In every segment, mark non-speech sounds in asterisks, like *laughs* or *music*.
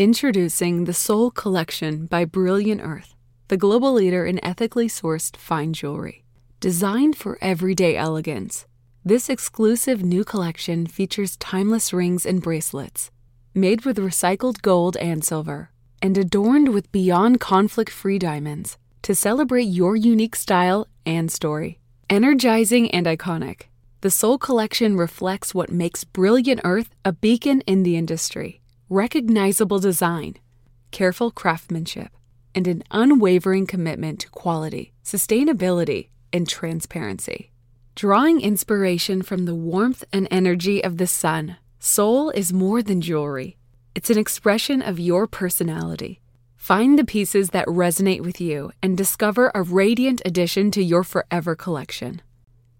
Introducing the Soul Collection by Brilliant Earth, the global leader in ethically sourced fine jewelry. Designed for everyday elegance, this exclusive new collection features timeless rings and bracelets made with recycled gold and silver and adorned with beyond conflict free diamonds to celebrate your unique style and story. Energizing and iconic, the Soul Collection reflects what makes Brilliant Earth a beacon in the industry recognizable design, careful craftsmanship, and an unwavering commitment to quality, sustainability, and transparency. Drawing inspiration from the warmth and energy of the sun, Soul is more than jewelry. It's an expression of your personality. Find the pieces that resonate with you and discover a radiant addition to your forever collection.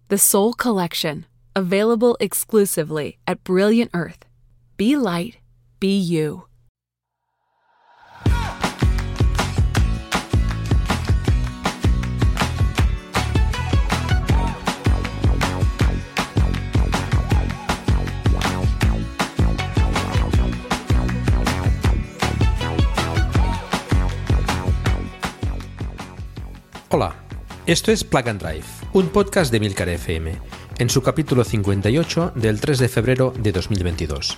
The Soul Collection, available exclusively at Brilliant Earth. Be light be you. Hola, esto es Plug and Drive, un podcast de Milcar FM, en su capítulo 58 del 3 de febrero de 2022.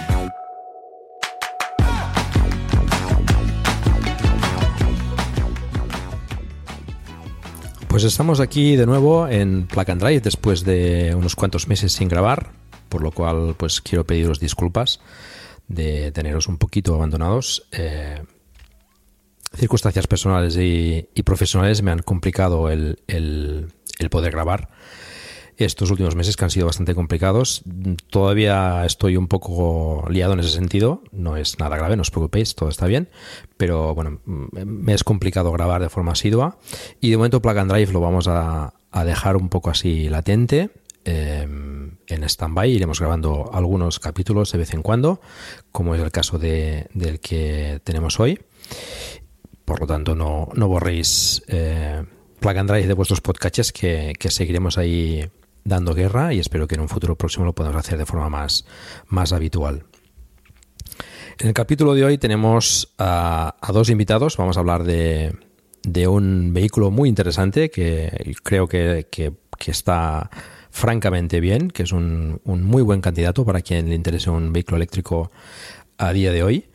Pues estamos aquí de nuevo en Plug and Drive después de unos cuantos meses sin grabar, por lo cual pues quiero pediros disculpas de teneros un poquito abandonados. Eh, circunstancias personales y, profesionales me han complicado el poder grabar estos últimos meses que han sido bastante complicados. Todavía estoy un poco liado en ese sentido. No es nada grave, no os preocupéis, todo está bien. Pero bueno, me es complicado grabar de forma asidua. Y de momento Plug and Drive lo vamos a, dejar un poco así latente. Em, en stand-by iremos grabando algunos capítulos de vez en cuando, como es el caso de, del que tenemos hoy. Por lo tanto, no, no borréis eh, Plug and Drive de vuestros podcasts que, que seguiremos ahí dando guerra y espero que en un futuro próximo lo podamos hacer de forma más, más habitual. En el capítulo de hoy tenemos a, dos invitados. Vamos a hablar de, de, un vehículo muy interesante que creo que, que, está francamente bien, que es un, un, muy buen candidato para quien le interese un vehículo eléctrico a día de hoy.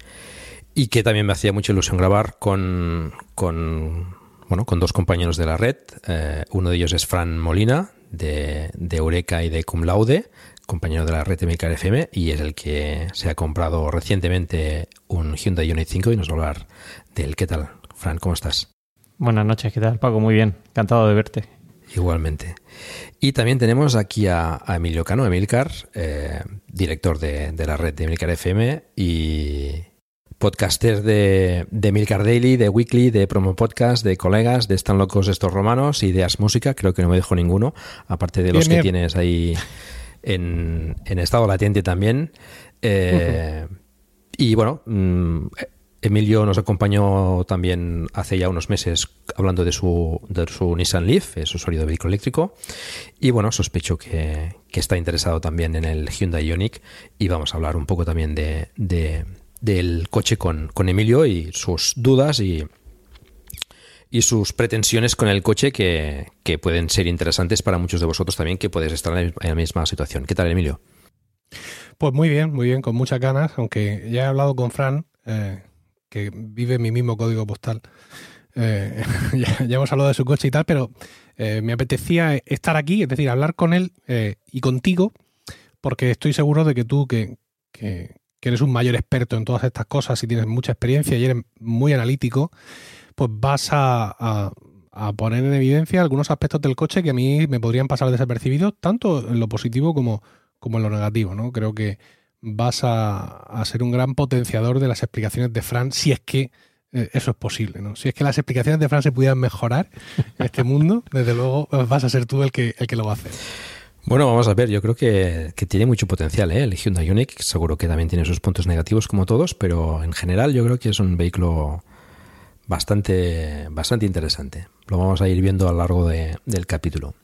Y que también me hacía mucha ilusión grabar con, con, bueno, con dos compañeros de la red. Eh, uno de ellos es Fran Molina, de, Eureka y de Cum Laude, compañero de la red de Milcar FM, y es el que se ha comprado recientemente un Hyundai Ioniq 5 y nos va a hablar del qué tal. Fran, ¿cómo estás? Buenas noches, ¿qué tal, Paco? Muy bien, encantado de verte. Igualmente. Y también tenemos aquí a, Emilio Cano, Emilcar, eh, director de, de, la red de Emilcar FM y, podcasters de, de Milcar Daily, de Weekly, de Promo Podcast, de colegas, de Están Locos Estos Romanos, Ideas Música, creo que no me dejo ninguno, aparte de los que tienes ahí en, estado latente también. Eh, y bueno, mm, Emilio nos acompañó también hace ya unos meses hablando de su, de su Nissan Leaf, es usuario de vehículo eléctrico. Y bueno, sospecho que, está interesado también en el Hyundai Ioniq y vamos a hablar un poco también de del coche con, Emilio y sus dudas y, y sus pretensiones con el coche que, pueden ser interesantes para muchos de vosotros también que podéis estar en la misma situación. ¿Qué tal, Emilio? Pues muy bien, muy bien, con muchas ganas, aunque ya he hablado con Fran, eh, que vive mi mismo código postal. Eh, *laughs* ya, hemos hablado de su coche y tal, pero eh, me apetecía estar aquí, es decir, hablar con él y contigo, porque estoy seguro de que tú, que, que eres un mayor experto en todas estas cosas y tienes mucha experiencia y eres muy analítico, pues vas a, poner en evidencia algunos aspectos del coche que a mí me podrían pasar desapercibidos, tanto en lo positivo como, como en lo negativo. ¿no? Creo que vas a, ser un gran potenciador de las explicaciones de Fran si es que eh, eso es posible. ¿no? Si es que las explicaciones de Fran se pudieran mejorar en este mundo, *laughs* desde luego vas a ser tú el que, el que lo va a hacer. Bueno, vamos a ver, yo creo que, tiene mucho potencial, ¿eh? el Hyundai Ioniq, seguro que también tiene sus puntos negativos como todos, pero en general yo creo que es un vehículo bastante, bastante interesante. Lo vamos a ir viendo a lo largo del capítulo.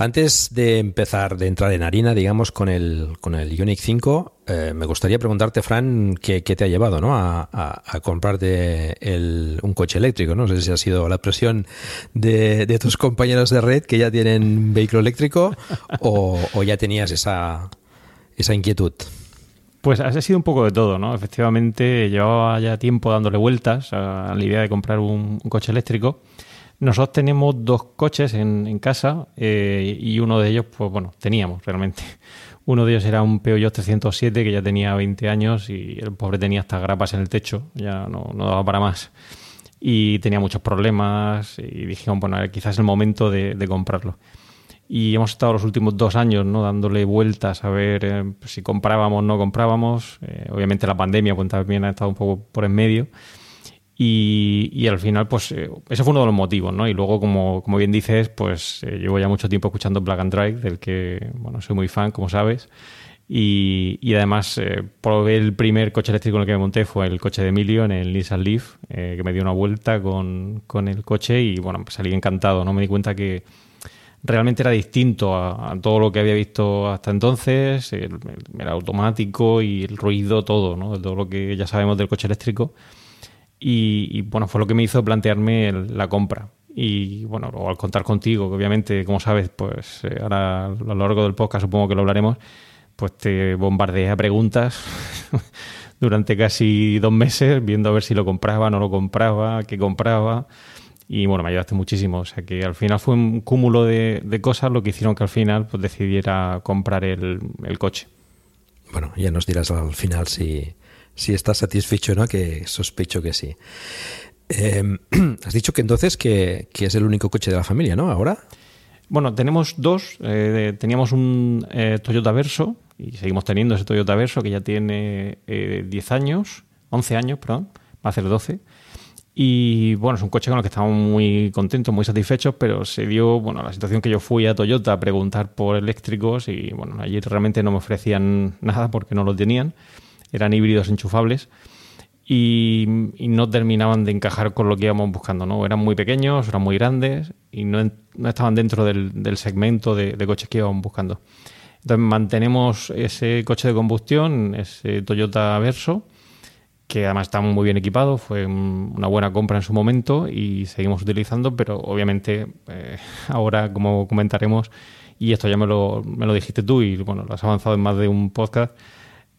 Antes de empezar, de entrar en harina, digamos, con el, con el Ioniq 5, eh, me gustaría preguntarte, Fran, qué, te ha llevado ¿no? a, comprarte un coche eléctrico. ¿no? sé si ha sido la presión de, tus compañeros de red que ya tienen vehículo eléctrico o, ya tenías esa, esa inquietud. Pues ha sido un poco de todo, ¿no? Efectivamente, llevaba ya tiempo dándole vueltas a la idea de comprar un coche eléctrico. Nosotros tenemos dos coches en, casa eh, y uno de ellos, pues bueno, teníamos realmente. *laughs* Uno de ellos era un Peugeot 307 que ya tenía 20 años y el pobre tenía hasta grapas en el techo, ya no, daba para más. Y tenía muchos problemas y dijimos, bueno, quizás es el momento de, comprarlo. Y hemos estado los últimos dos años ¿no? dándole vueltas a ver eh, si comprábamos o no comprábamos. Eh, obviamente la pandemia pues, también ha estado un poco por en medio. Y, al final, pues eh, ese fue uno de los motivos, ¿no? Y luego, como, como bien dices, pues eh, llevo ya mucho tiempo escuchando Black and Drive, del que, bueno, soy muy fan, como sabes. Y, y además, eh, probé el primer coche eléctrico en el que me monté, fue el coche de Emilio en el Nissan Leaf, que me dio una vuelta con, con, el coche y, bueno, pues salí encantado, ¿no? Me di cuenta que realmente era distinto a, todo lo que había visto hasta entonces, el, el, automático y el ruido, todo, ¿no? Todo lo que ya sabemos del coche eléctrico y, bueno, fue lo que me hizo plantearme la compra. Y bueno, al contar contigo, que obviamente, como sabes, pues eh, ahora a lo largo del podcast supongo que lo hablaremos, pues te bombardeé a preguntas *laughs* durante casi dos meses, viendo a ver si lo compraba, no lo compraba, qué compraba. Y bueno, me ayudaste muchísimo. O sea que al final fue un cúmulo de, cosas lo que hicieron que al final pues decidiera comprar el, el coche. Bueno, ya nos dirás al final si, si estás satisfecho, ¿no? Que sospecho que sí. Em, *clears throat* has dicho que entonces que, es el único coche de la familia, ¿no? Ahora. Bueno, tenemos dos. Eh, teníamos un eh, Toyota Verso y seguimos teniendo ese Toyota Verso que ya tiene 10 eh, años, 11 años, perdón, va a ser 12. Y bueno, es un coche con el que estamos muy contentos, muy satisfechos, pero se dio, bueno, la situación que yo fui a Toyota a preguntar por eléctricos y bueno, allí realmente no me ofrecían nada porque no lo tenían eran híbridos enchufables y, no terminaban de encajar con lo que íbamos buscando, ¿no? Eran muy pequeños, eran muy grandes y no, estaban dentro del, segmento de, coches que íbamos buscando. Entonces mantenemos ese coche de combustión, ese Toyota Verso, que además está muy bien equipado, fue una buena compra en su momento y seguimos utilizando, pero obviamente eh, *laughs* ahora, como comentaremos, y esto ya me lo, me lo dijiste tú y bueno, lo has avanzado en más de un podcast,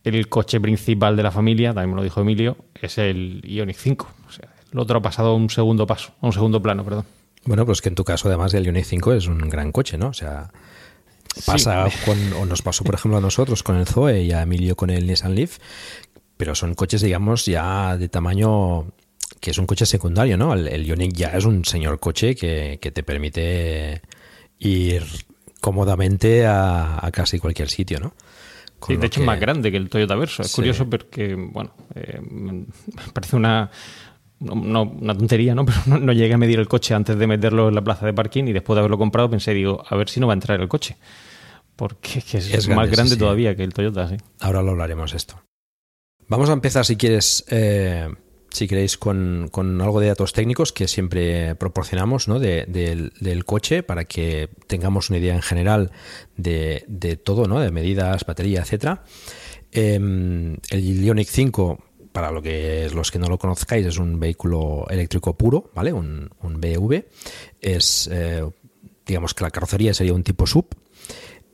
el coche principal de la familia, también me lo dijo Emilio, es el Ioniq 5. O sea, el otro ha pasado a un segundo paso, a un segundo plano, perdón. Bueno, pues que en tu caso, además, el Ioniq 5 es un gran coche, ¿no? O sea, pasa *laughs* con, o nos pasó, por ejemplo, a nosotros con el Zoe y a Emilio con el Nissan Leaf, pero son coches, digamos, ya de tamaño que es un coche secundario, ¿no? El, el Ioniq ya es un señor coche que, te permite ir cómodamente a casi cualquier sitio, ¿no? Sí, de hecho es más grande que el Toyota Verso. Es curioso porque, bueno, eh, me *laughs* parece una, una tontería, ¿no? *laughs* Pero no, llegué a medir el coche antes de meterlo en la plaza de parking y después de haberlo comprado pensé, digo, a ver si no va a entrar el coche. Porque es, más grande todavía que el Toyota, sí. Ahora lo hablaremos esto. Vamos a empezar, si quieres, eh, si queréis, con, algo de datos técnicos que siempre proporcionamos ¿no? del, coche para que tengamos una idea en general de, todo, ¿no? de medidas, batería, etcétera. Em, el Ioniq 5, para lo que los que no lo conozcáis, es un vehículo eléctrico puro, ¿vale? Un, un BEV. Es, eh, digamos que la carrocería sería un tipo sub.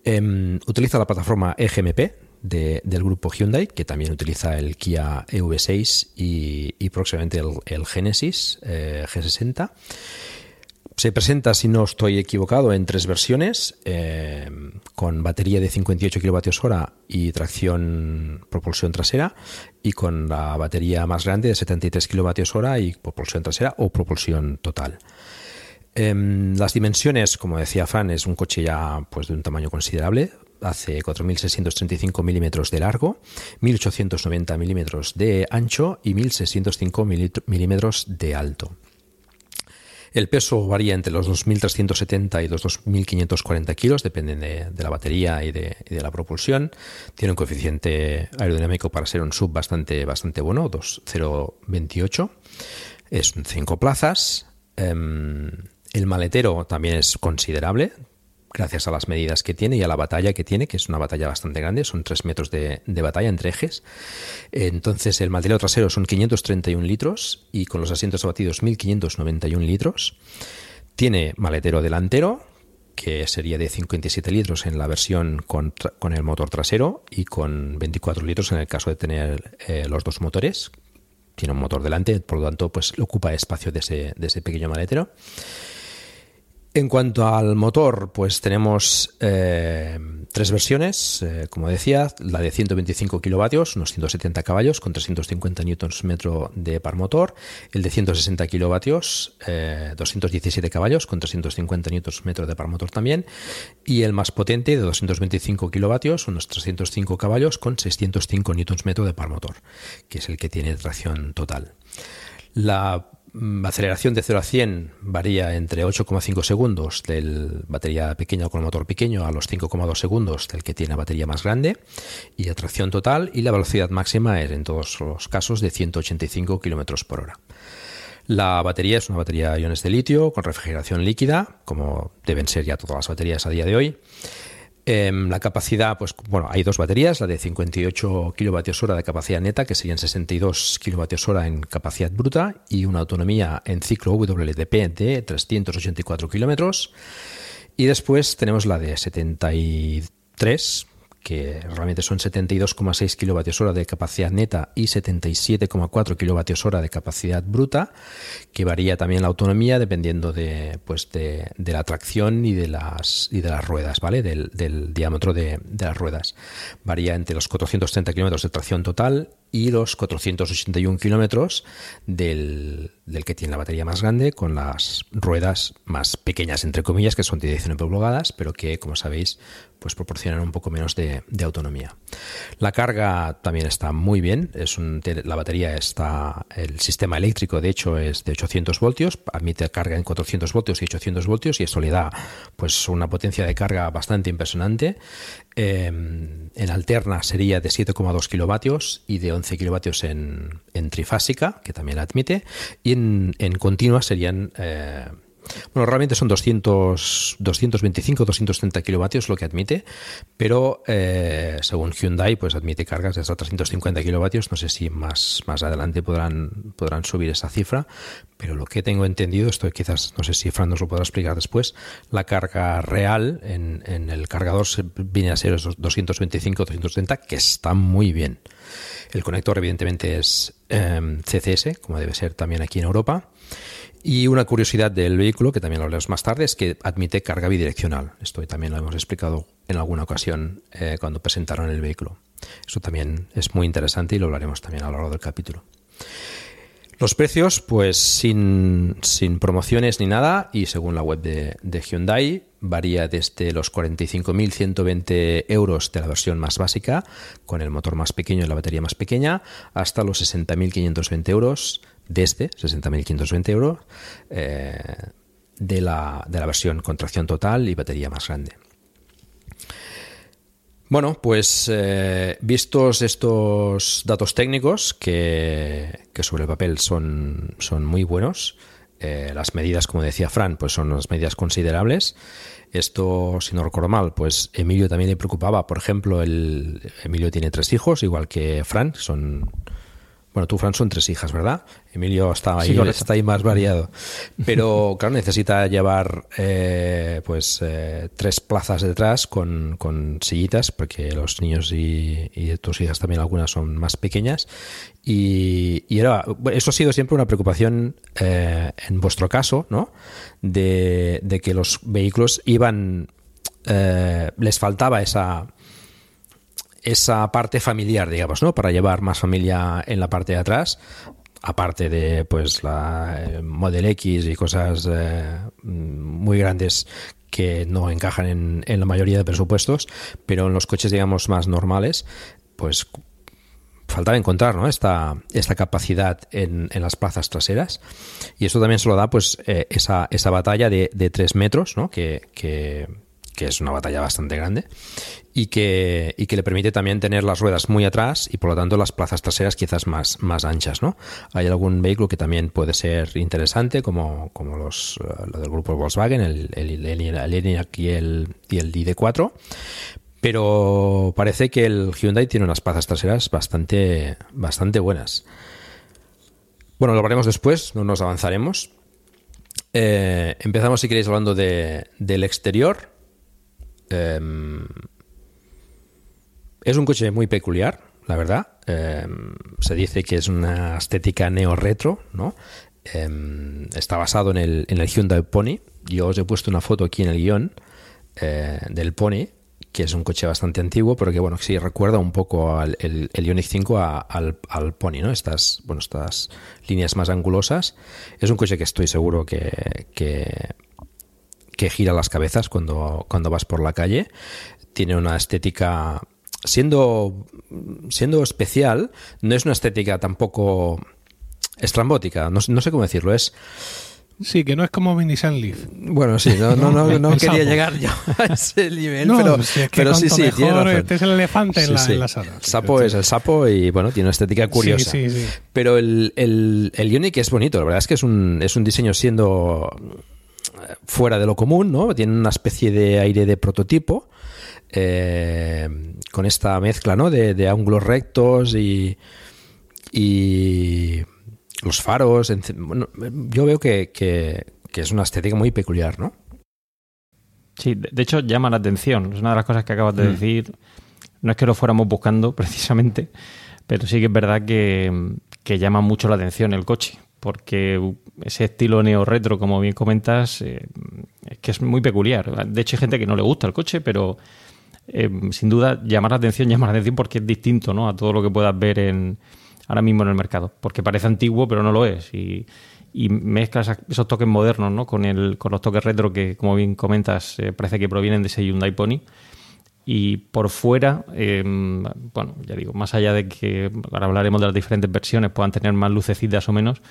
Em, utiliza la plataforma EGMP del grupo Hyundai, que también utiliza el Kia EV6 y, próximamente el, Genesis eh, G60. Se presenta, si no estoy equivocado, en tres versiones, eh, con batería de 58 kWh y tracción propulsión trasera, y con la batería más grande de 73 kWh y propulsión trasera o propulsión total. Em, las dimensiones, como decía Fran, es un coche ya pues, de un tamaño considerable, hace 4.635 milímetros de largo, 1.890 milímetros de ancho y 1.605 milímetros de alto. El peso varía entre los 2.370 y los 2.540 kilos, depende de, la batería y de, la propulsión. Tiene un coeficiente aerodinámico para ser un sub bastante, bastante bueno, 2.028. Es un 5 plazas. Em, el maletero también es considerable, gracias a las medidas que tiene y a la batalla que tiene, que es una batalla bastante grande, son 3 metros de, batalla entre ejes. Entonces el maletero trasero son 531 litros y con los asientos abatidos 1591 litros. Tiene maletero delantero, que sería de 57 litros en la versión con, el motor trasero y con 24 litros en el caso de tener eh, los dos motores. Tiene un motor delante, por lo tanto, pues ocupa espacio de ese pequeño maletero. En cuanto al motor, pues tenemos eh, tres versiones, eh, como decía, la de 125 kilovatios, unos 170 caballos con 350 Nm de par motor, el de 160 kilovatios, 217 eh, caballos con 350 Nm de par motor también, y el más potente de 225 kilovatios, unos 305 caballos con 605 Nm de par motor, que es el que tiene tracción total. La aceleración de 0 a 100 varía entre 8,5 segundos del batería pequeña con motor pequeño a los 5,2 segundos del que tiene batería más grande y atracción total y la velocidad máxima es en todos los casos de 185 km por hora. La batería es una batería de iones de litio con refrigeración líquida, como deben ser ya todas las baterías a día de hoy. Em, la capacidad, pues bueno, hay dos baterías, la de 58 kWh de capacidad neta, que serían 62 kWh en capacidad bruta, y una autonomía en ciclo WLTP de 384 kilómetros. Y después tenemos la de 73 que realmente son 72,6 kWh de capacidad neta y 77,4 kWh de capacidad bruta, que varía también la autonomía dependiendo de, pues de, la tracción y de las, y de las ruedas, ¿vale? Del, diámetro de, las ruedas. Varía entre los 430 km de tracción total y los 481 kilómetros del, que tiene la batería más grande con las ruedas más pequeñas, entre comillas, que son de 19 pulgadas, pero que, como sabéis, pues proporcionan un poco menos de, autonomía. La carga también está muy bien, es la batería está, el sistema eléctrico de hecho es de 800 voltios, admite carga en 400 voltios y 800 voltios y eso le da pues una potencia de carga bastante impresionante. Em, en alterna sería de 7,2 kilovatios y de 11 kilovatios en, trifásica, que también la admite, en, continua serían eh, bueno, realmente son 200, 225, 230 kilovatios lo que admite, pero eh, según Hyundai, pues admite cargas de hasta 350 kilovatios. No sé si más, más adelante podrán, podrán subir esa cifra, pero lo que tengo entendido, esto quizás, no sé si Fran nos lo podrá explicar después, la carga real en, en el cargador viene a ser esos 225, 230, que está muy bien. El conector, evidentemente, es eh, CCS, como debe ser también aquí en Europa. Y una curiosidad del vehículo, que también lo hablaremos más tarde, es que admite carga bidireccional. Esto también lo hemos explicado en alguna ocasión eh, cuando presentaron el vehículo. Eso también es muy interesante y lo hablaremos también a lo largo del capítulo. Los precios, pues sin, promociones ni nada, y según la web de, de Hyundai, varía desde los 45.120 euros de la versión más básica, con el motor más pequeño y la batería más pequeña, hasta los 60.520 euros desde 60.520 euros eh, de, la, de la versión con tracción total y batería más grande. Bueno, pues eh, vistos estos datos técnicos que, sobre el papel son, son muy buenos, eh, las medidas, como decía Fran, pues son unas medidas considerables. Esto, si no recuerdo mal, pues Emilio también le preocupaba. Por ejemplo, el, Emilio tiene tres hijos, igual que Fran, son bueno, tú, Fran, son tres hijas, ¿verdad? Emilio está ahí, está ahí más variado. Pero, claro, necesita llevar eh, pues eh, tres plazas detrás con, con, sillitas, porque los niños y, tus hijas también algunas son más pequeñas. Y, era, eso ha sido siempre una preocupación eh, en vuestro caso, ¿no? De, de que los vehículos iban. les faltaba esa esa parte familiar, digamos, ¿no? Para llevar más familia en la parte de atrás, aparte de pues la eh, Model X y cosas eh, muy grandes que no encajan en, en, la mayoría de presupuestos, pero en los coches, digamos, más normales, pues faltaba encontrar ¿no? esta, esta capacidad en, en, las plazas traseras. Y eso también se lo da pues eh, esa, esa batalla de, de 3 metros, ¿no? que, que, que es una batalla bastante grande y que, y que le permite también tener las ruedas muy atrás y por lo tanto las plazas traseras quizás más, más anchas. ¿no? Hay algún vehículo que también puede ser interesante, como, como los uh, lo del grupo Volkswagen, el, el, el, ENIAC y el, y el ID4, pero parece que el Hyundai tiene unas plazas traseras bastante, bastante buenas. Bueno, lo veremos después, no nos avanzaremos. Eh, empezamos, si queréis, hablando de, del exterior. Es un coche muy peculiar, la verdad. Eh, se dice que es una estética neo-retro, ¿no? Eh, está basado en el, en el, Hyundai Pony. Yo os he puesto una foto aquí en el guion eh, del Pony, que es un coche bastante antiguo, pero que bueno, sí recuerda un poco al el, el Ioniq 5 a, al, al, Pony, ¿no? Estas, bueno, estas líneas más angulosas. Es un coche que estoy seguro que, que, que gira las cabezas cuando, cuando vas por la calle. Tiene una estética siendo, siendo especial, no es una estética tampoco estrambótica, no, no sé cómo decirlo, es... Sí, que no es como Mini Sun Leaf. Bueno, sí, no, no, no, *laughs* no quería llegar yo *laughs* a ese nivel, no, pero, si es que pero sí, sí, mejor, tiene razón. Este es el elefante en, Sí, la, sí. en la sala. El sapo es el sapo y bueno, tiene una estética curiosa. Sí. Pero el, el, el Ioniq es bonito, la verdad es que es un, es un diseño siendo fuera de lo común, ¿no? Tiene una especie de aire de prototipo. Eh, con esta mezcla ¿no? de, de ángulos rectos y, y los faros. Bueno, yo veo que, que, que, es una estética muy peculiar, ¿no? Sí, de hecho llama la atención. Es una de las cosas que acabas de mm. decir. No es que lo fuéramos buscando *laughs* precisamente, pero sí que es verdad que, que llama mucho la atención el coche. Porque ese estilo neo-retro, como bien comentas, eh, es que es muy peculiar. De hecho, hay gente que no le gusta el coche, pero eh, sin duda llamar la atención, *laughs* llama la atención porque es distinto ¿no? a todo lo que puedas ver en, ahora mismo en el mercado. Porque parece antiguo, pero no lo es. Y, y mezclas esos toques modernos ¿no? con, el, con los toques retro que, como bien comentas, eh, parece que provienen de ese Hyundai Pony. Y por fuera, bueno, ya digo, más allá de que ahora hablaremos de las diferentes versiones, puedan tener más lucecitas o menos,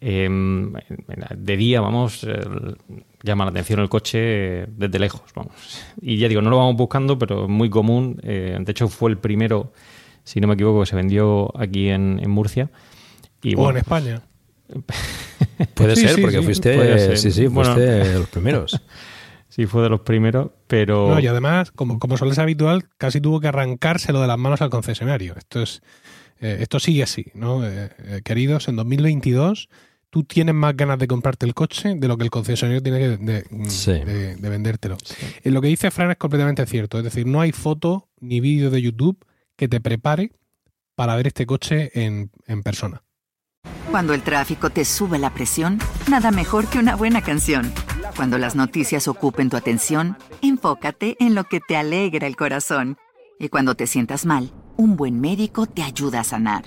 eh, de día, vamos, eh, llama la atención el coche desde lejos, vamos. Y ya digo, no lo vamos buscando, pero es muy común. Eh, de hecho, fue el primero, si no me equivoco, que se vendió aquí en, en Murcia. Y, o bueno, en España. Puede *laughs* Sí, ser, sí, porque sí. fuiste, Puede ser. sí, sí, Bueno. fuiste de los primeros. *laughs* sí fue de los primeros, pero... No, y además, como, como suele ser habitual, casi tuvo que arrancárselo de las manos al concesionario. Esto es eh, esto sigue así, ¿no? Eh, eh, queridos, en 2022 tú tienes más ganas de comprarte el coche de lo que el concesionario tiene que de, Sí. de- de vendértelo. Eh, Lo que dice Fran es completamente cierto. Es decir, no hay foto ni vídeo de YouTube que te prepare para ver este coche en, en persona. Cuando el tráfico te sube la presión, nada mejor que una buena canción. Cuando las noticias ocupen tu atención, enfócate en lo que te alegra el corazón. Y cuando te sientas mal, un buen médico te ayuda a sanar.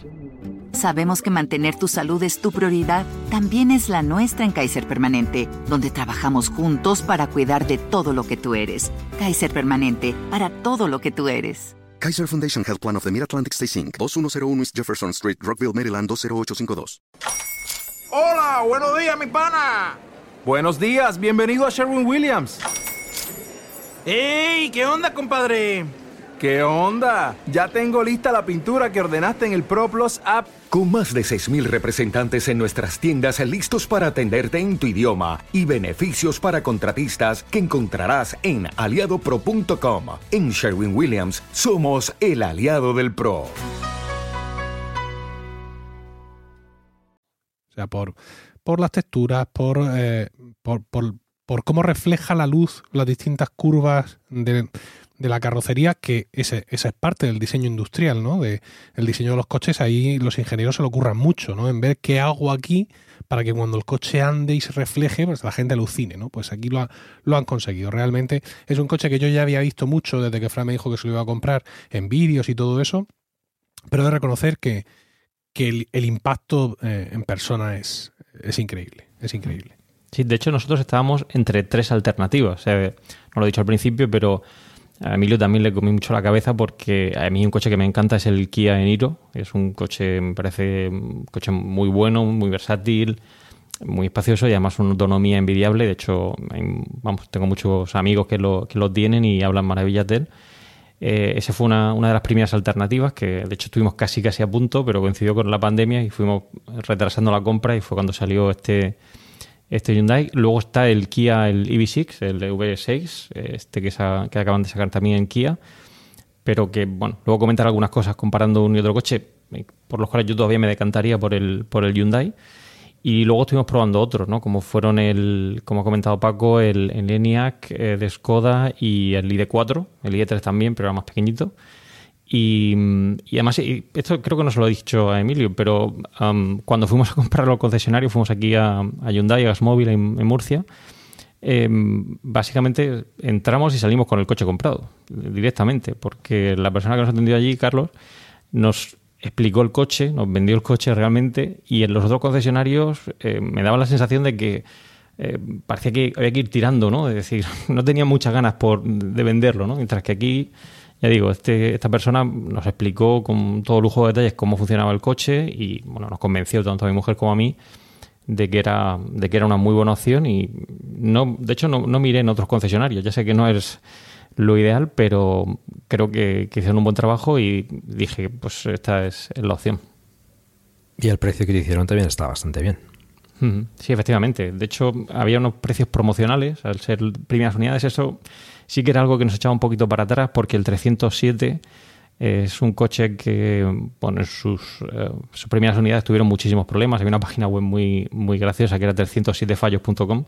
Sabemos que mantener tu salud es tu prioridad, también es la nuestra en Kaiser Permanente, donde trabajamos juntos para cuidar de todo lo que tú eres. Kaiser Permanente, para todo lo que tú eres. Kaiser Foundation Health Plan of the Mid-Atlantic Stay Inc. 2101 East Jefferson Street, Rockville, Maryland 20852. Hola, buenos días, mi pana. Buenos días, bienvenido a Sherwin Williams. ¡Ey! ¿Qué onda, compadre? ¿Qué onda? Ya tengo lista la pintura que ordenaste en el ProPlus app. Con más de 6.000 representantes en nuestras tiendas listos para atenderte en tu idioma y beneficios para contratistas que encontrarás en aliadopro.com. En Sherwin Williams somos el aliado del PRO. O sea, por, por las texturas, por, eh, por, por, por cómo refleja la luz las distintas curvas de, de la carrocería, que ese, esa es parte del diseño industrial, ¿no? De, el diseño de los coches, ahí los ingenieros se lo ocurran mucho, ¿no? En ver qué hago aquí para que cuando el coche ande y se refleje, pues la gente alucine, ¿no? Pues aquí lo, ha- lo han conseguido. Realmente es un coche que yo ya había visto mucho desde que Fran me dijo que se lo iba a comprar en vídeos y todo eso, pero de reconocer que, que el, impacto eh, en persona es, es increíble, es increíble. Sí, de hecho nosotros estábamos entre tres alternativas. no lo he dicho al principio, pero a Emilio también le comí mucho la cabeza porque a mí un coche que me encanta es el Kia Eniro. Es un coche, me parece un coche muy bueno, muy versátil, muy espacioso y además una autonomía envidiable. De hecho, vamos, tengo muchos amigos que lo, que lo tienen y hablan maravillas de él. Eh, esa fue una, una, de las primeras alternativas que de hecho estuvimos casi casi a punto, pero coincidió con la pandemia y fuimos retrasando la compra y fue cuando salió este, este Hyundai. Luego está el Kia, el EV6, el V6, este que, que acaban de sacar también en Kia, pero que, bueno, luego comentar algunas cosas comparando un y otro coche, por los cuales yo todavía me decantaría por el, por el Hyundai. Y luego estuvimos probando otros, ¿no? Como fueron el, como ha comentado Paco, el, el ENIAC eh, de Skoda y el ID4, el ID3 también, pero era más pequeñito. Y, además, esto creo que no se lo he dicho a Emilio, pero cuando fuimos a comprarlo al concesionario, fuimos aquí a, a Hyundai, a Gasmóvil en, en Murcia, em, básicamente entramos y salimos con el coche comprado directamente, porque la persona que nos atendió allí, Carlos, nos explicó el coche, nos vendió el coche realmente y en los otros concesionarios eh, me daba la sensación de que eh, parecía que había que ir tirando, ¿no? Es decir, *laughs* no tenía muchas ganas por, de venderlo, ¿no? Mientras que aquí ya digo, este, esta persona nos explicó con todo lujo de detalles cómo funcionaba el coche y bueno, nos convenció tanto a mi mujer como a mí de que era, de que era una muy buena opción y no, de hecho no, no miré en otros concesionarios. Ya sé que no es lo ideal, pero creo que, hicieron un buen trabajo y dije, pues esta es la opción. Y el precio que te hicieron también está bastante bien. Sí, efectivamente. De hecho, había unos precios promocionales al ser primeras unidades. Eso sí que era algo que nos echaba un poquito para atrás porque el 307 es un coche que, bueno, sus, eh, sus primeras unidades tuvieron muchísimos problemas. Había una página web muy, muy graciosa que era 307fallos.com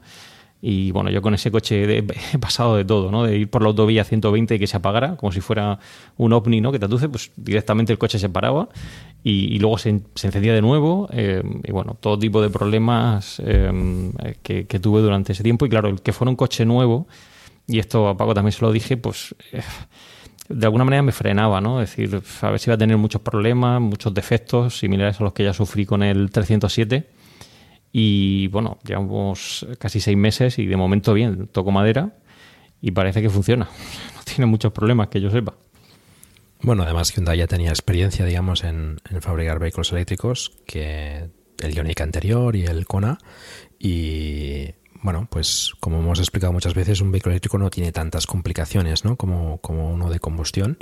y bueno, yo con ese coche he pasado de todo, ¿no? De ir por la autovía 120 y que se apagara, como si fuera un ovni, ¿no? Que te aduce, pues directamente el coche se paraba y, luego se, encendía de nuevo. Eh, y bueno, todo tipo de problemas eh, que, tuve durante ese tiempo. Y claro, el que fuera un coche nuevo, y esto a Paco también se lo dije, pues eh, de alguna manera me frenaba, ¿no? Es decir, a ver si iba a tener muchos problemas, muchos defectos similares a los que ya sufrí con el 307. Y bueno, llevamos casi seis meses y de momento bien, toco madera y parece que funciona. *laughs* No tiene muchos problemas que yo sepa. Bueno, además Hyundai ya tenía experiencia, digamos, en, fabricar vehículos eléctricos que el Ioniq anterior y el Kona. Y bueno, pues como hemos explicado muchas veces, un vehículo eléctrico no tiene tantas complicaciones ¿no? como, como uno de combustión,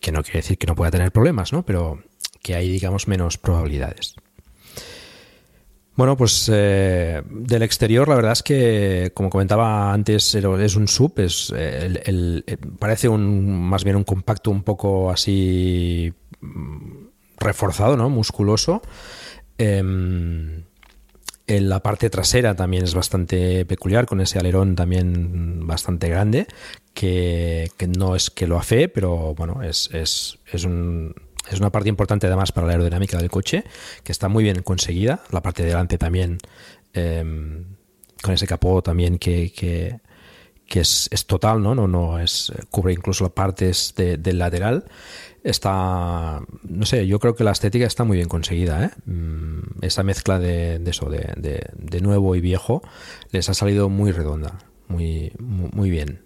que no quiere decir que no pueda tener problemas, ¿no? pero que hay, digamos, menos probabilidades. Bueno, pues eh, del exterior la verdad es que, como comentaba antes, es un sub, es el, parece un más bien un compacto un poco así mm, reforzado, ¿no? Musculoso. Em, en la parte trasera también es bastante peculiar, con ese alerón también bastante grande, que, no es que lo hace, pero bueno, es, es, es, un, es una parte importante además para la aerodinámica del coche, que está muy bien conseguida. La parte de delante también, em, con ese capó también que, que, es, total, ¿no? No, no es, cubre incluso las partes del lateral está, no sé, yo creo que la estética está muy bien conseguida. ¿eh? Mm, esa mezcla de, eso, de, nuevo y viejo, les ha salido muy redonda, muy, muy, bien.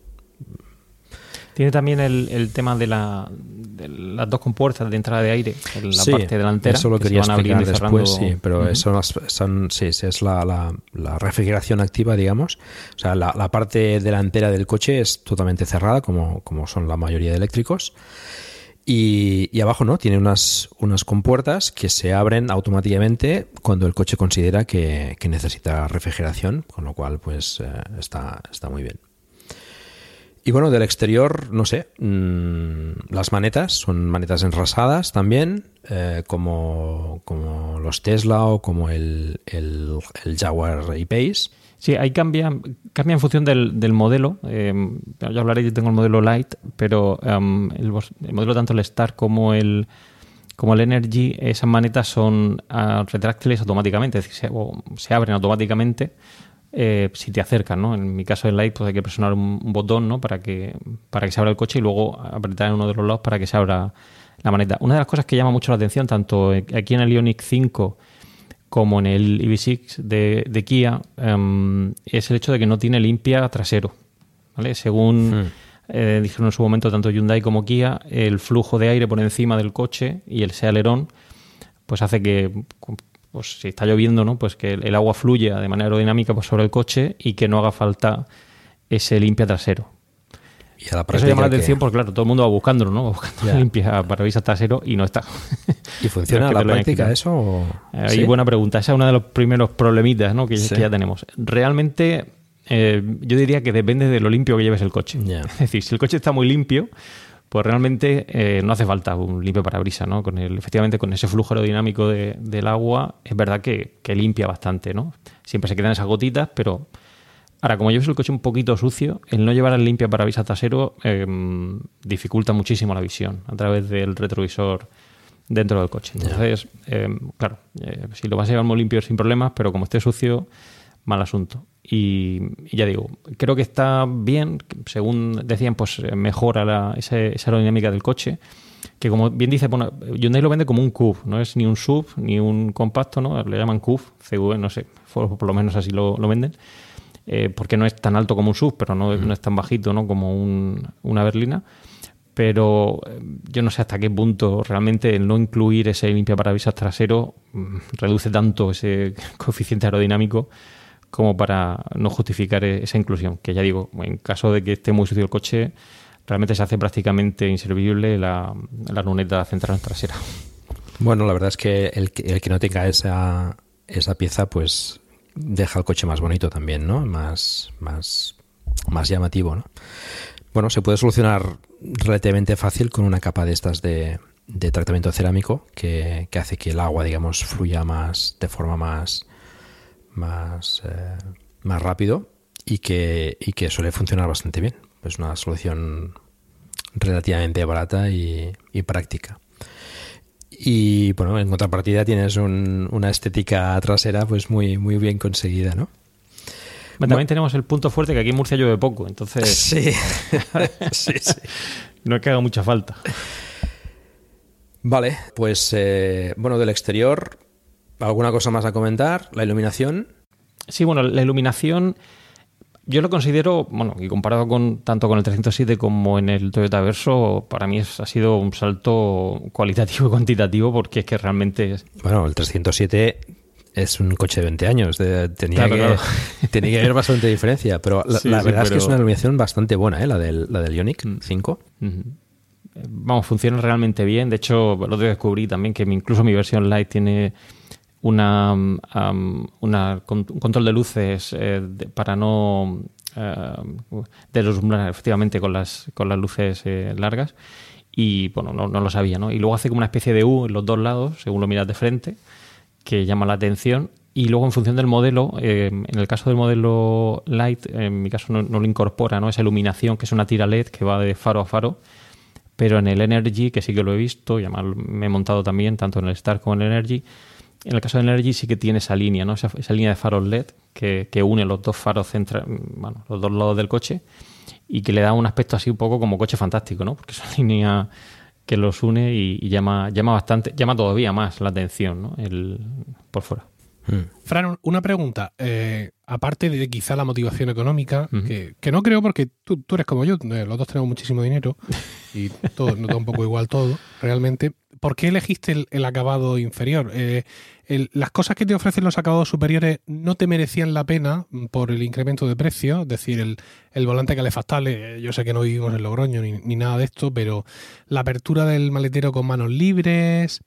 Tiene también el, tema de, la, de, las dos compuertas de entrada de aire en la parte delantera. Eso lo quería explicar después, sí, pero eso son, sí, es la, la, refrigeración activa, digamos. O sea, la, parte delantera del coche es totalmente cerrada, como, como son la mayoría de eléctricos. Y, abajo no, tiene unas, unas compuertas que se abren automáticamente cuando el coche considera que, necesita refrigeración, con lo cual pues eh, está, está muy bien. Y bueno, del exterior, no sé, mm, las manetas son manetas enrasadas también, eh, como, como, los Tesla o como el, el, el Jaguar E-Pace. Sí, ahí cambia, cambia en función del, del modelo. Eh, yo hablaré, yo tengo el modelo Light, pero em, el, modelo tanto el Star como el, como el Energy, esas manetas son uh, retráctiles automáticamente, es decir, se, se abren automáticamente eh, si te acercan, ¿no? En mi caso el Light, pues hay que presionar un, botón, ¿no? Para que, para que se abra el coche y luego apretar en uno de los lados para que se abra la maneta. Una de las cosas que llama mucho la atención, tanto aquí en el Ionic 5 como en el EV6 de, de Kia, em, es el hecho de que no tiene limpia trasero. ¿vale? Según Hmm. eh, dijeron en su momento tanto Hyundai como Kia, el flujo de aire por encima del coche y el ese alerón pues hace que pues, si está lloviendo, ¿no? pues que el, el agua fluya de manera aerodinámica pues, sobre el coche y que no haga falta ese limpia trasero. Y a la Eso llama la que- atención porque, claro, todo el mundo va buscándolo, ¿no? Va buscando limpia parabrisas trasero y no está. ¿Y funciona *laughs* No es a que la práctica eso? o- Ahí ¿Sí? buena pregunta. Esa es uno de los primeros problemitas ¿no? que, Sí. que ya tenemos. Realmente, eh, yo diría que depende de lo limpio que lleves el coche. Es decir, si el coche está muy limpio, pues realmente eh, no hace falta un limpio parabrisas, ¿no? Con el, efectivamente, con ese flujo aerodinámico de- del agua, es verdad que, que limpia bastante, ¿no? Siempre se quedan esas gotitas, pero ahora, como lleves el coche un poquito sucio, el no llevar el limpia parabrisas trasero eh, dificulta muchísimo la visión a través del retrovisor dentro del coche. Entonces, eh, claro, eh, si lo vas a llevar muy limpio sin problemas, pero como esté sucio, mal asunto. Y, y ya digo, creo que está bien, según decían, pues eh, mejora la, esa, esa aerodinámica del coche, que como bien dice, bueno, Hyundai lo vende como un CUV, no es ni un sub ni un compacto, ¿no? Le llaman CUV, CV, no sé, por, por lo menos así lo, lo venden, eh, porque no es tan alto como un sub, pero no, no es tan bajito, ¿no? Como un- una berlina pero eh, yo no sé hasta qué punto realmente el no incluir ese limpia parabrisas trasero mm, reduce tanto ese *laughs* coeficiente aerodinámico como para no justificar e- esa inclusión. Que ya digo, en caso de que esté muy sucio el coche, realmente se hace prácticamente inservible la, la luneta central trasera. Bueno, la verdad es que el, que el que no tenga esa, esa pieza, pues deja el coche más bonito también, ¿no? Más, más, más llamativo, ¿no? Bueno, se puede solucionar relativamente fácil con una capa de estas de, de tratamiento cerámico que, que hace que el agua, digamos, fluya más de forma más, más, eh, más rápido y que, y que suele funcionar bastante bien. Es una solución relativamente barata y, y práctica. Y bueno, en contrapartida tienes un- una estética trasera pues muy, muy bien conseguida, ¿no? Bueno, También tenemos el punto fuerte que aquí en Murcia llueve poco, entonces *laughs* Sí, *laughs* sí, sí. no es que haga mucha falta. Vale, pues eh, bueno, del exterior, ¿alguna cosa más a comentar? La iluminación. Sí, bueno, la iluminación yo lo considero, bueno, y comparado con tanto con el 307 como en el Toyota Verso, para mí es- ha sido un salto cualitativo y cuantitativo porque es que realmente es- Bueno, el 307 es un coche de 20 años, de- tenía, Claro, que, claro. *laughs* tenía que haber bastante diferencia, pero la, Sí, la sí, verdad es que es una iluminación bastante buena, ¿eh? la, del, la del Ioniq Mm. 5. Ujú. Vamos, funciona realmente bien. De hecho, lo descubrí también que incluso mi versión Lite tiene una, um, un control de luces eh, para no eh, deslumbrar efectivamente con las, con las luces eh, largas. Y bueno, no, lo sabía, ¿no? Y luego hace como una especie de U en los dos lados, según lo miras de frente, que llama la atención. Y luego, en función del modelo, eh, en el caso del modelo Light, en mi caso no, lo incorpora, ¿no? Esa iluminación que es una tira LED que va de faro a faro. Pero en el Energy, que sí que lo he visto, y me he montado también, tanto en el Star como en el Energy, en el caso del Energy sí que tiene esa línea, ¿no? Esa, esa línea de faros LED que, que une los dos faros centra- bueno, los dos lados del coche y que le da un aspecto así un poco como coche fantástico, ¿no? Porque es una *laughs* línea que los une y, y llama, llama bastante, llama todavía más la atención, ¿no? El, por fuera. Mm. Fran, una pregunta. Eh, aparte de quizá la motivación económica, que, que no creo porque tú, tú eres como yo, eh, los dos tenemos muchísimo dinero y todo, nos da un poco igual todo, realmente. ¿Por qué elegiste el, acabado inferior? Eh, las cosas que te ofrecen los acabados superiores no te merecían la pena mm, por el incremento de precio, es decir, el, el volante calefactable, eh, yo sé que no vivimos en Logroño ni, ni nada de esto, pero la apertura del maletero con manos libres,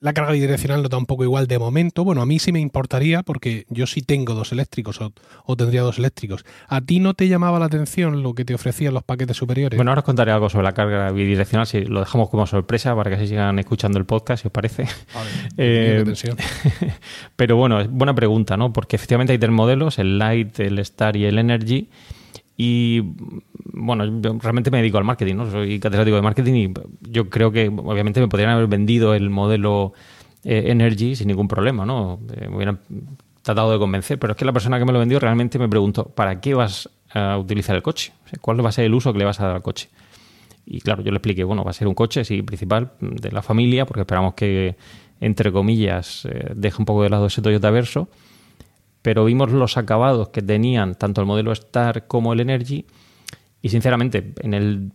la carga bidireccional no da un poco igual de momento. Bueno, a mí sí me importaría porque yo sí tengo dos eléctricos o, o tendría dos eléctricos. ¿A ti no te llamaba la atención lo que te ofrecían los paquetes superiores? Bueno, ahora os contaré algo sobre la carga bidireccional, si lo dejamos como sorpresa para que así sigan escuchando el podcast, si os parece. *laughs* Eh. *laughs* Pero bueno, es buena pregunta, ¿no? Porque efectivamente hay tres modelos, el Light, el Star y el Energy. Y bueno, yo realmente me dedico al marketing, ¿no? Soy catedrático de marketing y yo creo que obviamente me podrían haber vendido el modelo eh, Energy sin ningún problema, ¿no? Eh, me hubieran tratado de convencer, pero es que la persona que me lo vendió realmente me preguntó, ¿para qué vas a utilizar el coche? ¿Cuál va a ser el uso que le vas a dar al coche? Y claro, yo le expliqué, bueno, va a ser un coche, sí, principal de la familia, porque esperamos que entre comillas, eh, deja un poco de lado ese Toyota Verso, pero vimos los acabados que tenían tanto el modelo Star como el Energy y sinceramente en el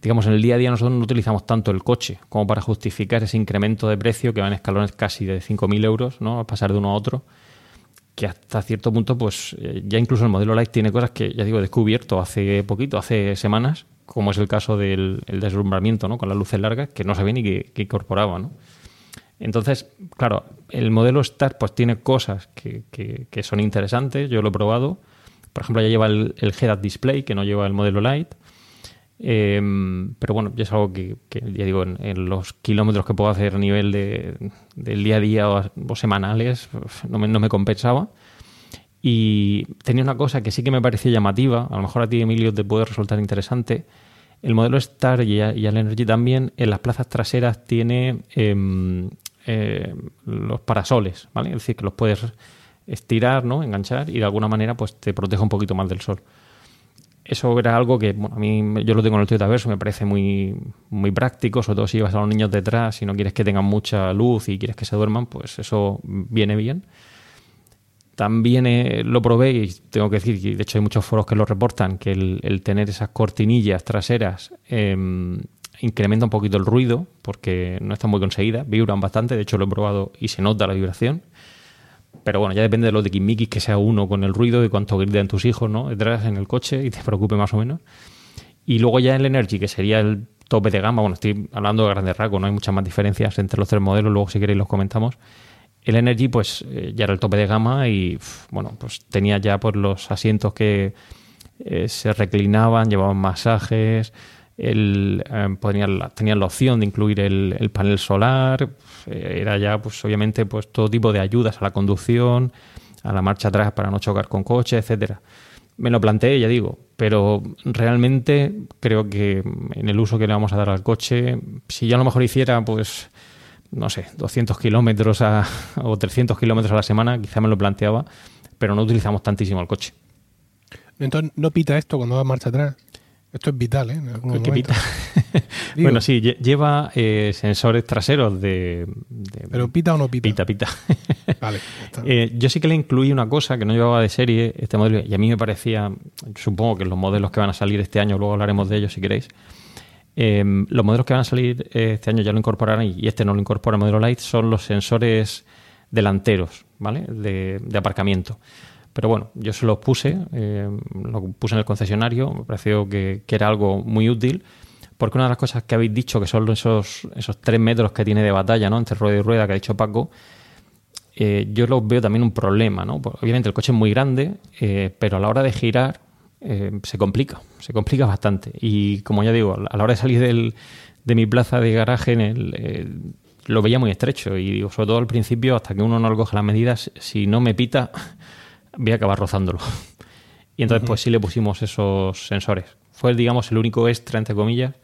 digamos en el día a día nosotros no utilizamos tanto el coche como para justificar ese incremento de precio que va en escalones casi de 5.000 euros, ¿no? A pasar de uno a otro que hasta cierto punto, pues eh, ya incluso el modelo Light tiene cosas que, ya digo, descubierto hace poquito, hace semanas, como es el caso del deslumbramiento, ¿no? Con las luces largas, que no sabía ni que, incorporaba, ¿no? Entonces, claro, el modelo Star pues tiene cosas que, que, son interesantes, yo lo he probado. Por ejemplo, ya lleva el, el head Display, que no lleva el modelo Light. Em, pero bueno, ya es algo que, ya digo, en, los kilómetros que puedo hacer a nivel de, del día a día o, semanales, no me, no me, compensaba. Y tenía una cosa que sí que me parecía llamativa, a lo mejor a ti, Emilio, te puede resultar interesante. El modelo Star y, el Energy también, en las plazas traseras tiene em, eh, los parasoles, ¿vale? Es decir, que los puedes estirar, ¿no? Enganchar y de alguna manera pues te protege un poquito más del sol eso era algo que bueno, a mí yo lo tengo en el Toyota Verso, me parece muy, muy práctico, sobre todo si llevas a los niños detrás y no quieres que tengan mucha luz y quieres que se duerman, pues eso viene bien. También eh, lo probé y tengo que decir, y de hecho hay muchos foros que lo reportan, que el, tener esas cortinillas traseras em, incrementa un poquito el ruido porque no están muy conseguidas, vibran bastante, de hecho lo he probado y se nota la vibración. Pero bueno, ya depende de los de Kimiki que sea uno con el ruido y cuánto griten tus hijos, ¿no? Detrás en el coche y te preocupe más o menos. Y luego ya el Energy, que sería el tope de gama, bueno, estoy hablando de grandes rasgos, no hay muchas más diferencias entre los tres modelos, luego si queréis los comentamos. El Energy, pues eh, ya era el tope de gama y, bueno, pues tenía ya pues, los asientos que eh, se reclinaban, llevaban masajes, el, eh, tenían la opción de incluir el, panel solar, eh, era ya pues obviamente pues todo tipo de ayudas a la conducción, a la marcha atrás para no chocar con coche, etcétera. Me lo planteé, ya digo, pero realmente creo que en el uso que le vamos a dar al coche, si yo a lo mejor hiciera pues no sé, 200 kilómetros *laughs* o 300 kilómetros a la semana, quizá me lo planteaba, pero no utilizamos tantísimo el coche. Entonces, ¿no pita esto cuando va marcha atrás? Esto es vital, ¿eh? *laughs* bueno, sí, lleva eh, sensores traseros de, ¿Pero pita o no pita? Pita, pita. *laughs* vale. Eh, yo sí que le incluí una cosa que no llevaba de serie este modelo y a mí me parecía, supongo que los modelos que van a salir este año, luego hablaremos de ellos si queréis. Em, los modelos que van a salir este año ya lo incorporarán y este no lo incorpora el modelo Light son los sensores delanteros, ¿vale? de aparcamiento. Pero bueno, yo se los puse, eh, lo puse en el concesionario, me pareció que, era algo muy útil, porque una de las cosas que habéis dicho, que son esos, esos tres metros que tiene de batalla ¿no? entre rueda y rueda, que ha dicho Paco, eh, yo lo veo también un problema. ¿no? Pues, obviamente el coche es muy grande, eh, pero a la hora de girar se complica, se complica bastante. Y como ya digo, a la hora de salir del, de mi plaza de garaje en el, lo veía muy estrecho y digo, sobre todo al principio, hasta que uno no coge las medidas, si no me pita, voy a acabar rozándolo. *laughs* Y entonces, pues sí le pusimos esos sensores. Fue, digamos, el único extra, entre comillas,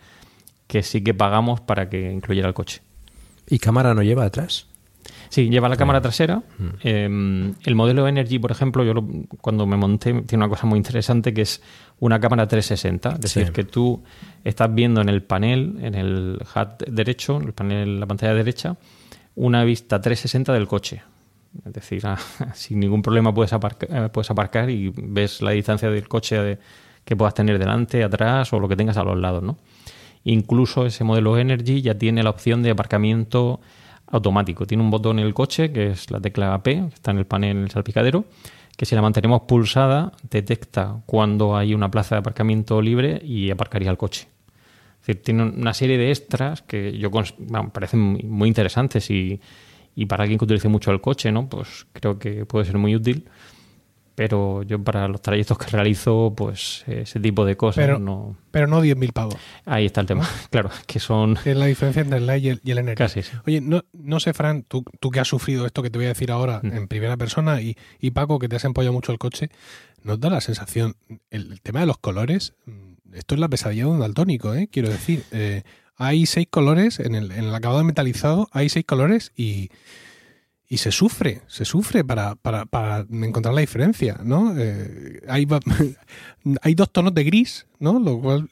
que sí que pagamos para que incluyera el coche. ¿Y cámara no lleva atrás? Sí, lleva la cámara trasera. Em, el modelo Energy, por ejemplo, yo cuando me monté, tiene una cosa muy interesante que es una cámara 360. Es decir, que tú estás viendo en el panel, en el HUD derecho, el panel, la pantalla derecha, una vista 360 del coche. Es decir, *laughs* sin ningún problema puedes aparcar, eh, puedes aparcar y ves la distancia del coche que puedas tener delante, atrás o lo que tengas a los lados. ¿no? Incluso ese modelo Energy ya tiene la opción de aparcamiento automático. Tiene un botón en el coche, que es la tecla P, que está en el panel en el salpicadero, que si la mantenemos pulsada detecta cuando hay una plaza de aparcamiento libre y aparcaría el coche. Tiene una serie de extras que yo parecen muy interesantes y y para alguien que utilice mucho el coche, ¿no? Pues creo que puede ser muy útil. Pero yo para los trayectos que realizo, pues ese tipo de cosas no... Pero no 10.000 pavos. Ahí está el tema, *laughs* claro, que son... Es la diferencia entre el Light y el, Energy. Casi, Oye, no, no sé, Fran, tú, tú que has sufrido esto que te voy a decir ahora mm. en primera persona y, y, Paco, que te has empollado mucho el coche, ¿nos da la sensación, el, tema de los colores, mm, esto es la pesadilla de un daltónico, ¿eh? Quiero decir, eh, hay seis colores, en el, en el acabado metalizado hay seis colores y, y se sufre, se sufre para, para, para encontrar la diferencia, ¿no? Eh, hay, *laughs* hay dos tonos de gris, ¿no? Lo cual,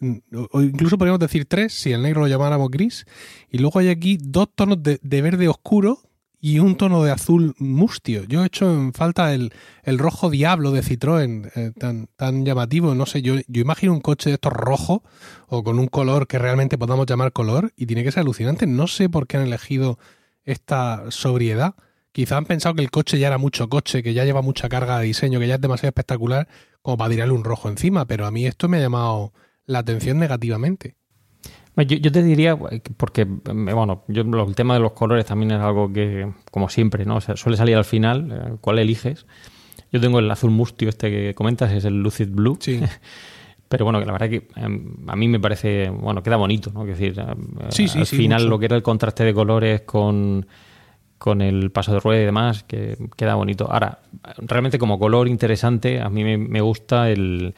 o incluso podríamos decir tres, si el negro lo llamáramos gris, y luego hay aquí dos tonos de, de verde oscuro y un tono de azul mustio. Yo he hecho en falta el, el rojo diablo de Citroën, eh, tan, tan llamativo. No sé, yo, yo imagino un coche de estos rojo o con un color que realmente podamos llamar color y tiene que ser alucinante. No sé por qué han elegido esta sobriedad. Quizá han pensado que el coche ya era mucho coche, que ya lleva mucha carga de diseño, que ya es demasiado espectacular como para tirarle un rojo encima, pero a mí esto me ha llamado la atención negativamente. Yo, te diría, porque, bueno, yo, el tema de los colores también es algo que, como siempre, ¿no? suele salir al final, eh, ¿cuál eliges? Yo tengo el azul mustio este que comentas, es el Lucid Blue. Sí. *laughs* Pero bueno, que la verdad que em, a mí me parece, bueno, queda bonito, ¿no? Es decir, sí, sí, al final lo que era el contraste de colores con, con el paso de rueda y demás, que queda bonito. Ahora, realmente como color interesante, a mí me gusta el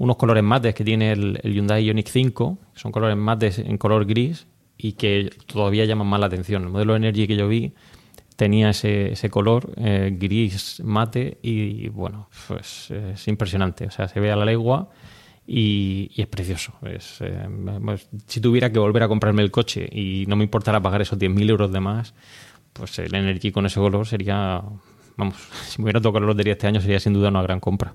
unos colores mates que tiene el, Hyundai Ioniq 5, que son colores mates en color gris y que todavía llaman más la atención. El modelo Energy que yo vi tenía ese, ese color eh, gris mate y bueno, pues es impresionante. O sea, se ve a la legua y, es precioso. Es, eh, pues, si tuviera que volver a comprarme el coche y no me importara pagar esos 10.000 euros de más, pues el Energy con ese color sería, vamos, *laughs* si me hubiera tocado la lotería este año sería sin duda una gran compra.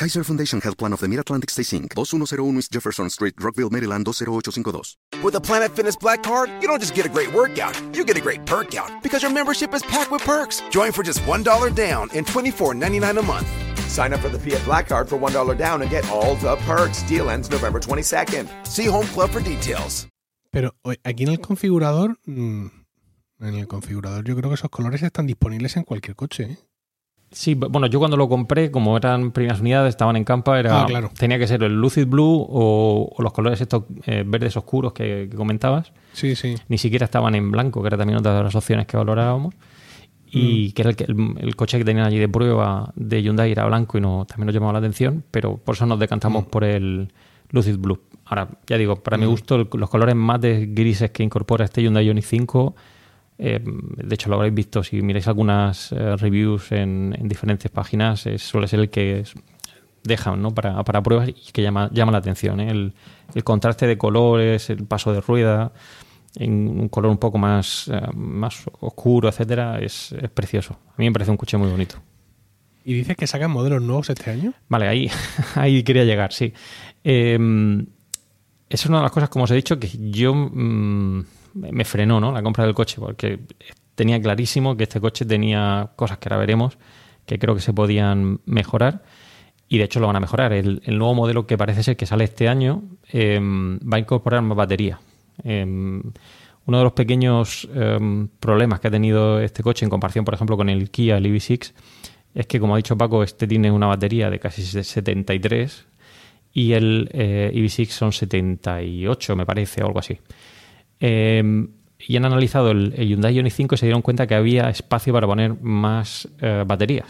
Kaiser Foundation Health Plan of the Mid-Atlantic Stay Inc., 2101 East Jefferson Street, Rockville, Maryland, 20852. With a Planet Fitness Black Card, you don't just get a great workout, you get a great perk out because your membership is packed with perks. Join for just $1 down and $24.99 a month. Sign up for the Fiat Black Card for $1 down and get all the perks. Deal ends November 22nd. See Home Club for details. Pero aquí en el configurador, mm, en el configurador yo creo que esos colores están disponibles en cualquier coche. ¿eh? Sí, bueno, yo cuando lo compré, como eran primeras unidades, estaban en campa, era, ah, tenía que ser el Lucid Blue o, los colores estos eh, verdes oscuros que, comentabas. Sí, sí. Ni siquiera estaban en blanco, que era también otra de las opciones que valorábamos. Y mm. que era el, el, coche que tenían allí de prueba de Hyundai era blanco y no, también nos llamaba la atención, pero por eso nos decantamos mm. por el Lucid Blue. Ahora, ya digo, para mi mm. gusto, los colores más de grises que incorpora este Hyundai Ioniq 5 eh, de hecho, lo habréis visto si miráis algunas eh, reviews en, diferentes páginas, suele ser el que dejan ¿no? para, para, pruebas y que llama, llama la atención. ¿eh? El, contraste de colores, el paso de rueda, en un color un poco más, más oscuro, etcétera, es, precioso. A mí me parece un coche muy bonito. ¿Y dices que sacan modelos nuevos este año? Vale, ahí, *laughs* ahí quería llegar, sí. esa es una de las cosas, como os he dicho, que yo. Mm, me frenó ¿no? la compra del coche porque tenía clarísimo que este coche tenía cosas que ahora veremos que creo que se podían mejorar y de hecho lo van a mejorar. El, nuevo modelo que parece ser que sale este año em, va a incorporar más batería. Em, uno de los pequeños em, problemas que ha tenido este coche en comparación, por ejemplo, con el Kia, el EV6, es que, como ha dicho Paco, este tiene una batería de casi 73 y el eh, EV6 son 78, me parece, o algo así. Em, y han analizado el, Hyundai Ioniq 5 y se dieron cuenta que había espacio para poner más eh, baterías.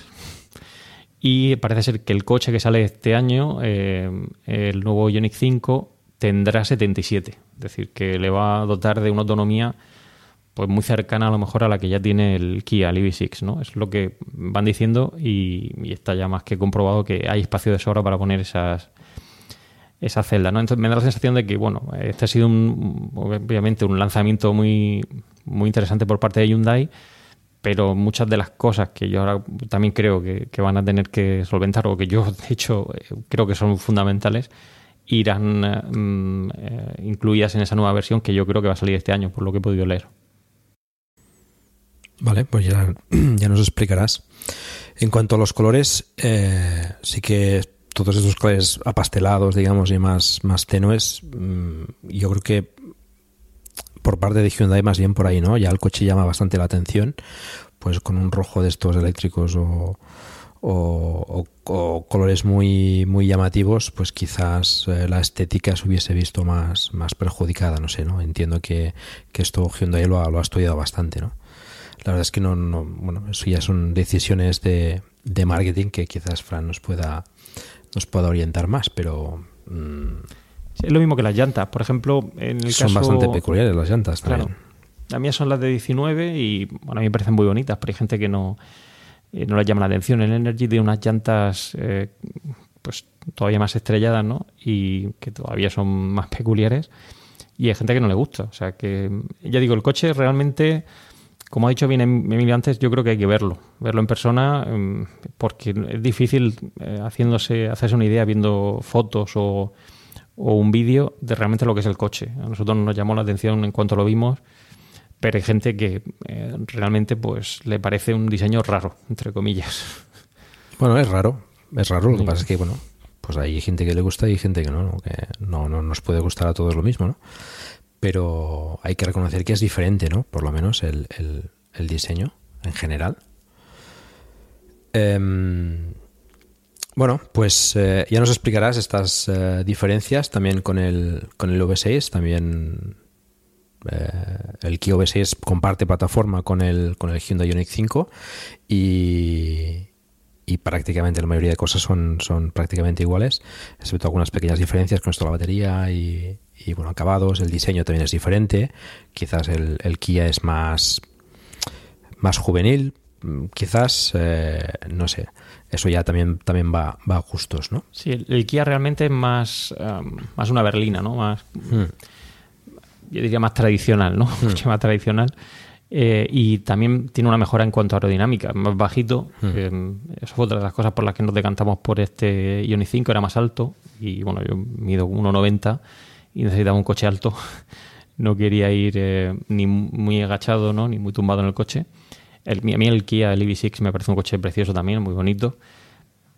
Y parece ser que el coche que sale este año, em, el nuevo Ioniq 5, tendrá 77. Es decir, que le va a dotar de una autonomía pues muy cercana a lo mejor a la que ya tiene el Kia, el EV6, ¿no? Es lo que van diciendo y, y, está ya más que comprobado que hay espacio de sobra para poner esas, esa celda, ¿no? Entonces me da la sensación de que, bueno, este ha sido un, obviamente un lanzamiento muy, muy interesante por parte de Hyundai, pero muchas de las cosas que yo ahora también creo que, van a tener que solventar, o que yo de hecho creo que son fundamentales, irán mm, eh, incluidas en esa nueva versión que yo creo que va a salir este año, por lo que he podido leer. Vale, pues ya, *clears throat* nos explicarás. En cuanto a los colores, eh, sí que todos estos colores apastelados, digamos, y más, más tenues, mm, yo creo que por parte de Hyundai más bien por ahí, ¿no? Ya el coche llama bastante la atención, pues con un rojo de estos eléctricos o, colores muy, muy llamativos, pues quizás eh, la estética se hubiese visto más, más perjudicada, no sé, ¿no? Entiendo que, esto Hyundai lo ha, lo ha estudiado bastante, ¿no? La verdad es que no, no bueno, eso ya son decisiones de, de marketing que quizás Fran nos pueda, nos pueda orientar más, pero... mm, Es lo mismo que las llantas. Por ejemplo, en el son caso... bastante peculiares las llantas también. Claro. Las mías son las de 19 y bueno, a mí me parecen muy bonitas, pero hay gente que no, eh, no les llama la atención. El Energy de unas llantas eh, pues todavía más estrelladas, ¿no? Y que todavía son más *laughs* peculiares. Y hay gente que no le gusta. O sea que, ya digo, el coche realmente, como ha dicho bien Em- Emilio antes, yo creo que hay que verlo. Verlo en persona, em, porque es difícil eh, haciéndose, hacerse una idea viendo fotos o, o un vídeo de realmente lo que es el coche. A nosotros nos llamó la atención en cuanto lo vimos, pero hay gente que eh, realmente pues le parece un diseño raro, entre comillas. Bueno, es raro, es raro. Lo que Sí. pasa es que, bueno, pues hay gente que le gusta y gente que no, ¿no? que no, no nos puede gustar a todos lo mismo, ¿no? Pero hay que reconocer que es diferente, ¿no? Por lo menos el, el- diseño en general. Em, bueno, pues eh, ya nos explicarás estas eh, diferencias también con el, con el V6, también eh, el Kia V6 comparte plataforma con el, con el Hyundai Ioniq 5 y, y prácticamente la mayoría de cosas son, son prácticamente iguales, excepto algunas pequeñas diferencias con esto de la batería y, y, bueno, acabados, el diseño también es diferente, quizás el, el Kia es más, más juvenil, quizás, eh, no sé, eso ya también, también va, va a gustos, ¿no? Sí, el, el Kia realmente es más, um, más una berlina, ¿no? Más, Hmm. yo diría más tradicional, ¿no? *laughs* Mucho más tradicional. Eh, y también tiene una mejora en cuanto a aerodinámica, más bajito. Eh, eso fue otra de las cosas por las que nos decantamos por este Ioni 5, era más alto. Y bueno, yo mido 1,90 y necesitaba un coche alto. *laughs* No quería ir eh, ni muy agachado, ¿no? Ni muy tumbado en el coche. El, a mí el Kia, el EV6, me parece un coche precioso también, muy bonito.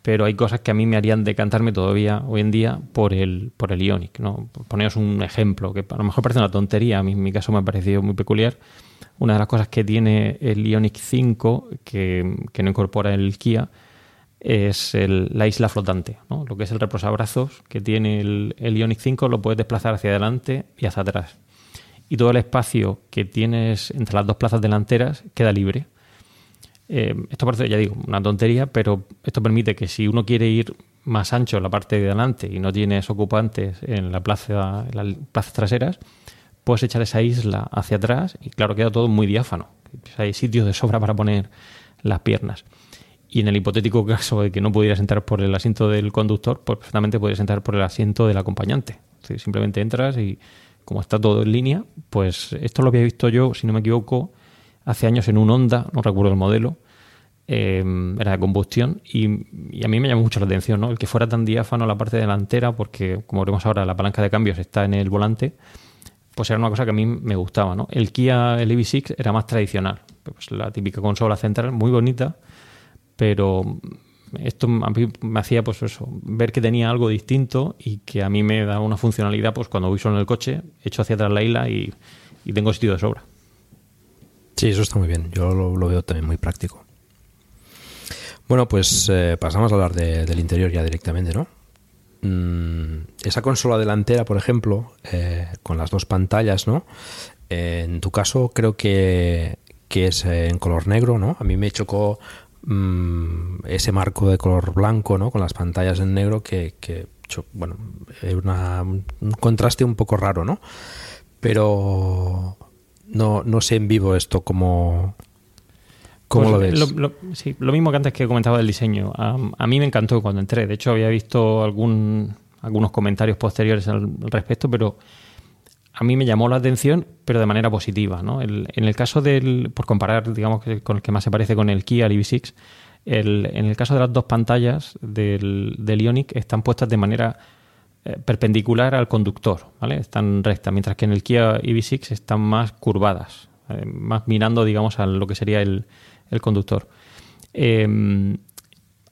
Pero hay cosas que a mí me harían decantarme todavía hoy en día por el, por el Ioniq, ¿no? Poneros un ejemplo, que a lo mejor parece una tontería, a mí en mi caso me ha parecido muy peculiar. Una de las cosas que tiene el Ioniq 5, que, que no incorpora el Kia, es la isla flotante. Lo que es el reposabrazos que tiene el, Ioniq 5 lo puedes desplazar hacia adelante y hacia atrás. Y todo el espacio que tienes entre las dos plazas delanteras queda libre. Eh, esto parece, ya digo, una tontería, pero esto permite que si uno quiere ir más ancho en la parte de delante y no tienes ocupantes en la plaza, en las plazas traseras, puedes echar esa isla hacia atrás y claro, queda todo muy diáfano. Hay sitios de sobra para poner las piernas. Y en el hipotético caso de que no pudieras entrar por el asiento del conductor, pues perfectamente podrías entrar por el asiento del acompañante. Simplemente entras y como está todo en línea, pues esto lo había visto yo, si no me equivoco, hace años en un Honda, no recuerdo el modelo, eh, era de combustión y, y a mí me llamó mucho la atención, ¿no? El que fuera tan diáfano la parte delantera, porque como veremos ahora, la palanca de cambios está en el volante, pues era una cosa que a mí me gustaba, ¿no? El Kia, el EV6 era más tradicional, pues la típica consola central, muy bonita, pero esto a mí me hacía pues eso, ver que tenía algo distinto y que a mí me da una funcionalidad, pues cuando voy solo en el coche, echo hacia atrás la isla y, y tengo sitio de sobra. Sí, eso está muy bien. Yo lo, veo también muy práctico. Bueno, pues eh, pasamos a hablar de- del interior ya directamente, ¿no? Mm, esa consola delantera, por ejemplo, eh, con las dos pantallas, ¿no? Eh, en tu caso creo que, que es en color negro, ¿no? A mí me chocó mm, ese marco de color blanco, ¿no? Con las pantallas en negro que, que bueno, es una- un contraste un poco raro, ¿no? Pero no, no sé en vivo esto cómo, cómo Pues lo ves. Lo, lo- sí, lo mismo que antes que comentaba del diseño. A, a mí me encantó cuando entré. De hecho, había visto algún, algunos comentarios posteriores al respecto, pero a mí me llamó la atención, pero de manera positiva. ¿no? El- en el caso del, por comparar, digamos, con el que más se parece con el Kia, el EV6, el- en el caso de las dos pantallas del, del Ioniq están puestas de manera eh, perpendicular al conductor, ¿vale? Están rectas, mientras que en el Kia EV6 están más curvadas, eh, más mirando, digamos, a lo que sería el, el conductor. Eh,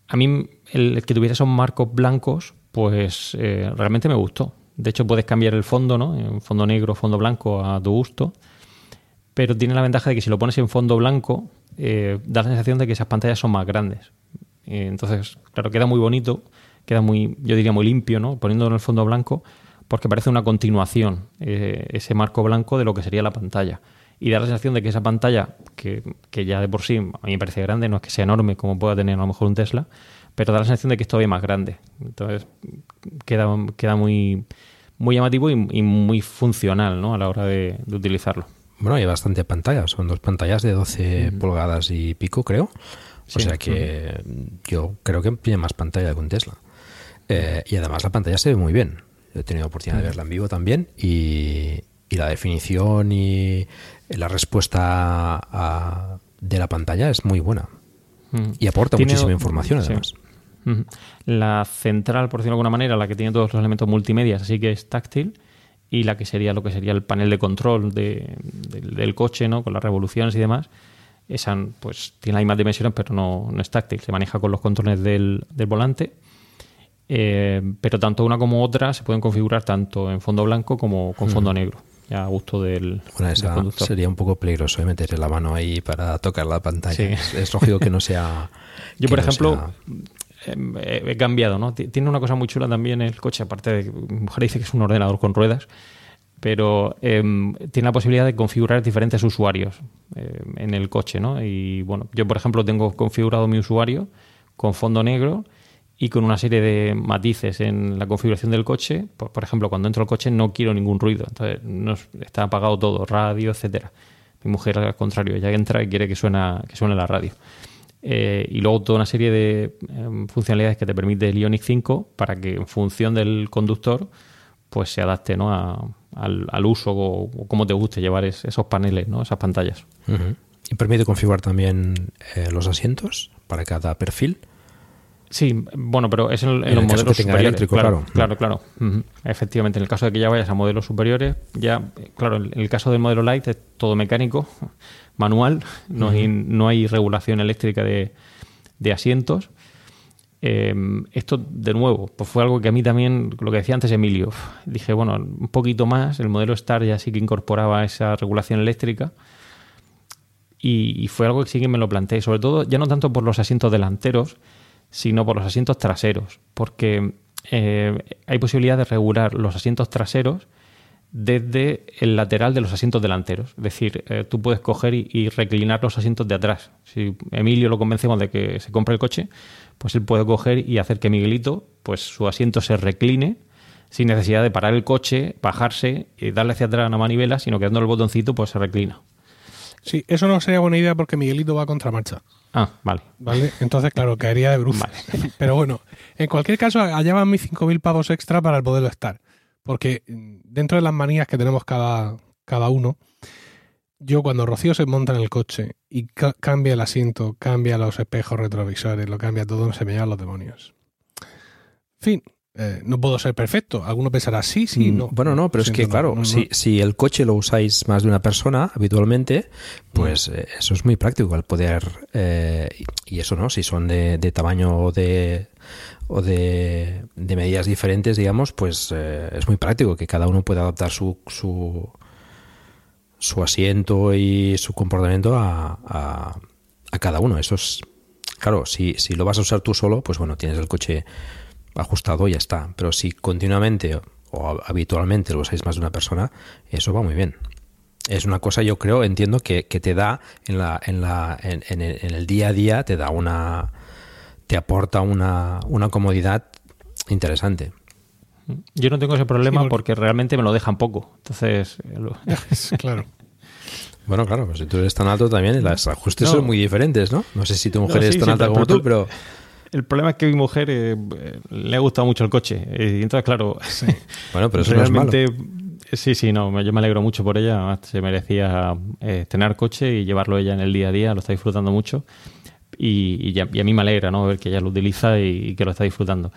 a mí el, el que tuviera esos marcos blancos, pues eh, realmente me gustó. De hecho, puedes cambiar el fondo, ¿no? En fondo negro, fondo blanco a tu gusto. Pero tiene la ventaja de que si lo pones en fondo blanco, eh, da la sensación de que esas pantallas son más grandes. Entonces, claro, queda muy bonito, queda muy, yo diría muy limpio, ¿no? Poniéndolo en el fondo blanco, porque parece una continuación, eh, ese marco blanco de lo que sería la pantalla. y da la sensación de que esa pantalla, que, que ya de por sí a mí me parece grande, no es que sea enorme como pueda tener a lo mejor un Tesla, pero da la sensación de que es todavía más grande. Entonces queda, queda muy, muy llamativo y, muy funcional ¿no? a la hora de, utilizarlo. Bueno, hay bastante pantalla, son dos pantallas de 12 pulgadas y pico, creo. O sea que yo creo que tiene más pantalla que un Tesla. Eh, y además la pantalla se ve muy bien. He tenido oportunidad de verla en vivo también y, la definición y la respuesta de la pantalla es muy buena. Y aporta muchísima información además. La central, por decirlo de alguna manera, la que tiene todos los elementos multimedia, así que es táctil, y la que sería lo que sería el panel de control del coche, ¿no? con las revoluciones y demás, esa pues tiene las mismas dimensiones, pero no, es táctil, se maneja con los controles del, volante. Eh, pero tanto una como otra se pueden configurar tanto en fondo blanco como con fondo negro, ya a gusto del, bueno, conductor. Sería un poco peligroso ¿eh? meterle la mano ahí para tocar la pantalla. Es, lógico que no sea. *laughs* Yo, por ejemplo, Em, he cambiado, ¿no? Tiene una cosa muy chula también el coche, aparte de que mi mujer dice que es un ordenador con ruedas, pero em, tiene la posibilidad de configurar diferentes usuarios em, en el coche, ¿no? Y bueno, yo por ejemplo tengo configurado mi usuario con fondo negro y con una serie de matices en la configuración del coche. Por, por ejemplo, cuando entro al coche no quiero ningún ruido, entonces no, está apagado todo, radio, etcétera. Mi mujer al contrario, ella entra y quiere que suena, que suene la radio. Eh, y luego toda una serie de em, funcionalidades que te permite el Ionic 5 para que en función del conductor pues se adapte ¿no? al, uso o, cómo te guste llevar esos paneles, ¿no? esas pantallas. ¿Y permite configurar también eh, los asientos para cada perfil? Sí, bueno, pero es en, los modelos superiores. claro, claro, claro. Efectivamente, en el caso de que ya vayas a modelos superiores, ya, claro, en el caso del modelo Light es todo mecánico, manual, no, hay, no hay regulación eléctrica de, asientos. Eh, esto, de nuevo, pues fue algo que a mí también, lo que decía antes Emilio, dije, bueno, un poquito más, el modelo Star ya sí que incorporaba esa regulación eléctrica. Y, y fue algo que sí que me lo planteé, sobre todo ya no tanto por los asientos delanteros, sino por los asientos traseros, porque eh, hay posibilidad de regular los asientos traseros desde el lateral de los asientos delanteros. Es decir, eh, tú puedes coger y, reclinar los asientos de atrás. Si Emilio lo convencemos de que se compre el coche, pues él puede coger y hacer que Miguelito, pues su asiento se recline sin necesidad de parar el coche, bajarse y darle hacia atrás a la manivela, sino que dando el botoncito, pues se reclina. Sí, eso no sería buena idea porque Miguelito va a contramarcha. Ah, vale. Vale, entonces, claro, caería de bruces. *laughs* Pero bueno, en cualquier caso, allá van mis 5.000 pavos extra para el modelo Star. Porque dentro de las manías que tenemos cada, cada uno, yo cuando Rocío se monta en el coche y cambia el asiento, cambia los espejos retrovisores, lo cambia todo, se me llevan los demonios. Fin, eh, no puedo ser perfecto. Alguno pensará, sí, sí, mm, no. Bueno, no, pero es que, claro, Si, si, el coche lo usáis más de una persona habitualmente, pues mm. eh, eso es muy práctico, el poder. Eh, y eso, ¿no? Si son de, tamaño o de, o de, medidas diferentes, digamos, pues es muy práctico que cada uno pueda adaptar su, su, su asiento y su comportamiento a, a, a cada uno. Eso es. Claro, si, si lo vas a usar tú solo, pues bueno, tienes el coche ajustado y ya está. Pero si continuamente o habitualmente lo usáis más de una persona, eso va muy bien. Es una cosa, yo creo, entiendo que, te da en, la, en, la, en, el, día a día, te da una. te aporta una, una comodidad interesante. Yo no tengo ese problema porque... realmente me lo dejan poco. Entonces. *laughs* claro. Bueno, claro, pues si tú eres tan alto también, los ajustes son muy diferentes, ¿no? No sé si tu mujer es tan alta como tú, pero. El problema es que mi mujer eh, le ha gustado mucho el coche. Y entonces, claro. *laughs* Bueno, pero eso realmente. Sí, sí, no, yo me alegro mucho por ella. Se merecía eh, tener coche y llevarlo ella en el día a día, lo está disfrutando mucho. Y, a, mí me alegra ¿no? ver que ella lo utiliza y, que lo está disfrutando.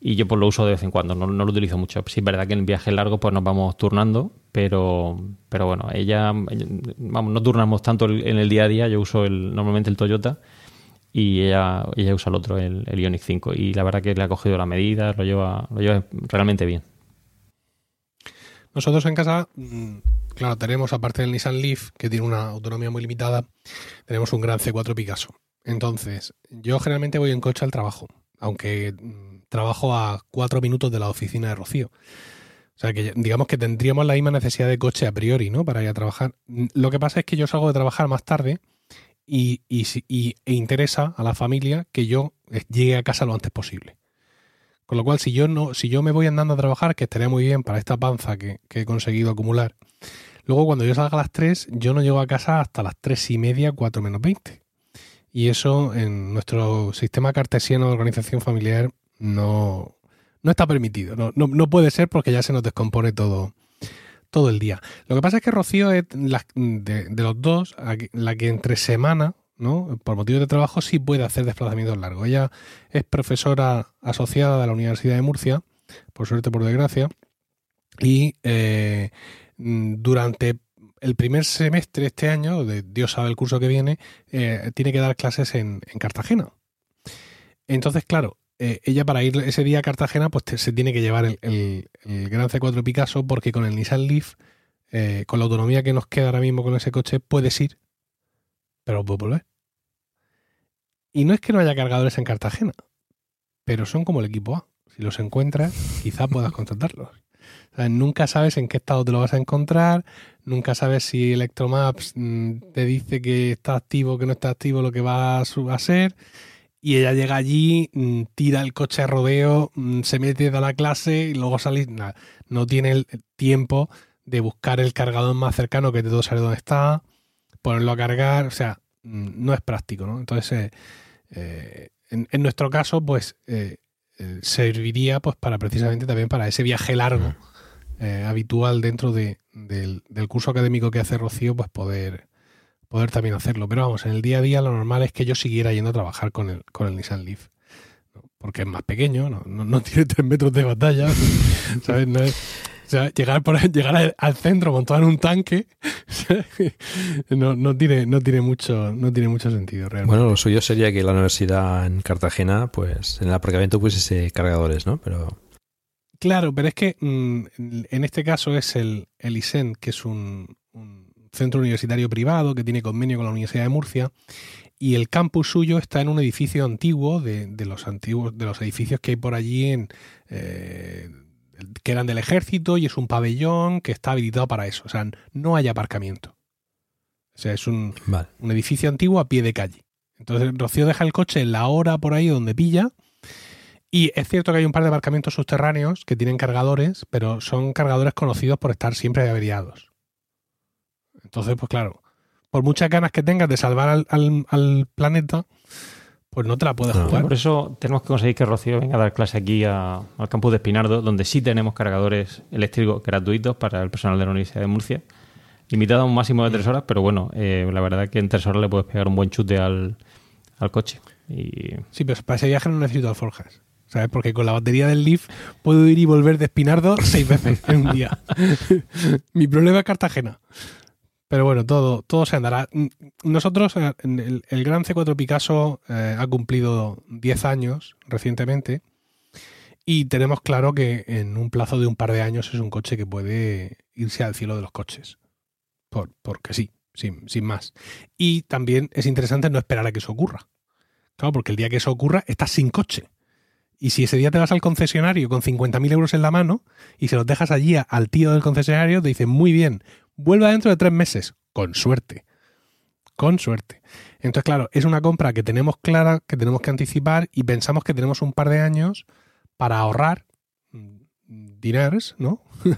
Y yo pues lo uso de vez en cuando, no, lo utilizo mucho. Sí es verdad que en viajes largos pues nos vamos turnando, pero, pero bueno, ella, vamos, no turnamos tanto en el día a día, yo uso el, normalmente el Toyota y ella, ella usa el otro, el, el, Ionic 5. Y la verdad que le ha cogido la medida, lo lleva, lo lleva realmente bien. Nosotros en casa, mm, claro, tenemos aparte del Nissan Leaf, que tiene una autonomía muy limitada, tenemos un gran C4 Picasso. Entonces, yo generalmente voy en coche al trabajo, aunque mm, trabajo a cuatro minutos de la oficina de Rocío. O sea, que digamos que tendríamos la misma necesidad de coche a priori, ¿no? Para ir a trabajar. Lo que pasa es que yo salgo de trabajar más tarde y, y, y e interesa a la familia que yo llegue a casa lo antes posible. Con lo cual, si yo no, si yo me voy andando a trabajar, que estaría muy bien para esta panza que, que he conseguido acumular, luego cuando yo salga a las 3, yo no llego a casa hasta las 3 y media, 4 menos 20. Y eso en nuestro sistema cartesiano de organización familiar no, no está permitido. No, no, no, puede ser porque ya se nos descompone todo, todo el día. Lo que pasa es que Rocío es de, los dos la que entre semana, ¿no? por motivos de trabajo, sí puede hacer desplazamientos largos. Ella es profesora asociada de la Universidad de Murcia, por suerte, por desgracia, y eh, durante el primer semestre este año, de Dios sabe el curso que viene, eh, tiene que dar clases en Cartagena. Entonces, claro, eh, ella para ir ese día a Cartagena, pues te, se tiene que llevar el, el, Gran C4 Picasso, porque con el Nissan Leaf, eh, con la autonomía que nos queda ahora mismo con ese coche, puedes ir, pero puedes volver. Y no es que no haya cargadores en Cartagena, pero son como el equipo A. Si los encuentras, quizás puedas contratarlos. O nunca sabes en qué estado te lo vas a encontrar, nunca sabes si Electromaps mmm, te dice que está activo, que no está activo, lo que va a ser. Y ella llega allí, mmm, tira el coche a rodeo, mmm, se mete a la clase y luego sale. No tiene el tiempo de buscar el cargador más cercano que de todo saber dónde está, ponerlo a cargar. O sea, mm, no es práctico, ¿no? Entonces, eh, eh, en, en, nuestro caso, pues eh, serviría pues para precisamente también para ese viaje largo eh, habitual dentro de, del, del, curso académico que hace Rocío, pues poder, poder también hacerlo. Pero vamos, en el día a día lo normal es que yo siguiera yendo a trabajar con el, con el Nissan Leaf. ¿no? Porque es más pequeño, no, no, no *laughs* tiene tres metros de batalla, *laughs* ¿sabes? No es, o sea, llegar, por, llegar al, al centro montado en un tanque *laughs* no, no, tiene, no, tiene mucho, no tiene mucho sentido realmente. Bueno, lo suyo sería que la universidad en Cartagena, pues en el aparcamiento pusiese cargadores, ¿no? Pero... Claro, pero es que mmm, en este caso es el, el ISEN, que es un, un, centro universitario privado que tiene convenio con la Universidad de Murcia, y el campus suyo está en un edificio antiguo de, de los antiguos, de los edificios que hay por allí en eh, que eran del ejército y es un pabellón que está habilitado para eso. O sea, no hay aparcamiento. O sea, es un, vale. un edificio antiguo a pie de calle. Entonces, Rocío deja el coche en la hora por ahí donde pilla. Y es cierto que hay un par de aparcamientos subterráneos que tienen cargadores, pero son cargadores conocidos por estar siempre averiados. Entonces, pues claro, por muchas ganas que tengas de salvar al, al, al planeta, pues no te la puedes jugar. Por eso tenemos que conseguir que Rocío venga a dar clase aquí a, al campus de Espinardo, donde sí tenemos cargadores eléctricos gratuitos para el personal de la Universidad de Murcia. Limitado a un máximo de tres horas, pero bueno, eh, la verdad es que en tres horas le puedes pegar un buen chute al, al coche. Y... Sí, pero para ese viaje no necesito alforjas. ¿Sabes? Porque con la batería del Leaf puedo ir y volver de Espinardo seis veces en un día. *laughs* Mi problema es Cartagena. Pero bueno, todo, todo se andará. Nosotros, eh, el, el Gran C4 Picasso eh, ha cumplido 10 años recientemente y tenemos claro que en un plazo de un par de años es un coche que puede irse al cielo de los coches. Por, porque sí, sin, sin más. Y también es interesante no esperar a que eso ocurra. Claro, porque el día que eso ocurra estás sin coche. Y si ese día te vas al concesionario con 50.000 euros en la mano y se los dejas allí al tío del concesionario, te dicen, muy bien, vuelva dentro de tres meses, con suerte. Con suerte. Entonces, claro, es una compra que tenemos clara, que tenemos que anticipar y pensamos que tenemos un par de años para ahorrar diners, ¿no? *laughs*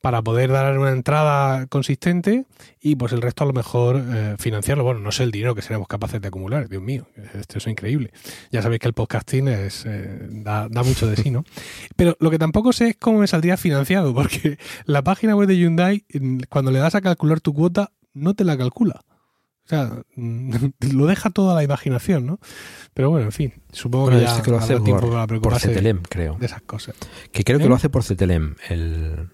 para poder dar una entrada consistente y pues el resto a lo mejor eh, financiarlo. Bueno, no sé el dinero que seremos capaces de acumular, Dios mío, esto es increíble. Ya sabéis que el podcasting es, eh, da, da, mucho de sí, ¿no? *laughs* Pero lo que tampoco sé es cómo me saldría financiado, porque la página web de Hyundai, cuando le das a calcular tu cuota, no te la calcula. O sea, *laughs* lo deja toda la imaginación, ¿no? Pero bueno, en fin, supongo bueno, que ya que lo hace por, por CTLM, creo. De esas cosas. Que creo ¿Eh? que lo hace por CTLM, el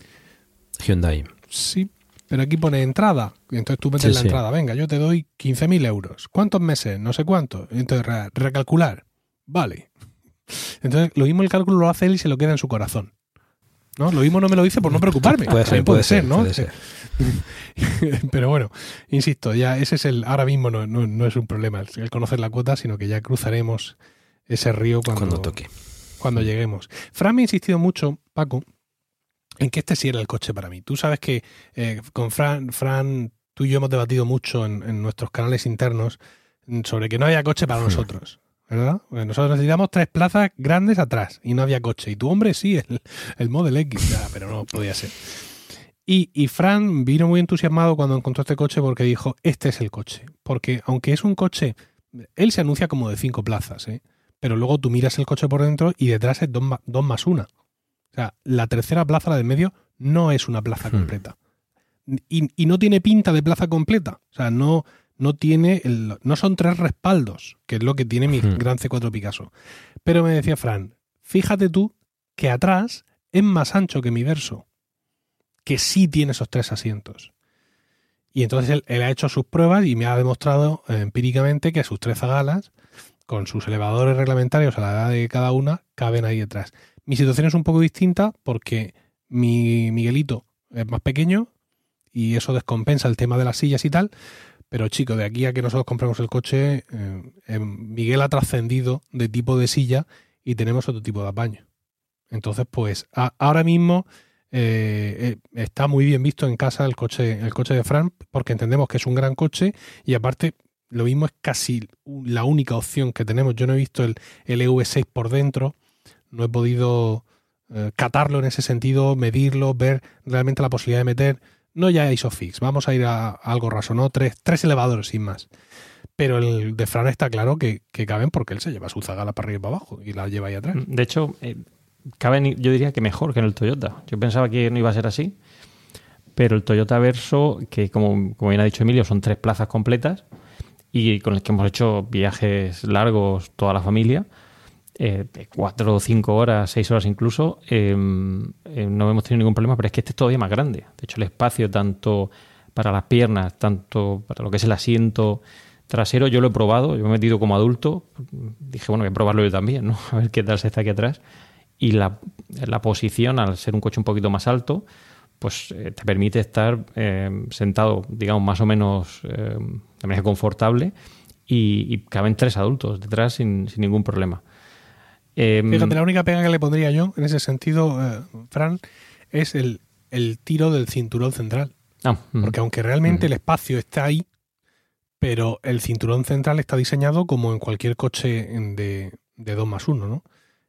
Hyundai. Sí, pero aquí pone entrada. Y entonces tú metes sí, la sí. entrada. Venga, yo te doy 15.000 euros. ¿Cuántos meses? No sé cuánto. Entonces, re recalcular. Vale. Entonces, lo mismo el cálculo lo hace él y se lo queda en su corazón. ¿no? Lo mismo no me lo dice por no preocuparme. Puede ser, puede, puede ser, ¿no? Puede ser. *laughs* Pero bueno, insisto, ya ese es el. Ahora mismo no, no, no, es un problema el conocer la cuota, sino que ya cruzaremos ese río cuando, cuando toque. Cuando lleguemos. Fran me ha insistido mucho, Paco, en que este sí era el coche para mí. Tú sabes que eh, con Fran, Fran, tú y yo hemos debatido mucho en, en nuestros canales internos sobre que no había coche para nosotros. ¿Verdad? Porque nosotros necesitamos tres plazas grandes atrás y no había coche. Y tu hombre sí, el, el Model X, ya, pero no podía ser. Y, y Fran vino muy entusiasmado cuando encontró este coche porque dijo, este es el coche. Porque aunque es un coche, él se anuncia como de cinco plazas, ¿eh? pero luego tú miras el coche por dentro y detrás es dos, dos más una. O sea, la tercera plaza, la del medio, no es una plaza Hmm. completa. Y, y no tiene pinta de plaza completa. O sea, no, no tiene. el- no son tres respaldos, que es lo que tiene mi Hmm. gran C4 Picasso. Pero me decía Fran, fíjate tú que atrás es más ancho que mi verso, que sí tiene esos tres asientos. Y entonces él, ha hecho sus pruebas y me ha demostrado empíricamente que sus tres zagalas, con sus elevadores reglamentarios a la edad de cada una, caben ahí detrás. Mi situación es un poco distinta porque mi Miguelito es más pequeño y eso descompensa el tema de las sillas y tal. Pero chico, de aquí a que nosotros compremos el coche, eh, eh, Miguel ha trascendido de tipo de silla y tenemos otro tipo de apaño. Entonces, pues ahora mismo eh, eh, está muy bien visto en casa el coche, el coche de Fran, porque entendemos que es un gran coche y aparte lo mismo es casi la única opción que tenemos. Yo no he visto el, el EV6 por dentro, no he podido eh, catarlo en ese sentido, medirlo, ver realmente la posibilidad de meter, no ya ISOFIX, vamos a ir a, algo raso, ¿no? Tres, tres elevadores sin más. Pero el de Fran está claro que, que caben porque él se lleva su zagala para arriba y para abajo y la lleva ahí atrás. De hecho, caben, yo diría que mejor que en el Toyota. Yo pensaba que no iba a ser así, pero el Toyota Verso, que como, como bien ha dicho Emilio, son tres plazas completas y con el que hemos hecho viajes largos toda la familia, eh, de cuatro o cinco horas, seis horas incluso, eh, eh, no hemos tenido ningún problema, pero es que este es todavía más grande. De hecho, el espacio tanto para las piernas, tanto para lo que es el asiento trasero, yo lo he probado, yo me he metido como adulto, dije, bueno, voy a probarlo yo también, ¿no? *laughs* A ver qué tal se está aquí atrás. Y la, la posición, al ser un coche un poquito más alto, pues eh, te permite estar eh, sentado, digamos, más o menos eh, de manera confortable y, y caben tres adultos detrás sin, sin ningún problema. Eh, Fíjate, la única pega que le pondría yo en ese sentido, Fran, es el, el tiro del cinturón central. ah, mm, Porque aunque realmente el espacio está ahí, pero el cinturón central está diseñado como en cualquier coche de, de 2 más 1, ¿no?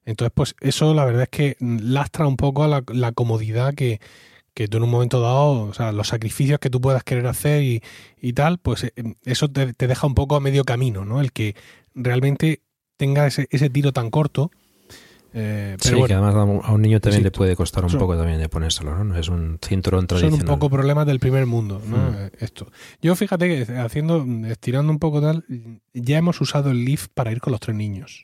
Entonces, pues eso la verdad es que lastra un poco a la, la comodidad que, que tú en un momento dado, o sea, los sacrificios que tú puedas querer hacer y, y tal, pues eh, eso te, te deja un poco a medio camino, ¿no? El que realmente tenga ese, ese tiro tan corto. eh, Sí, pero que bueno, además a un- niño también sí. le puede costar un Son- poco también de ponérselo, ¿no? Es un cinturón son tradicional. un poco problemas del primer mundo, ¿no? Mm. Eh, Esto. Yo fíjate que haciendo, estirando un poco tal, ya hemos usado el lift para ir con los tres niños.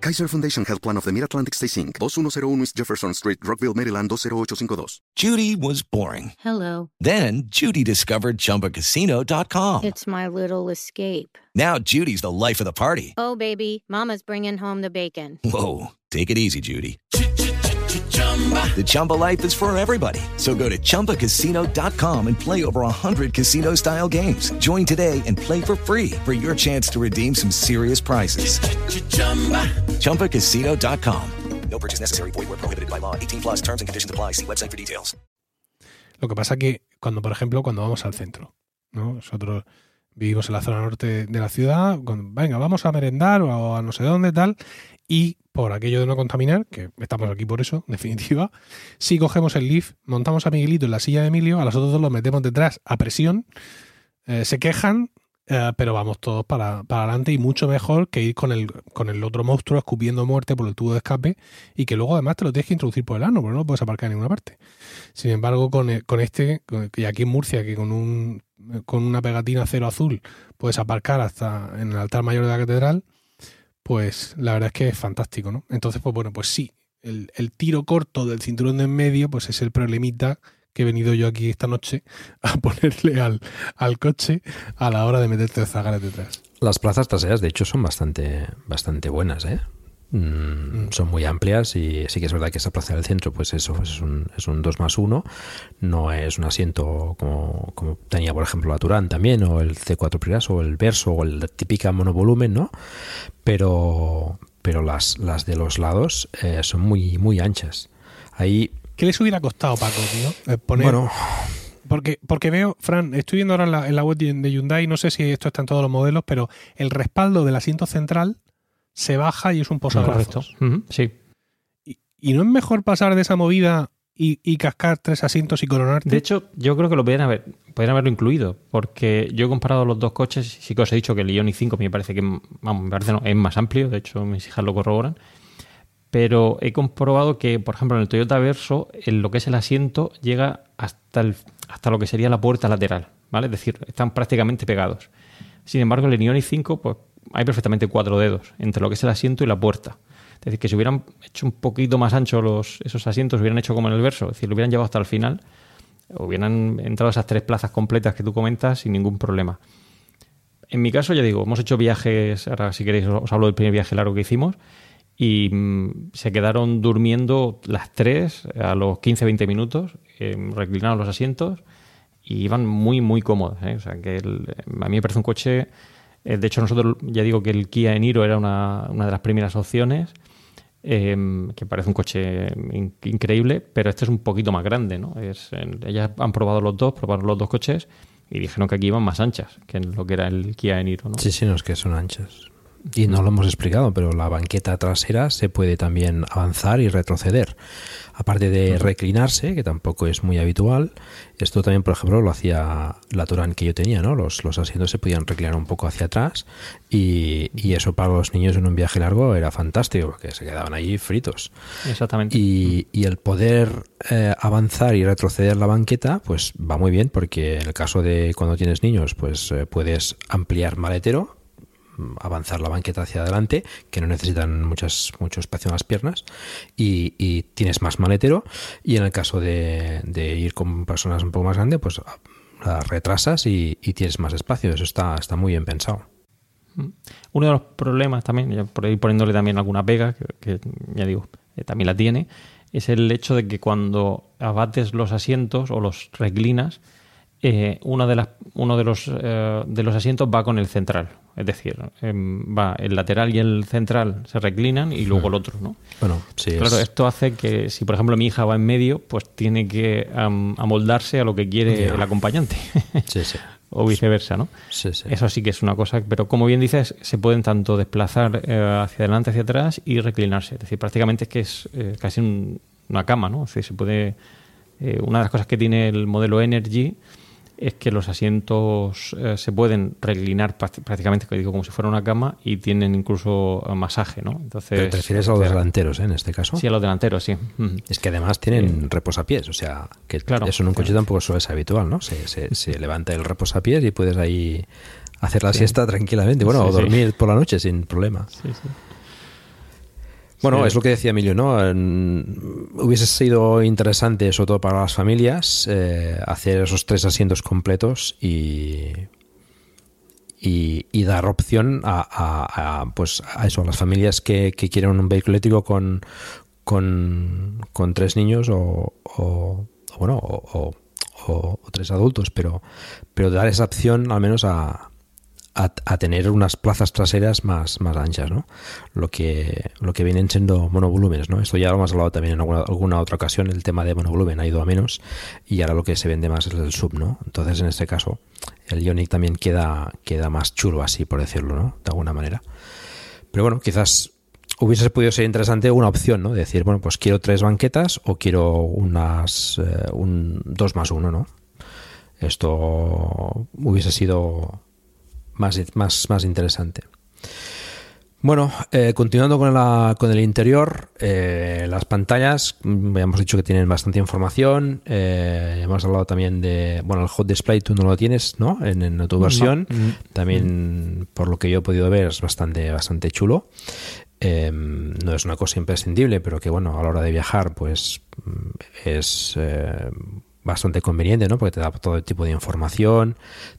Kaiser Foundation Health Plan of the Mid-Atlantic Stay Inc., 2101 East Jefferson Street, Rockville, Maryland, 20852. Judy was boring. Hello. Then Judy discovered ChumbaCasino.com. It's my little escape. Now Judy's the life of the party. Oh, baby, Mama's bringing home the bacon. Whoa, take it easy, Judy. The Chumba life is for everybody. So go to ChumbaCasino.com and play over 100 casino style games. Join today and play for free for your chance to redeem some serious prizes. ChumbaCasino.com. No purchase necessary. Void where prohibited by law. 18 plus terms and conditions apply. See website for details. Lo que pasa que cuando, por ejemplo, cuando vamos al centro, ¿no? Nosotros vivimos en la zona norte de la ciudad, cuando, venga, vamos a merendar o a no sé dónde, tal, y por aquello de no contaminar, que estamos aquí por eso, en definitiva, si cogemos el lift, montamos a Miguelito en la silla de Emilio, a los otros dos los metemos detrás a presión, eh, se quejan, eh, pero vamos todos para, para adelante y mucho mejor que ir con el, con el otro monstruo escupiendo muerte por el tubo de escape y que luego además te lo tienes que introducir por el ano, porque no lo puedes aparcar en ninguna parte. Sin embargo, con, el- con este, con- y aquí en Murcia, que con, un, con una pegatina cero azul puedes aparcar hasta en el altar mayor de la catedral, pues la verdad es que es fantástico, ¿no? Entonces, pues bueno, pues sí, el, el tiro corto del cinturón de en medio, pues es el problemita que he venido yo aquí esta noche *laughs* a ponerle al, al coche a la hora de meterte el zagares detrás. Las plazas traseras, de hecho, son bastante, bastante buenas, ¿eh? Mm, son muy amplias y sí que es verdad que esa plaza del centro, pues eso es un, es un 2 más 1, no es un asiento como, como tenía, por ejemplo, la Turán también, o el C4 Priras, o el Verso, o el típica monovolumen, ¿no? Pero, pero las, las de los lados eh, son muy, muy anchas. Ahí. ¿Qué les hubiera costado, Paco, tío? Eh, poner... Bueno. Porque, porque veo, Fran, estoy viendo ahora en la, en la web de Hyundai, no sé si esto está en todos los modelos, pero el respaldo del asiento central se baja y es un posabrazos. Correcto. Sí. ¿Y, ¿Y, no es mejor pasar de esa movida y, y, cascar tres asientos y coronarte? De hecho, yo creo que lo podrían, haber, podrían haberlo incluido, porque yo he comparado los dos coches, sí que os he dicho que el Ioniq 5 me parece que vamos, me parece no, es más amplio, de hecho mis hijas lo corroboran, pero he comprobado que, por ejemplo, en el Toyota Verso, en lo que es el asiento llega hasta, el, hasta lo que sería la puerta lateral, ¿vale? Es decir, están prácticamente pegados. Sin embargo, el Ioniq 5, pues hay perfectamente cuatro dedos entre lo que es el asiento y la puerta. Es decir, que si hubieran hecho un poquito más ancho los, esos asientos, hubieran hecho como en el verso, es decir, lo hubieran llevado hasta el final, hubieran entrado esas tres plazas completas que tú comentas sin ningún problema. En mi caso, ya digo, hemos hecho viajes, ahora si queréis os hablo del primer viaje largo que hicimos, y mmm, se quedaron durmiendo las tres a los 15-20 minutos, eh, reclinaron los asientos y iban muy, muy cómodos. ¿eh? O sea, que a mí me parece un coche de hecho, nosotros ya digo que el Kia Eniro era una, una de las primeras opciones, eh, que parece un coche in increíble, pero este es un poquito más grande. ¿no? Es, ellas han probado los dos, probaron los dos coches y dijeron que aquí iban más anchas que en lo que era el Kia Eniro. ¿no? Sí, sí, no es que son anchas. Y no lo hemos explicado, pero la banqueta trasera se puede también avanzar y retroceder. Aparte de reclinarse, que tampoco es muy habitual, esto también, por ejemplo, lo hacía la Turán que yo tenía, ¿no? Los, los asientos se podían reclinar un poco hacia atrás y, y, eso para los niños en un viaje largo era fantástico, porque se quedaban ahí fritos. Exactamente. Y, y el poder eh, avanzar y retroceder la banqueta, pues va muy bien, porque en el caso de cuando tienes niños, pues eh, puedes ampliar maletero, avanzar la banqueta hacia adelante, que no necesitan muchas, mucho espacio en las piernas, y, tienes más maletero. Y en el caso de, ir con personas un poco más grandes, pues la retrasas y, tienes más espacio. Eso está, está muy bien pensado. Uno de los problemas también, por ir poniéndole también alguna pega, que, que ya digo, eh, también la tiene, es el hecho de que cuando abates los asientos o los reclinas, eh, uno, de las, uno de, los, eh, de los asientos va con el central. Es decir, eh, va el lateral y el central se reclinan y luego el otro, ¿no? Bueno, sí. Claro, es... esto hace que si, por ejemplo, mi hija va en medio, pues tiene que um, amoldarse a lo que quiere el acompañante. *laughs* Sí, sí. *laughs* o viceversa, ¿no? Sí, sí. Eso sí que es una cosa, pero como bien dices, se pueden tanto desplazar eh, hacia adelante, hacia atrás y reclinarse. Es decir, prácticamente es que es eh, casi un, una cama, ¿no? Decir, se puede. Eh, una de las cosas que tiene el modelo Energy es que los asientos eh, se pueden reclinar prácticamente digo, como si fuera una cama y tienen incluso masaje, ¿no? Entonces, Pero te refieres a los delanteros, ¿eh? En este caso. Sí, a los delanteros, sí. Es que además tienen sí. reposapiés, o sea, que claro, eso en un coche claro. tampoco suele ser habitual, ¿no? Se, se, se levanta el reposapiés y puedes ahí hacer la sí. siesta tranquilamente, bueno, sí, o dormir por la noche sin problema. Sí, sí. Bueno, sí. es lo que decía Emilio, ¿no? Hubiese sido interesante, sobre todo para las familias, eh, hacer esos tres asientos completos y, y, y dar opción a, a, a, pues a eso, a las familias que, que quieren un vehículo eléctrico con, con, con tres niños o, o bueno, o, o, tres adultos, pero, pero dar esa opción al menos a, a, tener unas plazas traseras más, más anchas, ¿no? Lo que, lo que vienen siendo monovolúmenes, ¿no? Esto ya lo hemos hablado también en alguna, alguna, otra ocasión, el tema de monovolumen ha ido a menos y ahora lo que se vende más es el sub, ¿no? Entonces, en este caso, el Ioniq también queda, queda más chulo así, por decirlo, ¿no? De alguna manera. Pero bueno, quizás hubiese podido ser interesante una opción, ¿no? De decir, bueno, pues quiero tres banquetas o quiero unas, eh, un dos más uno, ¿no? Esto hubiese sido más, más, más interesante. Bueno, eh, continuando con, la, con, el interior, eh, las pantallas, ya hemos dicho que tienen bastante información. Eh, hemos hablado también de, bueno, el Hot Display tú no lo tienes, ¿no? En, en tu versión. No. También, por lo que yo he podido ver, es bastante, bastante chulo. Eh, no es una cosa imprescindible, pero que bueno, a la hora de viajar, pues es bastante conveniente, ¿no? Porque te da todo tipo de información,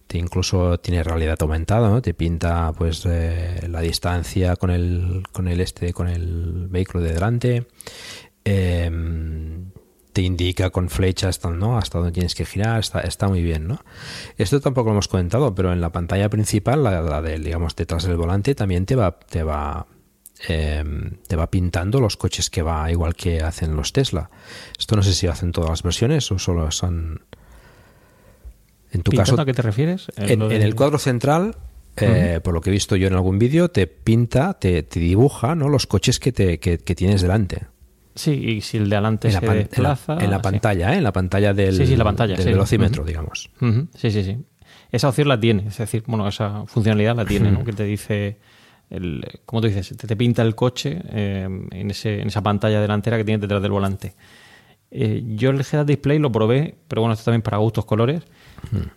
te incluso tiene realidad aumentada, ¿no? Te pinta pues eh, la distancia con el con el este con el vehículo de delante. Em, te indica con flechas ¿no? hasta dónde tienes que girar, está, está muy bien, ¿no? Esto tampoco lo hemos comentado, pero en la pantalla principal, la, la de, digamos, detrás del volante, también te va, te va eh, te va pintando los coches que va igual que hacen los Tesla. Esto no sé si hacen todas las versiones o solo son... En tu caso, ¿a qué te refieres? En, el cuadro central, eh, por lo que he visto yo en algún vídeo, te pinta, te, dibuja ¿no? los coches que, te, que, tienes delante. Sí, y si el de adelante en se la, desplaza... En la, pantalla, ¿eh? En la pantalla del, sí, la pantalla, del velocímetro, digamos. Sí, sí, sí. Esa opción la tiene, es decir, bueno, esa funcionalidad la tiene, ¿no? *laughs* Que te dice el, como tú dices, te, pinta el coche eh, en, ese, en, esa pantalla delantera que tiene detrás del volante. Eh, yo el head display lo probé, pero bueno, esto también para gustos colores.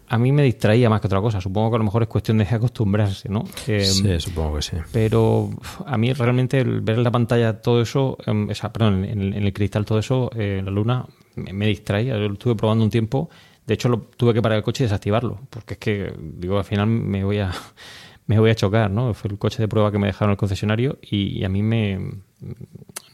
A mí me distraía más que otra cosa. Supongo que a lo mejor es cuestión de *laughs* acostumbrarse, ¿no? Eh, sí, supongo que sí. Pero a mí realmente el ver en la pantalla todo eso, em, perdón, en, el cristal todo eso, en la luna, me, me distraía. Yo lo estuve probando un tiempo. De hecho, lo, tuve que parar el coche y desactivarlo. Porque es que, digo, al final me voy a me voy a chocar, ¿no? Fue el coche de prueba que me dejaron en el concesionario y, a mí me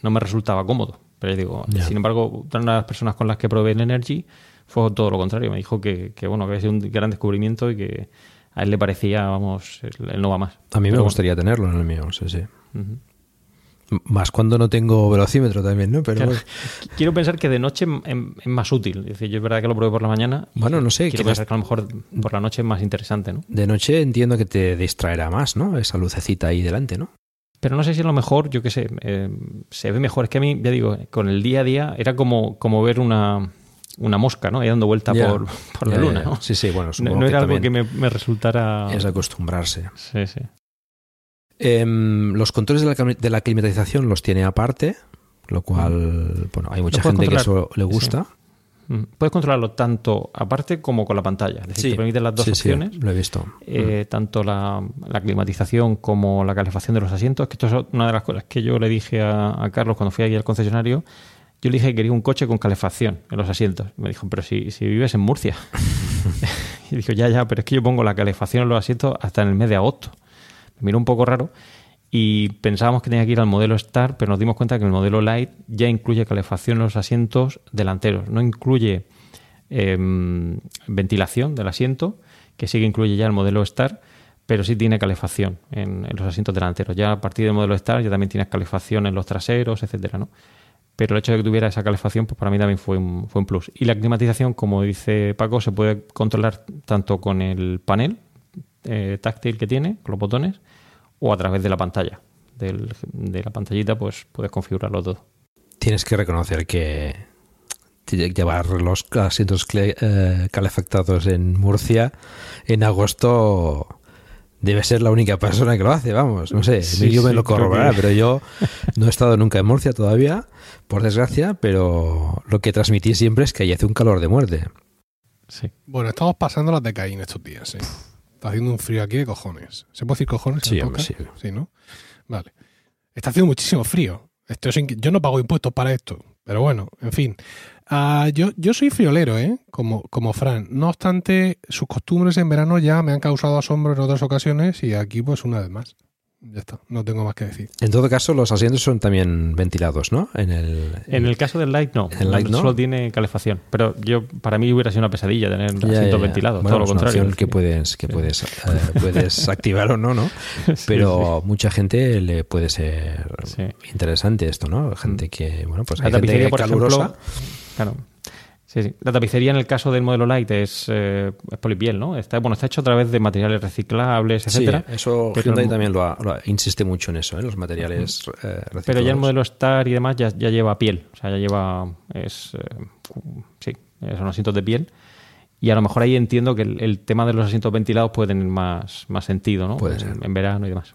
no me resultaba cómodo. Pero digo, sin embargo, una de las personas con las que probé el Energy fue todo lo contrario. Me dijo que, bueno, que había sido un gran descubrimiento y que a él le parecía, vamos, el, no va más. A mí me gustaría tenerlo en el mío, sí, sí. Más cuando no tengo velocímetro también, ¿no? Pero *laughs* Quiero pensar que de noche es más útil. Es decir, yo es verdad que lo pruebo por la mañana. Bueno, no sé. Quiero pensar que a lo mejor por la noche es más interesante, ¿no? De noche entiendo que te distraerá más, ¿no? Esa lucecita ahí delante, ¿no? Pero no sé si a lo mejor, yo qué sé, eh, se ve mejor. Es que a mí, ya digo, con el día a día era como, como ver una, una mosca, ¿no? Ahí dando vuelta por, por, la luna, ¿no? Sí, sí, bueno, no, no era algo que me, me, resultara... Es acostumbrarse. Sí, sí. Em, los controles de la, climatización los tiene aparte, lo cual, bueno, hay mucha gente que eso le gusta. Mm. Puedes controlarlo tanto aparte como con la pantalla. Es decir, te permiten las dos opciones. lo he visto. Eh, mm. Tanto la, climatización como la calefacción de los asientos. Que esto es una de las cosas que yo le dije a, Carlos cuando fui aquí al concesionario. Yo le dije que quería un coche con calefacción en los asientos. Me dijo, pero si, si vives en Murcia. *laughs* *laughs* y dijo, ya, ya, pero es que yo pongo la calefacción en los asientos hasta en el mes de agosto miró un poco raro y pensábamos que tenía que ir al modelo Star, pero nos dimos cuenta que el modelo Light ya incluye calefacción en los asientos delanteros, no incluye em, ventilación del asiento, que sí que incluye ya el modelo Star, pero sí tiene calefacción en, los asientos delanteros. Ya a partir del modelo Star ya también tienes calefacción en los traseros, etcétera, ¿no? Pero el hecho de que tuviera esa calefacción, pues para mí también fue fue un plus. Y la climatización, como dice Paco, se puede controlar tanto con el panel eh, táctil que tiene, con los botones, o a través de la pantalla. de la pantallita, pues puedes configurarlo todo. Tienes que reconocer que llevar los asientos eh, calefactados en Murcia en agosto debe ser la única persona que lo hace, vamos, no sé, yo me lo corroborará, pero yo no he estado nunca en Murcia todavía, por desgracia, pero lo que transmití siempre es que ahí hace un calor de muerte. Sí. Bueno, estamos pasando las de Caín estos días, sí. Está haciendo un frío aquí de cojones. ¿Se puede decir cojones? Sí, sí. Sí, ¿no? Vale. Está haciendo muchísimo frío. Esto yo no pago impuestos para esto. Pero bueno, en fin. Ah, yo, yo soy friolero, ¿eh? Como, como Fran. No obstante, sus costumbres en verano ya me han causado asombro en otras ocasiones y aquí pues una vez más. Ya está, no tengo más que decir. En todo caso, los asientos son también ventilados, ¿no? En el, en el caso del Light no. El Light no. Solo tiene calefacción. Pero yo para mí hubiera sido una pesadilla tener asientos ventilados. todo lo contrario. que puedes, que puedes, *laughs* eh, puedes activar o no, ¿no? *laughs* Pero mucha gente le puede ser interesante esto, ¿no? Gente que, bueno, pues hay gente calurosa. claro. Sí, La tapicería en el caso del modelo Light es, eh, polipiel, ¿no? Está, bueno, está hecho a través de materiales reciclables, etcétera. Sí, eso Hyundai también lo, insiste mucho en eso, en ¿eh? los materiales reciclables. Pero ya el modelo Star y demás ya, lleva piel, o sea, ya lleva, es, eh, sí, son asientos de piel. Y a lo mejor ahí entiendo que el, tema de los asientos ventilados puede tener más, más sentido, ¿no? Puede ser. En verano y demás.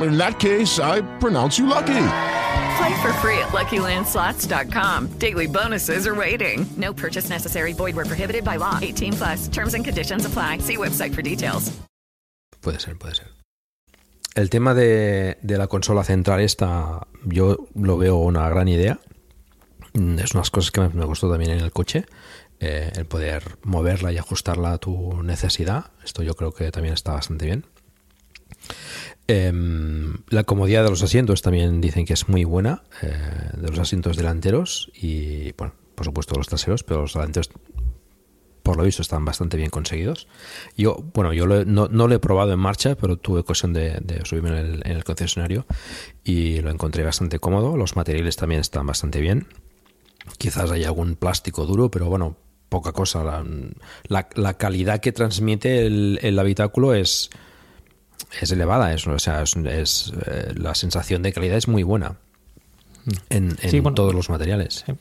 In that case, I pronounce you lucky. Play for free at LuckyLandSlots.com. Daily bonuses are waiting. No purchase necessary. Void where prohibited by law. 18 plus. Terms and conditions apply. See website for details. Puede ser, puede ser. El tema de, de la consola central esta, yo lo veo una gran idea. Mm, Es unas cosas que me, me gustó también en el coche. eh, el poder moverla y ajustarla a tu necesidad. Esto yo creo que también está bastante bien. Em, la comodidad de los asientos también dicen que es muy buena, eh, de los asientos delanteros y, bueno, por supuesto los traseros, pero los delanteros, por lo visto, están bastante bien conseguidos. Yo, bueno, yo lo no, no lo he probado en marcha, pero tuve ocasión de, de subirme en el, en el concesionario y lo encontré bastante cómodo. Los materiales también están bastante bien. Quizás hay algún plástico duro, pero bueno, poca cosa. La, la- la calidad que transmite el, el habitáculo es, es elevada. Es, o sea, es, es, eh, la sensación de calidad es muy buena en, en Sí, bueno, todos los materiales. Sí.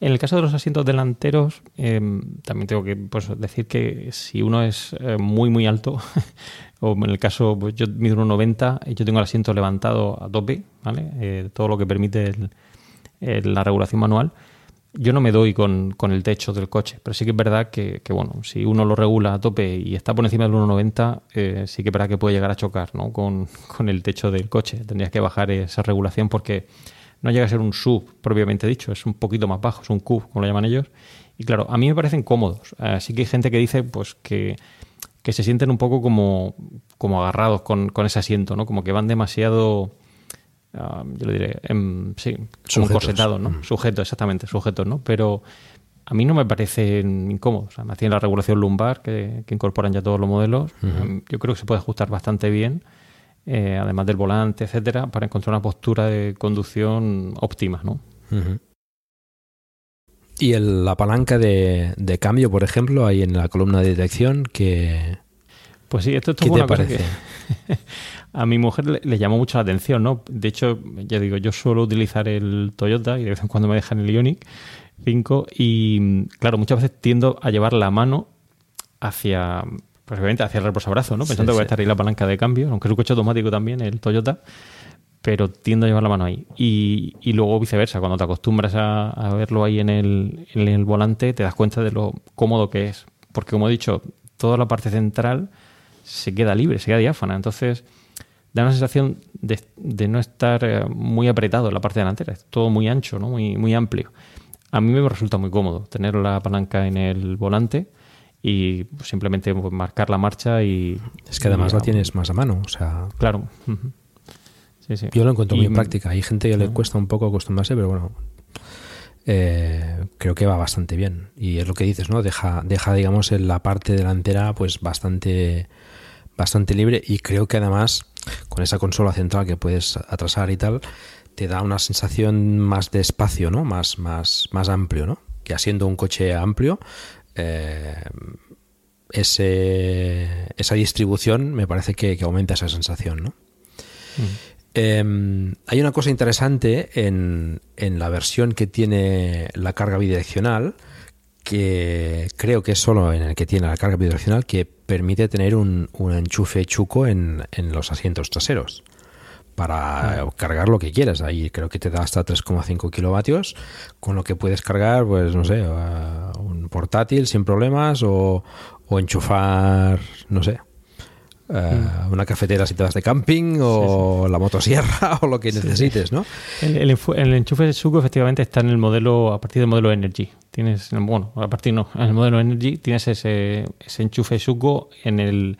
En el caso de los asientos delanteros, eh, también tengo que pues, decir que si uno es eh, muy, muy alto, *laughs* o en el caso, pues, yo mido 1,90 y yo tengo el asiento levantado a tope, ¿vale? Eh, todo lo que permite el- el- la regulación manual, yo no me doy con, con el techo del coche, pero sí que es verdad que, que, bueno, si uno lo regula a tope y está por encima del 1,90, eh, sí que es verdad que puede llegar a chocar ¿no? con, *laughs* con el techo del coche. Tendrías que bajar esa regulación porque no llega a ser un sub propiamente dicho, es un poquito más bajo, es un cub, como lo llaman ellos. Y claro, a mí me parecen cómodos. Así que hay gente que dice pues que, que se sienten un poco como, como agarrados con, con ese asiento, ¿no? Como que van demasiado, ah, yo lo diré, em, sí, como Sujetos. corsetados, ¿no? Sujetos, exactamente, sujetos, ¿no? Pero a mí no me parecen incómodos. Además tiene la regulación lumbar que, que incorporan ya todos los modelos. Em, Yo creo que se puede ajustar bastante bien, eh, además del volante, etcétera, para encontrar una postura de conducción óptima, ¿no? Y el- la palanca de, de cambio, por ejemplo, ahí en la columna de dirección, que... Pues sí, esto, esto ¿Qué fue te una cosa parece? que *laughs* a mi mujer le, le llamó mucho la atención, ¿no? De hecho, ya digo, yo suelo utilizar el Toyota y de vez en cuando me dejan el Ioniq 5 y, claro, muchas veces tiendo a llevar la mano hacia, pues hacia el reposabrazo, ¿no? Sí, Pensando que va a estar ahí la palanca de cambio, aunque es un coche automático también, el Toyota, pero tiendo a llevar la mano ahí. Y, y luego viceversa, cuando te acostumbras a, a verlo ahí en el, en el volante, te das cuenta de lo cómodo que es. Porque, como he dicho, toda la parte central se queda libre, se queda diáfana. Entonces, da una sensación de, de no estar eh, muy apretado en la parte delantera. Es todo muy ancho, ¿no? muy, muy amplio. A mí me resulta muy cómodo tener la palanca en el volante y simplemente pues, marcar la marcha y... Es que además y- la tienes más a mano, o sea... Claro. Sí, sí. Yo lo encuentro Y- muy práctica. Hay gente que le cuesta un poco acostumbrarse, pero bueno, eh, creo que va bastante bien. Y es lo que dices, ¿no? Deja, deja digamos, en la parte delantera, pues bastante, bastante libre. Y creo que además, con esa consola central que puedes atrasar y tal, te da una sensación más de espacio, ¿no? Más, más, más amplio, ¿no? Que siendo un coche amplio, eh, ese, esa distribución me parece que, que aumenta esa sensación, ¿no? Eh, hay una cosa interesante en, en la versión que tiene la carga bidireccional, que creo que es solo en el que tiene la carga bidireccional, que permite tener un, un enchufe chuco en, en los asientos traseros para cargar lo que quieras. Ahí creo que te da hasta 3,5 kilovatios, con lo que puedes cargar, pues no sé, un portátil sin problemas o, o enchufar, no sé, uh, una cafetera si te vas de camping o la motosierra *laughs* o lo que necesites, ¿no? El, el enfu- el enchufe de suco efectivamente está en el modelo, a partir del modelo Energy. Tienes, bueno, a partir no, en el modelo Energy tienes ese, ese enchufe suco en, el,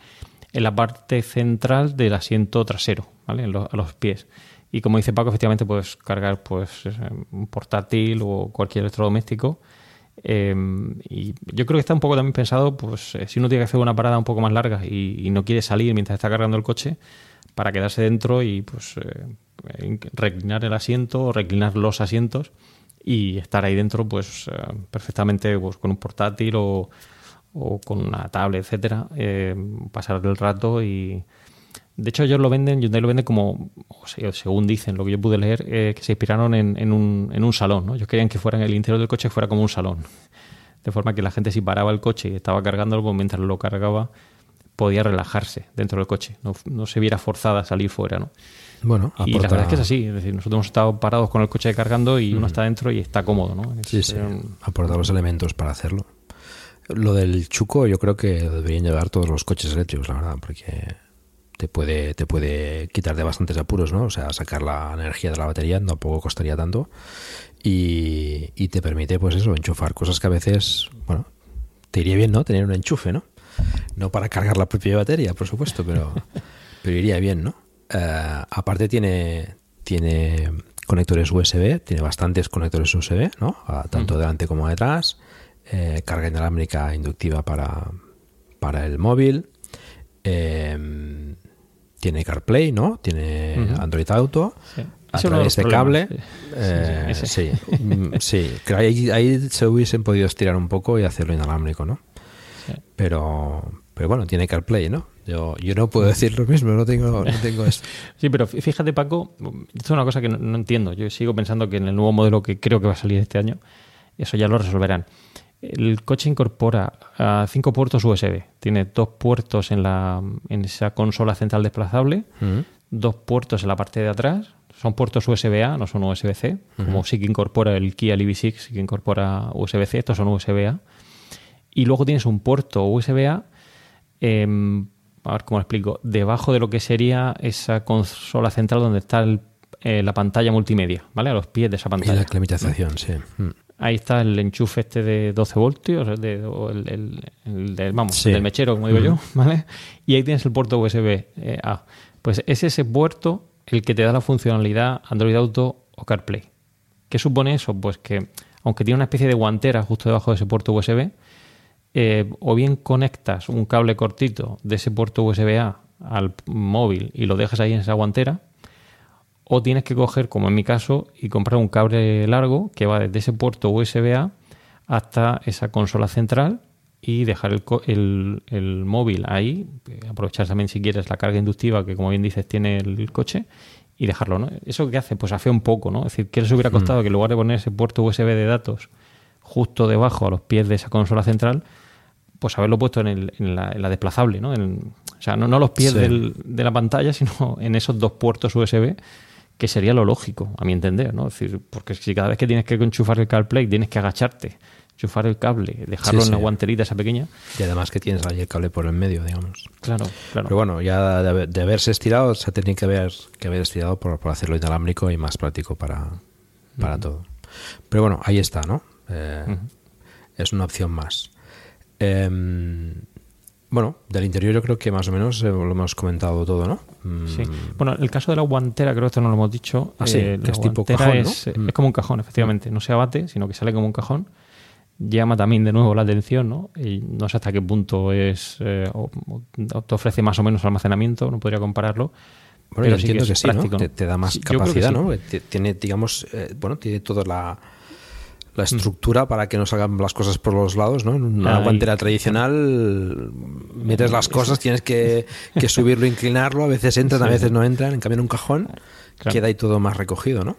en la parte central del asiento trasero, ¿vale? En lo- a los pies. Y como dice Paco, efectivamente puedes cargar pues eh, un portátil o cualquier electrodoméstico Eh, y yo creo que está un poco también pensado, pues eh, si uno tiene que hacer una parada un poco más larga y, no quiere salir mientras está cargando el coche, para quedarse dentro y pues eh, reclinar el asiento o reclinar los asientos y estar ahí dentro pues eh, perfectamente pues, con un portátil o, o con una tablet, etcétera, pasar el rato y de hecho ellos lo venden, Hyundai lo vende como, o sea, según dicen, lo que yo pude leer, eh, que se inspiraron en, en, un, en un salón, ¿no? Ellos querían que fuera en el interior del coche fuera como un salón, de forma que la gente si paraba el coche y estaba cargándolo, pues mientras lo cargaba podía relajarse dentro del coche, no, no se viera forzada a salir fuera, ¿no? Bueno, y la verdad es que es así, es decir, nosotros hemos estado parados con el coche cargando y uno está dentro y está cómodo, ¿no? Es, Sí, sí, eh, aporta los elementos para hacerlo. Lo del chuco yo creo que deberían llevar todos los coches eléctricos, la verdad, porque te puede, te puede quitar de bastantes apuros, ¿no? O sea, sacar la energía de la batería tampoco costaría tanto y, y te permite, pues eso, enchufar cosas que a veces, bueno, te iría bien, ¿no? Tener un enchufe, ¿no? No para cargar la propia batería, por supuesto, pero, *laughs* pero iría bien, ¿no? Eh, aparte tiene, tiene conectores USB, tiene bastantes conectores USB, ¿no? Tanto delante como detrás. Eh, carga inalámbrica inductiva para, para el móvil. Eh, tiene CarPlay, ¿no? Tiene. Android Auto. Sí. A través de cable. sí. Eh, Sí, sí, ese. Mm, ahí, ahí se hubiesen podido estirar un poco y hacerlo inalámbrico, ¿no? Pero, pero bueno, tiene CarPlay, ¿no? Yo, yo no puedo decir lo mismo, no tengo, no tengo esto. *laughs* Sí, pero fí- fíjate, Paco, esto es una cosa que no, no entiendo. Yo sigo pensando que en el nuevo modelo que creo que va a salir este año, eso ya lo resolverán. El coche incorpora ah, cinco puertos USB. Tiene dos puertos en, la, en esa consola central desplazable, Mm. dos puertos en la parte de atrás. Son puertos USB-A, no son USB-C, como sí que incorpora el Kia EV6, sí que incorpora USB-C, estos son USB-A. Y luego tienes un puerto USB-A, em, a ver cómo lo explico, debajo de lo que sería esa consola central donde está el- eh, la pantalla multimedia, ¿vale? A los pies de esa Y pantalla. la climatización, sí. Ahí está el enchufe este de 12 voltios, de- o el, el- el del- vamos, Sí. el del mechero, como digo yo. ¿vale? Y ahí tienes el puerto USB eh, A. Pues es ese puerto el que te da la funcionalidad Android Auto o CarPlay. ¿Qué supone eso? Pues que, aunque tiene una especie de guantera justo debajo de ese puerto USB, eh, o bien conectas un cable cortito de ese puerto USB A al móvil y lo dejas ahí en esa guantera, o tienes que coger, como en mi caso, y comprar un cable largo que va desde ese puerto USB A hasta esa consola central y dejar el, el- el móvil ahí, eh, aprovechar también si quieres la carga inductiva que como bien dices tiene el coche y dejarlo, ¿no? ¿Eso qué hace? Pues afea un poco, ¿no? Es decir, ¿qué les hubiera costado que en lugar de poner ese puerto USB de datos justo debajo a los pies de esa consola central, pues haberlo puesto en, el- en la, en la desplazable, ¿no? En- o sea, no, no los pies Sí. del- de la pantalla, sino en esos dos puertos USB, que sería lo lógico, a mi entender, ¿no? Es decir, porque si cada vez que tienes que enchufar el CarPlay tienes que agacharte, enchufar el cable, dejarlo Sí, en la sí. guanterita esa pequeña, Y además que tienes ahí el cable por el medio, digamos. claro, claro. Pero bueno, ya de, haber- de haberse estirado, se tenía que haber, que haber estirado por, por hacerlo inalámbrico y más práctico para, para todo. Pero bueno, ahí está, ¿no? Eh. Es una opción más. Em, bueno, del interior yo creo que más o menos lo hemos comentado todo, ¿no? Mm, Sí. Bueno, el caso de la guantera, creo que esto no lo hemos dicho. Ah, sí, eh, que la es tipo cajón, ¿no? es, eh, Mm. es como un cajón, efectivamente. No se abate, sino que sale como un cajón. Llama también de nuevo la atención, ¿no? Y no sé hasta qué punto es eh, o- o te ofrece más o menos almacenamiento, no podría compararlo. Bueno, pero yo sí entiendo que que, es sí, ¿no? práctico, Te, te da más Sí, capacidad, sí. ¿no? Tiene, digamos, eh, bueno, tiene toda la, la estructura para que no salgan las cosas por los lados, ¿no? En una Ahí. guantera tradicional metes las cosas, tienes que, que subirlo, inclinarlo, a veces entran, a Sí. veces no entran, en cambio en un cajón Claro. queda ahí todo más recogido, ¿no?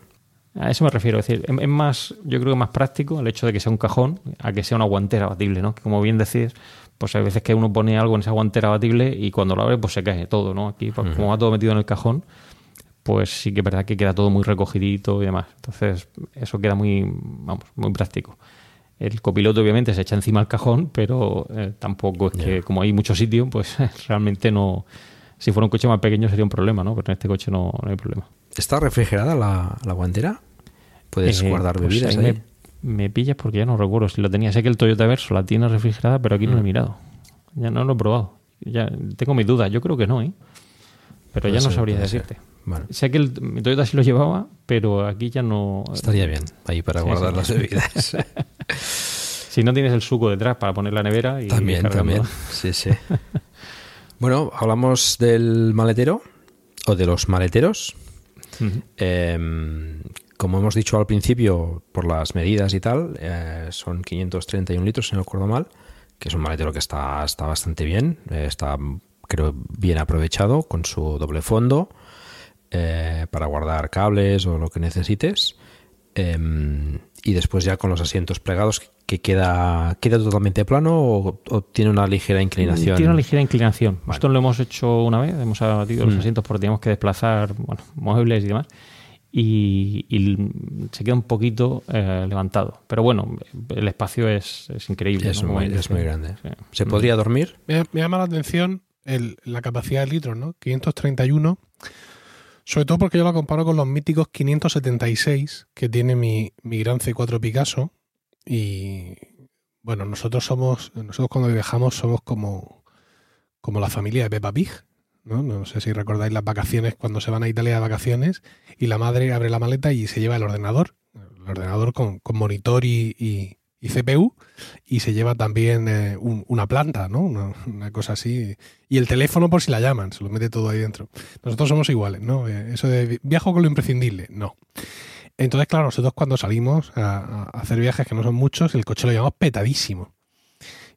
A eso me refiero, es decir, es es más, yo creo que más práctico el hecho de que sea un cajón a que sea una guantera abatible, ¿no? Que como bien decís, pues hay veces que uno pone algo en esa guantera abatible y cuando lo abre pues se cae todo, ¿no? Aquí, pues, como va todo metido en el cajón, pues sí que es verdad que queda todo muy recogidito y demás. Entonces, eso queda muy, vamos, muy práctico. El copiloto obviamente se echa encima el cajón, pero eh, tampoco es que, como hay mucho sitio, pues *laughs* realmente no... Si fuera un coche más pequeño sería un problema, ¿no? Pero en este coche no, no hay problema. ¿Está refrigerada la, la guantera? ¿Puedes Eh, guardar pues bebidas ahí ahí? Me, me pillas porque ya no recuerdo si lo tenía. Sé que el Toyota Verso la tiene refrigerada, pero aquí no Mm. lo he mirado. Ya no lo he probado. Ya tengo mis dudas. Yo creo que no, ¿eh? Pero Puede ya no ser, sabría decirte. Sé que el, Toyota sí lo llevaba, pero aquí ya no. Estaría bien, ahí para Sí, guardar sí. las bebidas. *laughs* Si no tienes el suco detrás para poner la nevera y También, también. Sí, sí. *laughs* bueno, hablamos del maletero o de los maleteros. Eh, como hemos dicho al principio, por las medidas y tal, eh, son 531 litros, si no recuerdo mal, que es un maletero que está, está bastante bien, eh, está, creo, bien aprovechado con su doble fondo eh, para guardar cables o lo que necesites. Eh, y después ya con los asientos plegados, que queda, queda totalmente plano o, o tiene una ligera inclinación. Tiene una ligera inclinación. Esto lo hemos hecho una vez, hemos abatido los Mm. asientos porque teníamos que desplazar bueno, muebles y demás. Y, y se queda un poquito eh, levantado. Pero bueno, el espacio es, es increíble. Es muy- es grande. Sí. ¿Se podría dormir? Me, me llama la atención el- la capacidad de litros, ¿no? 531. Sobre todo porque yo la comparo con los míticos 576 que tiene mi, mi gran C4 Picasso. Y bueno, nosotros somos, nosotros cuando viajamos somos como, como la familia de Peppa Pig. ¿no? no sé si recordáis las vacaciones cuando se van a Italia de vacaciones y la madre abre la maleta y se lleva el ordenador, el ordenador con, con monitor y, y- y CPU y se lleva también eh, un- una planta, ¿no? Una, cosa así. Y el teléfono por si la llaman, se lo mete todo ahí dentro. Nosotros somos iguales, ¿no? Eh, Eso de vi- viajo con lo imprescindible, no. Entonces, claro, nosotros cuando salimos a, a hacer viajes que no son muchos, el coche lo llevamos petadísimo.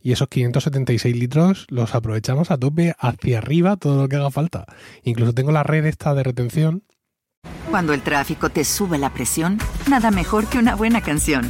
Y esos 576 litros los aprovechamos a tope hacia arriba todo lo que haga falta. Incluso tengo la red esta de retención. Cuando el tráfico te sube la presión, nada mejor que una buena canción.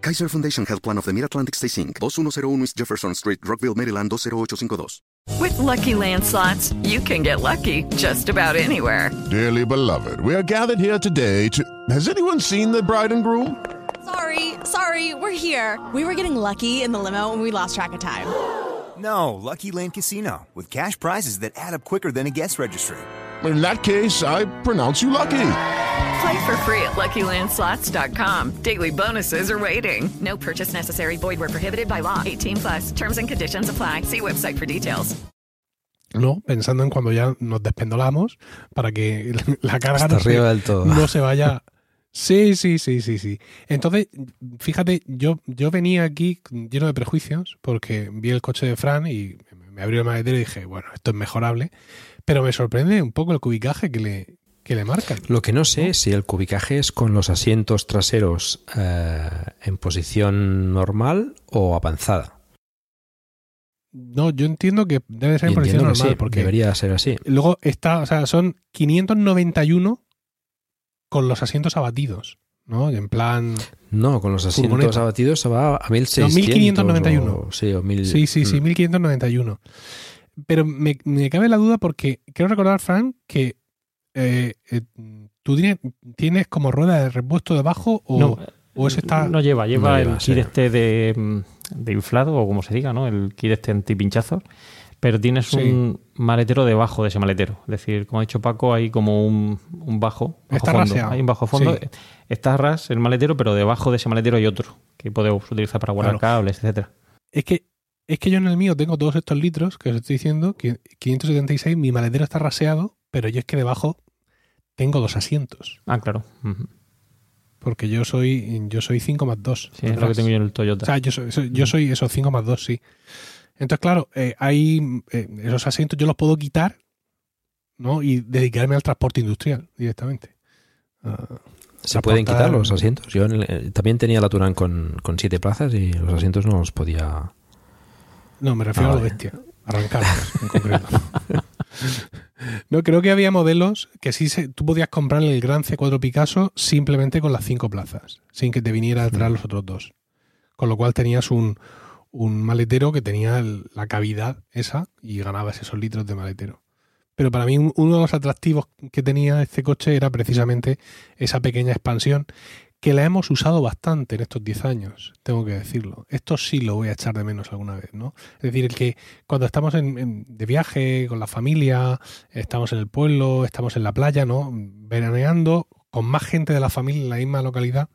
Kaiser Foundation Health Plan of the Mid-Atlantic Stay Inc., 2101 East Jefferson Street, Rockville, Maryland, 20852. With Lucky Land slots, you can get lucky just about anywhere. Dearly beloved, we are gathered here today to. Has anyone seen the bride and groom? Sorry, sorry, we're here. We were getting lucky in the limo and we lost track of time. *gasps* No, Lucky Land Casino, with cash prizes that add up quicker than a guest registry. In that case, I pronounce you lucky. Play for free at LuckyLandSlots.com. Daily bonuses are waiting. No purchase necessary. Void where prohibited by law. 18 plus. Terms and conditions apply. See website for details. ¿no? Pensando en cuando ya nos despendolamos para que *laughs* la carga Hasta no se, arriba del todo. no se vaya. Sí, sí, sí, sí, sí. Entonces, fíjate, yo, yo venía aquí lleno de prejuicios porque vi el coche de Fran y me abrió el maletero y dije, bueno, esto es mejorable. Pero me sorprende un poco el cubicaje que le, que le marcan. Lo que no sé es si el cubicaje es con los asientos traseros eh, en posición normal o avanzada. No, yo entiendo que debe ser en posición normal sí, porque debería ser así. luego está, o sea, son 591 con los asientos abatidos, ¿no? En plan... No, con los asientos Furgoneta. abatidos se va a 1600. 1591. o- sí, o 1000. Sí, sí, sí, Mm. 1591. Pero me, me cabe la duda porque quiero recordar, Frank, que eh, eh, tú tienes, tienes como rueda de repuesto debajo o, No, o eso está... No lleva, lleva No el lleva, kit sí. este de, de inflado, o como se diga, ¿no? El kit este antipinchazo. Pero tienes Sí. un maletero debajo de ese maletero. Es decir, como ha dicho Paco, hay como un, un bajo, bajo Está fondo. raseado. Hay un bajo fondo. Sí. Está ras el maletero, pero debajo de ese maletero hay otro que podemos utilizar para guardar Claro. cables, etcétera. Es que es que yo en el mío tengo todos estos litros que os estoy diciendo, que 576, mi maletero está raseado, pero yo es que debajo tengo dos asientos, Ah, claro. Porque yo soy yo soy 5 más 2. Sí, es lo que tengo yo en el Toyota. O sea, yo soy, soy- yo soy esos 5 más 2, sí. Entonces, claro, eh, hay eh, esos asientos yo los puedo quitar, ¿no? Y dedicarme al transporte industrial directamente. Ah, ¿Se pueden quitar los asientos? Yo en el- eh, también tenía la Turán con, con siete plazas y los asientos no los podía. No, me refiero Ah, a lo vale. bestia. Arrancarlos, en concreto. *laughs* *laughs* no, creo que había modelos que sí se, tú podías comprar el Gran C4 Picasso simplemente con las cinco plazas, sin que te viniera detrás los otros dos. Con lo cual tenías un, un maletero que tenía el- la cavidad esa y ganabas esos litros de maletero. Pero para mí un- uno de los atractivos que tenía este coche era precisamente esa pequeña expansión que la hemos usado bastante en estos 10 años, tengo que decirlo. Esto sí lo voy a echar de menos alguna vez, ¿no? Es decir, el que cuando estamos en, en- de viaje con la familia, estamos en el pueblo, estamos en la playa, ¿no? Veraneando, con más gente de la familia en la misma localidad,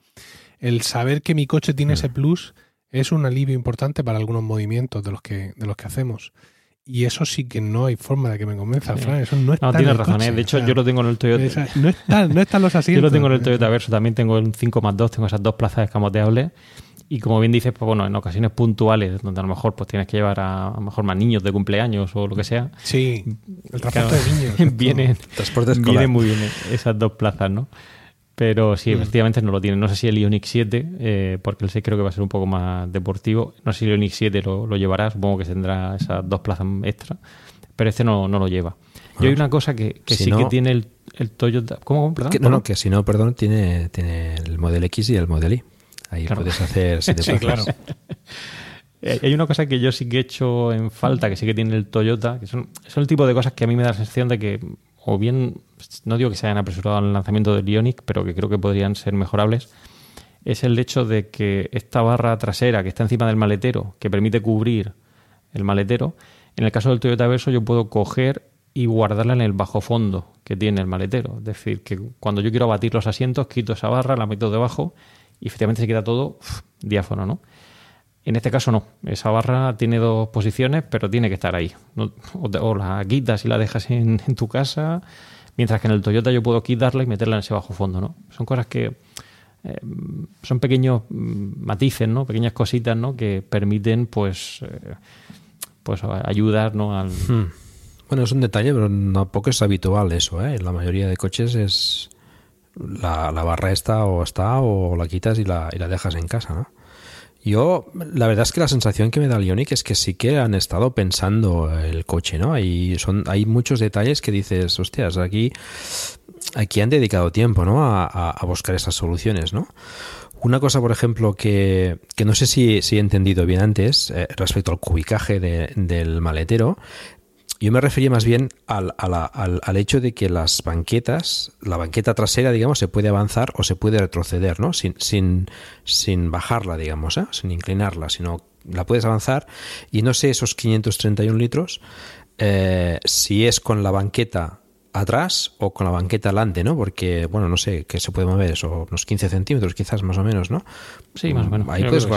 el saber que mi coche tiene ese plus es un alivio importante para algunos movimientos de los que, de los que hacemos. Y eso sí que no hay forma de que me convenza, Fran. Eso no está No, en tienes razón. coche. ¿eh? De hecho, O sea, yo lo tengo en el Toyota. esa- no, está, no están los *laughs* Yo asientos. lo tengo en el Toyota Verso, también tengo el 5 más 2, tengo esas dos plazas escamoteables. Y como bien dices, pues bueno, en ocasiones puntuales, donde a lo mejor pues tienes que llevar a, a lo mejor más niños de cumpleaños o lo que sea. Sí, el transporte de niños. *laughs* Vienen, Transporte escolar. vienen muy bien esas dos plazas, ¿no? Pero sí, efectivamente no lo tienen. No sé si el Ioniq 7, eh, porque el 6 creo que va a ser un poco más deportivo. No sé si el Ioniq 7 lo, lo llevará, supongo que tendrá esas dos plazas extra. Pero este no, no lo lleva. Y hay una cosa que, que si sí no- que tiene el, el Toyota. ¿Cómo? Perdón, Que- no, no, que si no, perdón, tiene, tiene el Model X y el Model Y. Ahí Claro. puedes hacer siete *laughs* Sí, plazas. claro. *laughs* Eh, Hay una cosa que yo sí que he hecho en falta, que sí que tiene el Toyota, que son, son el tipo de cosas que a mí me da la sensación de que, o bien, no digo que se hayan apresurado al lanzamiento del Ioniq, pero que creo que podrían ser mejorables, es el hecho de que esta barra trasera que está encima del maletero, que permite cubrir el maletero, en el caso del Toyota Verso yo puedo coger y guardarla en el bajo fondo que tiene el maletero. Es decir, que cuando yo quiero abatir los asientos, quito esa barra, la meto debajo y efectivamente se queda todo uf, diáfono, ¿no? En este caso no. Esa barra tiene dos posiciones, pero tiene que estar ahí. O, la quitas y la dejas en tu casa, mientras que en el Toyota yo puedo quitarla y meterla en ese bajo fondo, ¿no? Son cosas que eh, son pequeños mm, matices, ¿no? Pequeñas cositas, ¿no? Que permiten, pues, eh, pues ayudar, ¿no? Al, Hmm. Bueno, es un detalle, pero tampoco es habitual eso, ¿eh? En la mayoría de coches es la, la barra está o está o la quitas y la, y la dejas en casa, ¿no? Yo, la verdad es que la sensación que me da el Ioniq es que sí que han estado pensando el coche, ¿no? Hay, son, hay muchos detalles que dices, hostias, aquí, aquí han dedicado tiempo, ¿no? A, buscar esas soluciones, ¿no? Una cosa, por ejemplo, que, que no sé si, si he entendido bien antes, eh, respecto al cubicaje de- del maletero, yo me refería más bien al, a la- al, al hecho de que las banquetas, la banqueta trasera, digamos, se puede avanzar o se puede retroceder, ¿no? Sin, sin, sin bajarla, digamos, ¿eh? sin inclinarla, sino la puedes avanzar y no sé esos 531 litros eh, si es con la banqueta atrás o con la banqueta adelante, ¿no? Porque, bueno, no sé, que se puede mover eso, unos 15 centímetros quizás más o menos, ¿no? Sí, más o menos. Ahí puedes que sí.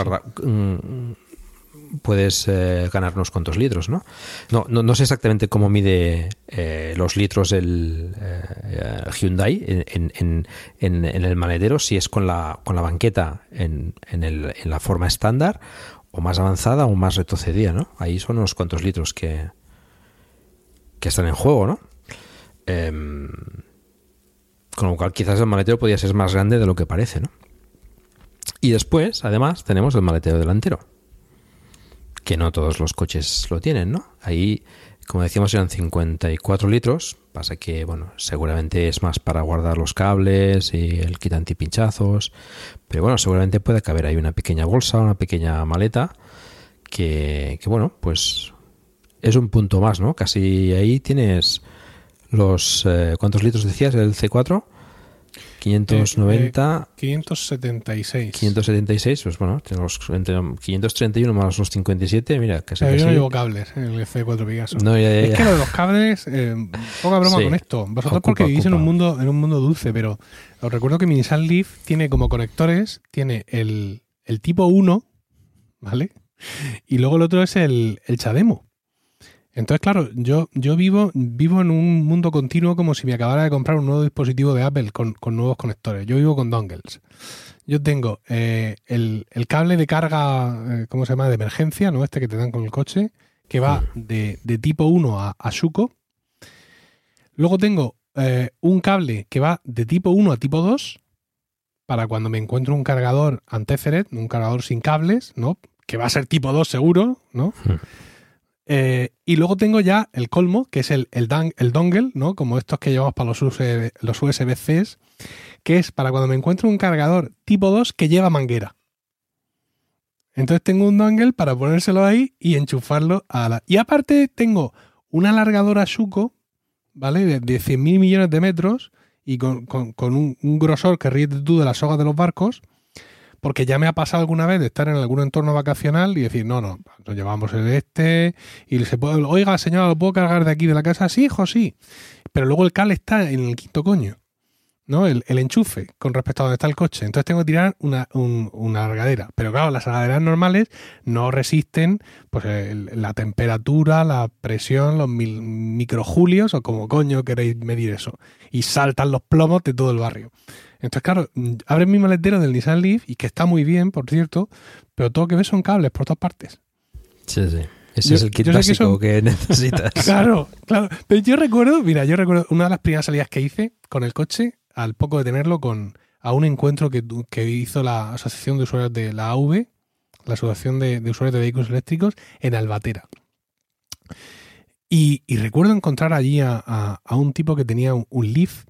Puedes eh, ganar unos cuantos litros, ¿no? No, no, sé exactamente cómo mide eh, los litros el eh, Hyundai en, el maletero, si es con la, con la banqueta en la forma estándar o más avanzada o más retrocedida, ¿no? Ahí son unos cuantos litros que, que están en juego, ¿no? Em, con lo cual quizás el maletero podría ser más grande de lo que parece, ¿no? Y después, además, tenemos el maletero delantero que no todos los coches lo tienen, ¿no? Ahí, como decíamos, eran 54 litros, pasa que, bueno, seguramente es más para guardar los cables y el kit antipinchazos, pero bueno, seguramente puede caber ahí una pequeña bolsa, una pequeña maleta, que, bueno, pues es un punto más, ¿no? Casi ahí tienes los... eh, ¿Cuántos litros decías? ¿El C4? 590... Eh, 576. 576, pues bueno, tenemos entre 531 más los 57, mira, casi Pero yo no llevo cables en el F4 Picasso. No, ya, ya, es ya. que lo de los cables, eh, poca broma Sí. con esto. Vosotros Ocupa, porque vivís en un mundo en un mundo dulce, pero os recuerdo que mi Nissan Leaf tiene como conectores, tiene el, el tipo 1, ¿vale? Y luego el otro es el, el Chademo. Entonces, claro, yo, yo vivo, vivo en un mundo continuo como si me acabara de comprar un nuevo dispositivo de Apple con, con nuevos conectores. Yo vivo con dongles. Yo tengo eh, el, el cable de carga, eh, ¿cómo se llama? De emergencia, ¿no? Este que te dan con el coche, que va de, de tipo 1 a, a Shuko. Luego tengo eh, un cable que va de tipo 1 a tipo 2, para cuando me encuentro un cargador anteceret, un cargador sin cables, ¿no? Que va a ser tipo 2 seguro, ¿no? Eh, y luego tengo ya el colmo, que es el, el, dan- el dongle, ¿no? Como estos que llevamos para los, USB, los USB-Cs, que es para cuando me encuentro un cargador tipo 2 que lleva manguera. Entonces tengo un dongle para ponérselo ahí y enchufarlo a la... Y aparte tengo una alargadora Shuko, ¿vale? De, de 100.000 millones de metros y con, con- un, grosor que ríete tú de las sogas de los barcos, porque ya me ha pasado alguna vez de estar en algún entorno vacacional y decir, no, no, nos llevamos el este y se puede, oiga, señora, ¿lo puedo cargar de aquí de la casa? Sí, hijo, sí. Pero luego el cable está en el quinto coño. ¿no? El, enchufe con respecto a donde está el coche. Entonces tengo que tirar una, un- una alargadera. Pero claro, las alargaderas normales no resisten pues, la temperatura, la presión, los mil- microjulios o como coño queréis medir eso. Y saltan los plomos de todo el barrio. Entonces, claro, mm, abres mi maletero del Nissan Leaf y que está muy bien, por cierto, pero todo lo que ves son cables por todas partes. Sí, sí. Ese Yo- es el kit que básico son- que, *laughs* necesitas. *laughs* Claro, claro. Pero yo recuerdo, mira, yo recuerdo una de las primeras salidas que hice con el coche, al poco de tenerlo, con a un encuentro que, hizo la Asociación de Usuarios de la AV, la Asociación de, de Usuarios de Vehículos Eléctricos, en Albatera. Y, y recuerdo encontrar allí a, a- a un tipo que tenía un, un Leaf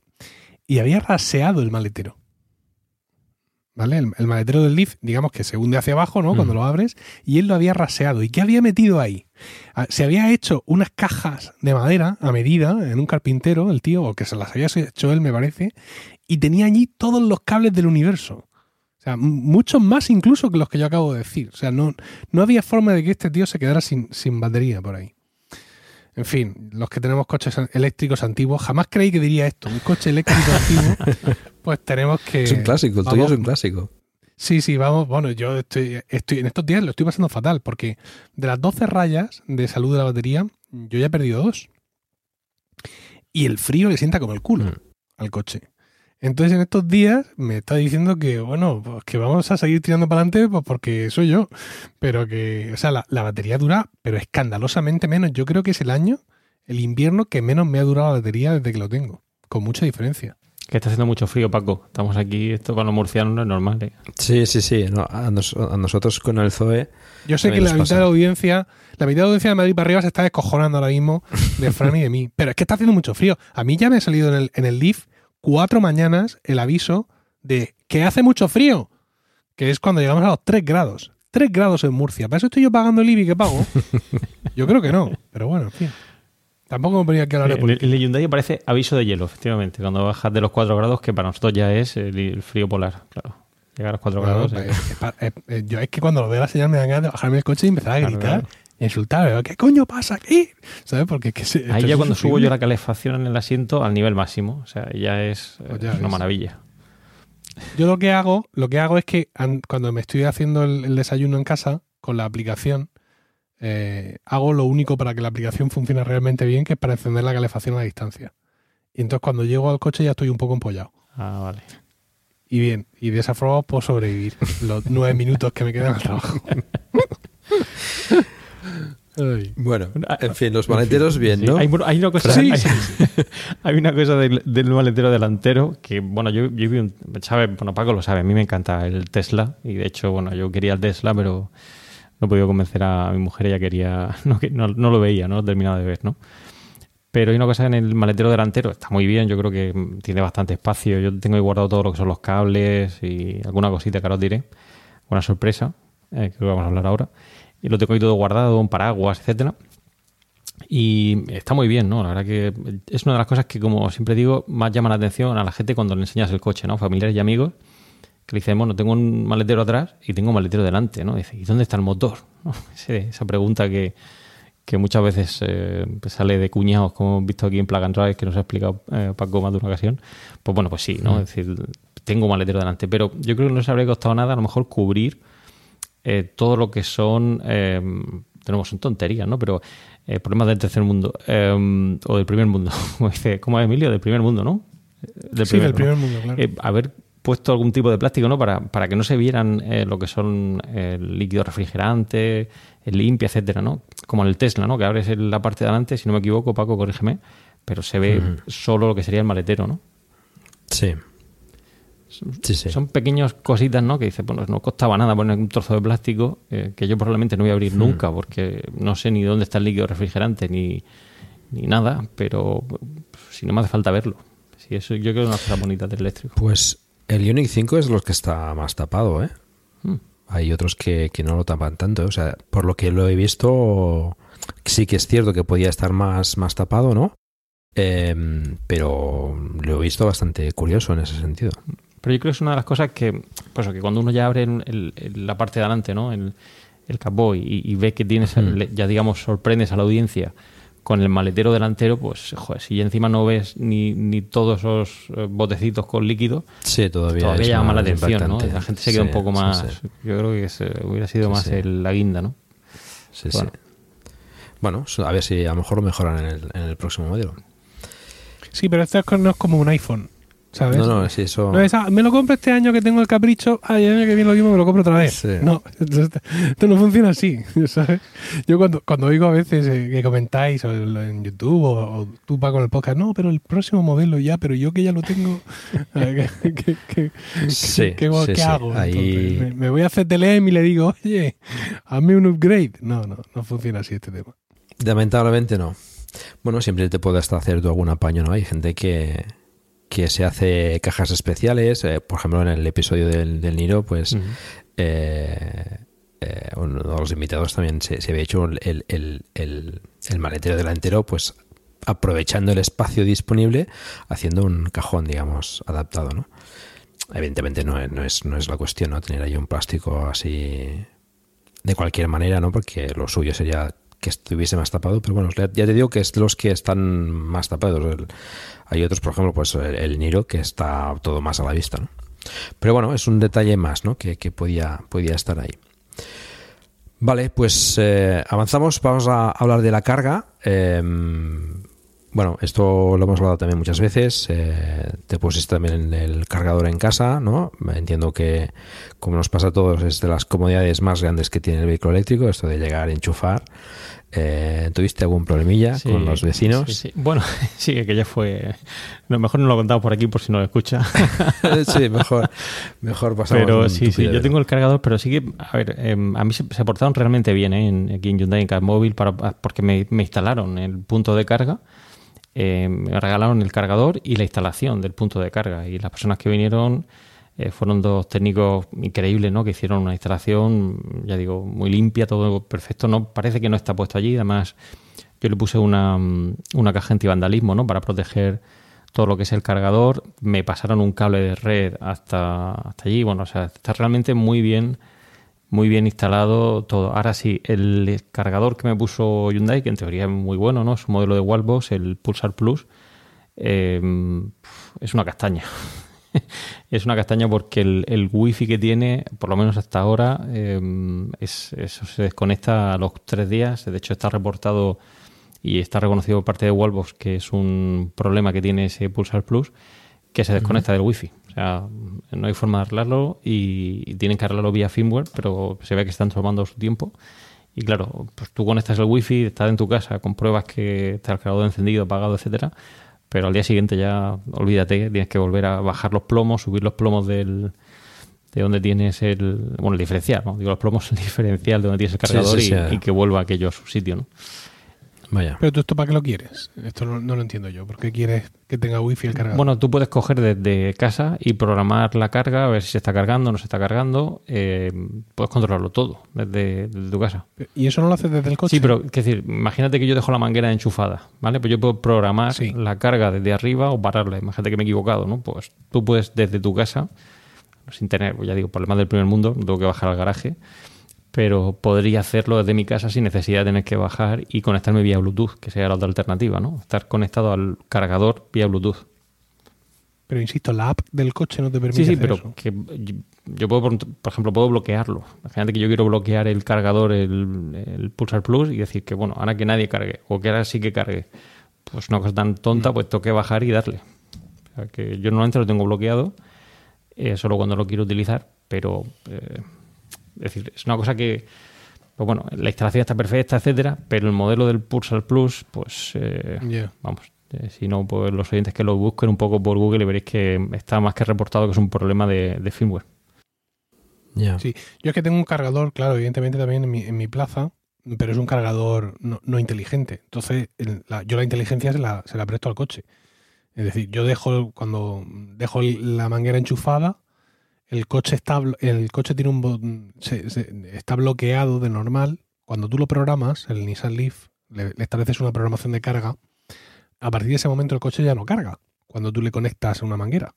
y había raseado el maletero. ¿Vale? El, el maletero del Leaf, digamos que se hunde hacia abajo, ¿no? Cuando Mm. lo abres, y él lo había raseado. ¿Y qué había metido ahí? Ah, Se había hecho unas cajas de madera a medida en un carpintero, el tío, o que se las había hecho él, me parece, y tenía allí todos los cables del universo. O sea, muchos más incluso que los que yo acabo de decir. O sea, no, no había forma de que este tío se quedara sin, sin batería por ahí. En fin, los que tenemos coches eléctricos antiguos, jamás creí que diría esto. Un coche eléctrico antiguo, *laughs* pues tenemos que. Es un clásico, el tuyo es un clásico. Sí, sí, vamos. Bueno, yo estoy, estoy en estos días lo estoy pasando fatal porque de las 12 rayas de salud de la batería, yo ya he perdido dos. Y el frío le sienta como el culo al coche. Entonces en estos días me está diciendo que, bueno, pues que vamos a seguir tirando para adelante pues porque soy yo. Pero que, o sea, la, la batería dura, pero escandalosamente menos. Yo creo que es el año, el invierno, que menos me ha durado la batería desde que lo tengo. Con mucha diferencia. Que está haciendo mucho frío, Paco. Estamos aquí, esto para los murcianos no es normal. ¿eh? Sí, sí, sí. No, a, nos- a nosotros con el Zoe. Yo sé que la mitad pasa. de la audiencia, la mitad de la audiencia de Madrid para arriba se está descojonando ahora mismo de Fran y de mí. Pero es que está haciendo mucho frío. A mí ya me ha salido en el, en el Leaf cuatro mañanas el aviso de que hace mucho frío. Que es cuando llegamos a los 3 grados. 3 grados en Murcia. ¿Para eso estoy yo pagando el IBI que pago? *laughs* Yo creo que no. Pero bueno, en fin. Tampoco me ponía a hablar de el, política. en el Hyundai aparece aviso de hielo, efectivamente. Cuando bajas de los 4 grados, que para nosotros ya es el, el frío polar, claro. Llegar a los 4 Bueno, grados. pues, es eh, yo es que cuando lo veo la señal me dan ganas de bajarme el coche y empezar a Claro, gritar, claro. Insultar. ¿Qué coño pasa aquí? ¿Sabes? Porque que se- Ahí ya cuando subo yo la calefacción en el asiento al nivel máximo. O sea, ya es, eh, Pues ya es una maravilla. Yo lo que hago, lo que hago es que an- cuando me estoy haciendo el, el desayuno en casa con la aplicación, eh, hago lo único para que la aplicación funcione realmente bien, que es para encender la calefacción a la distancia. Y entonces cuando llego al coche ya estoy un poco empollado. Ah, vale. Y bien, y de esa forma puedo sobrevivir los nueve *laughs* minutos que me quedan al trabajo. *laughs* Ay. Bueno, en fin, los maleteros bien, Sí, ¿no? Hay, hay una cosa, Sí, hay, sí, hay una cosa del, del maletero delantero que, bueno, yo, yo vi un, sabe, bueno, Paco lo sabe, a mí me encanta el Tesla y de hecho, bueno, yo quería el Tesla, pero no he podido convencer a mi mujer, ella quería, *laughs* no, que- no, no lo veía, no lo terminaba de ver, ¿no? Pero hay una cosa en el maletero delantero, está muy bien, yo creo que tiene bastante espacio, yo tengo ahí guardado todo lo que son los cables y alguna cosita que ahora os diré, una sorpresa, eh, que vamos a hablar ahora, y lo tengo ahí todo guardado, un paraguas, etcétera. Y está muy bien, ¿no? La verdad que es una de las cosas que, como siempre digo, más llama la atención a la gente cuando le enseñas el coche, ¿no? Familiares y amigos, que le dicen, bueno, tengo un maletero atrás y tengo un maletero delante, ¿no? Dice, ¿y dónde está el motor? ¿No? *laughs* Esa pregunta que, que muchas veces eh, pues sale de cuñados, como hemos visto aquí en Plug and Drive, que nos ha explicado eh, Paco más de una ocasión. Pues bueno, pues sí, ¿no? Mm. Es decir, tengo un maletero delante, pero yo creo que no se habría costado nada a lo mejor cubrir eh, todo lo que son, eh, tenemos son tonterías, ¿no? Pero eh, problemas del tercer mundo eh, o del primer mundo, *laughs* como dice, ¿cómo es Emilio? Del primer mundo, ¿no? Del Sí, del ¿no? primer mundo, claro. Eh, haber puesto algún tipo de plástico, ¿no? Para, para que no se vieran eh, lo que son el líquido refrigerante, el limpia, etcétera, ¿no? Como en el Tesla, ¿no? Que abres la parte de adelante, si no me equivoco, Paco, corrígeme, pero se ve solo lo que sería el maletero, ¿no? Sí. Sí, sí. Son pequeñas cositas, ¿no? Que dice, bueno, no costaba nada poner un trozo de plástico eh, que yo probablemente no voy a abrir nunca porque no sé ni dónde está el líquido refrigerante ni, ni nada, pero si no me hace falta verlo. Sí, eso yo creo que es una cosa bonita del eléctrico. Pues el Ioniq 5 es los que está más tapado, ¿eh? Hmm. Hay otros que, que no lo tapan tanto. ¿eh? O sea, por lo que lo he visto, sí que es cierto que podía estar más, más tapado, ¿no? Em, pero lo he visto bastante curioso en ese sentido. Pero yo creo que es una de las cosas que, pues, que cuando uno ya abre el- el- el- la parte de adelante, ¿no? El, el capó y, y ve que tienes, Hmm. ya digamos, sorprendes a la audiencia con el maletero delantero, pues, joder, si encima no ves ni, ni todos esos eh, botecitos con líquido, Sí, todavía, todavía es llama la atención. La gente se queda Sí, un poco más. sí. Yo creo que se- hubiera sido Sí, más sí. el- la guinda, ¿no? Sí, Bueno. sí. Bueno, a ver si a lo mejor lo mejoran en el, en el próximo modelo. Sí, pero esto no es como un iPhone, ¿sabes? No, no, eso. Es, ah, me lo compro este año que tengo el capricho, ay, el año que viene lo mismo me lo compro otra vez. Sí. No, *laughs* esto, esto no funciona así, *laughs* ¿sabes? Yo cuando, cuando oigo a veces eh, que comentáis o en YouTube o, o tú vas con el podcast, no, pero el próximo modelo ya, pero yo que ya lo tengo, *laughs* ¿qué, qué- qué- Sí, qué- sí, qué sí. hago? Ahí- me, me voy a CTLM y le digo, oye, hazme un upgrade. No, no, no funciona así este tema. Lamentablemente no. Bueno, siempre te puedes hasta hacer tú algún apaño, ¿no? Hay gente que, que se hace cajas especiales. eh, por ejemplo, en el episodio del, del Niro, pues eh, eh, uno de los invitados también se, se había hecho el, el- el- el maletero delantero, pues aprovechando el espacio disponible, haciendo un cajón, digamos, adaptado, ¿no? Evidentemente no, es- no es, no es la cuestión, ¿no? Tener ahí un plástico así de cualquier manera, ¿no? Porque lo suyo sería que estuviese más tapado, pero bueno, ya te digo que es los que están más tapados. Hay otros, por ejemplo, pues el, el Niro, que está todo más a la vista, ¿no? Pero bueno, es un detalle más, ¿no? Que, que podía, podía estar ahí. Vale, pues eh, avanzamos, vamos a hablar de la carga. Eh, bueno, esto lo hemos hablado también muchas veces. eh, te pusiste también el cargador en casa, ¿no? Entiendo que, como nos pasa a todos, es de las comodidades más grandes que tiene el vehículo eléctrico, esto de llegar, enchufar. Eh, ¿Tuviste algún problemilla Sí, con los vecinos? sí, sí. Bueno, *laughs* sí, que ya fue. No, mejor no lo contamos por aquí por si no lo escucha. *laughs* sí, mejor, mejor pasamos Pero sí, sí, yo tengo el cargador, pero sí que, a ver, em, a mí se, se portaron realmente bien ¿eh? en, aquí en Hyundai en para, porque me, me instalaron el punto de carga, eh, me regalaron el cargador y la instalación del punto de carga. Y las personas que vinieron eh, fueron dos técnicos increíbles, ¿no? Que hicieron una instalación, ya digo, muy limpia, todo perfecto. No parece que no está puesto allí. Además, yo le puse una, mm, una caja antivandalismo, ¿no? Para proteger todo lo que es el cargador. Me pasaron un cable de red hasta, hasta allí. Bueno, o sea, está realmente muy bien, muy bien instalado todo. Ahora sí, el cargador que me puso Hyundai, que en teoría es muy bueno, ¿no? Es un modelo de Wallbox, el Pulsar Plus, eh, es una castaña. *laughs* es una castaña porque el, el wifi que tiene, por lo menos hasta ahora, eh, es, eso se desconecta a los tres días. De hecho, está reportado y está reconocido por parte de Wallbox que es un problema que tiene ese Pulsar Plus, que se desconecta del wifi. Sea, no hay forma de arreglarlo y, tienen que arreglarlo vía firmware, pero se ve que están tomando su tiempo. Y claro, pues tú conectas el wifi, estás en tu casa, compruebas que está el cargador encendido, apagado, etcétera, pero al día siguiente ya olvídate, tienes que volver a bajar los plomos, subir los plomos del de donde tienes el bueno el diferencial, ¿no? Digo los plomos el *laughs* diferencial de donde tienes el Sí, cargador sí, y, y que vuelva aquello a su sitio, ¿no? Vaya. Pero tú esto para qué lo quieres? Esto no, no lo entiendo yo. ¿Por qué quieres que tenga wifi el cargador? Bueno, tú puedes coger desde casa y programar la carga, a ver si se está cargando o no se está cargando. eh, puedes controlarlo todo desde, desde tu casa. ¿Y eso no lo haces desde el coche? Sí, pero es decir, imagínate que yo dejo la manguera enchufada, ¿vale? Pues yo puedo programar la carga desde arriba o pararla. Imagínate que me he equivocado, ¿no? Pues tú puedes desde tu casa, sin tener, pues ya digo, problemas del primer mundo, no tengo que bajar al garaje, pero podría hacerlo desde mi casa sin necesidad de tener que bajar y conectarme vía Bluetooth, que sería la otra alternativa, ¿no? Estar conectado al cargador vía Bluetooth. Pero insisto, la app del coche no te permite Sí, sí, hacer pero eso. que yo- puedo, por ejemplo, puedo bloquearlo. Imagínate que yo quiero bloquear el cargador, el, el Pulsar Plus, y decir que, bueno, ahora que nadie cargue, o que ahora sí que cargue, pues una cosa tan Mm. tonta, pues tengo que bajar y darle. O sea, que yo normalmente lo tengo bloqueado, eh, solo cuando lo quiero utilizar, pero, eh, es decir, es una cosa que, pues bueno, la instalación está perfecta, etcétera, pero el modelo del Pulsar Plus, pues, eh, vamos, eh, si no, pues los oyentes que lo busquen un poco por Google y veréis que está más que reportado que es un problema de, de firmware. Sí, yo es que tengo un cargador, claro, evidentemente también en mi, en mi plaza, pero es un cargador no, no inteligente. Entonces, el- la- yo la inteligencia se la, se la presto al coche. Es decir, yo dejo, cuando dejo la manguera enchufada, el coche está, el coche tiene un se- está bloqueado de normal. Cuando tú lo programas, el Nissan Leaf, le, le estableces una programación de carga, a partir de ese momento el coche ya no carga. Cuando tú le conectas una manguera.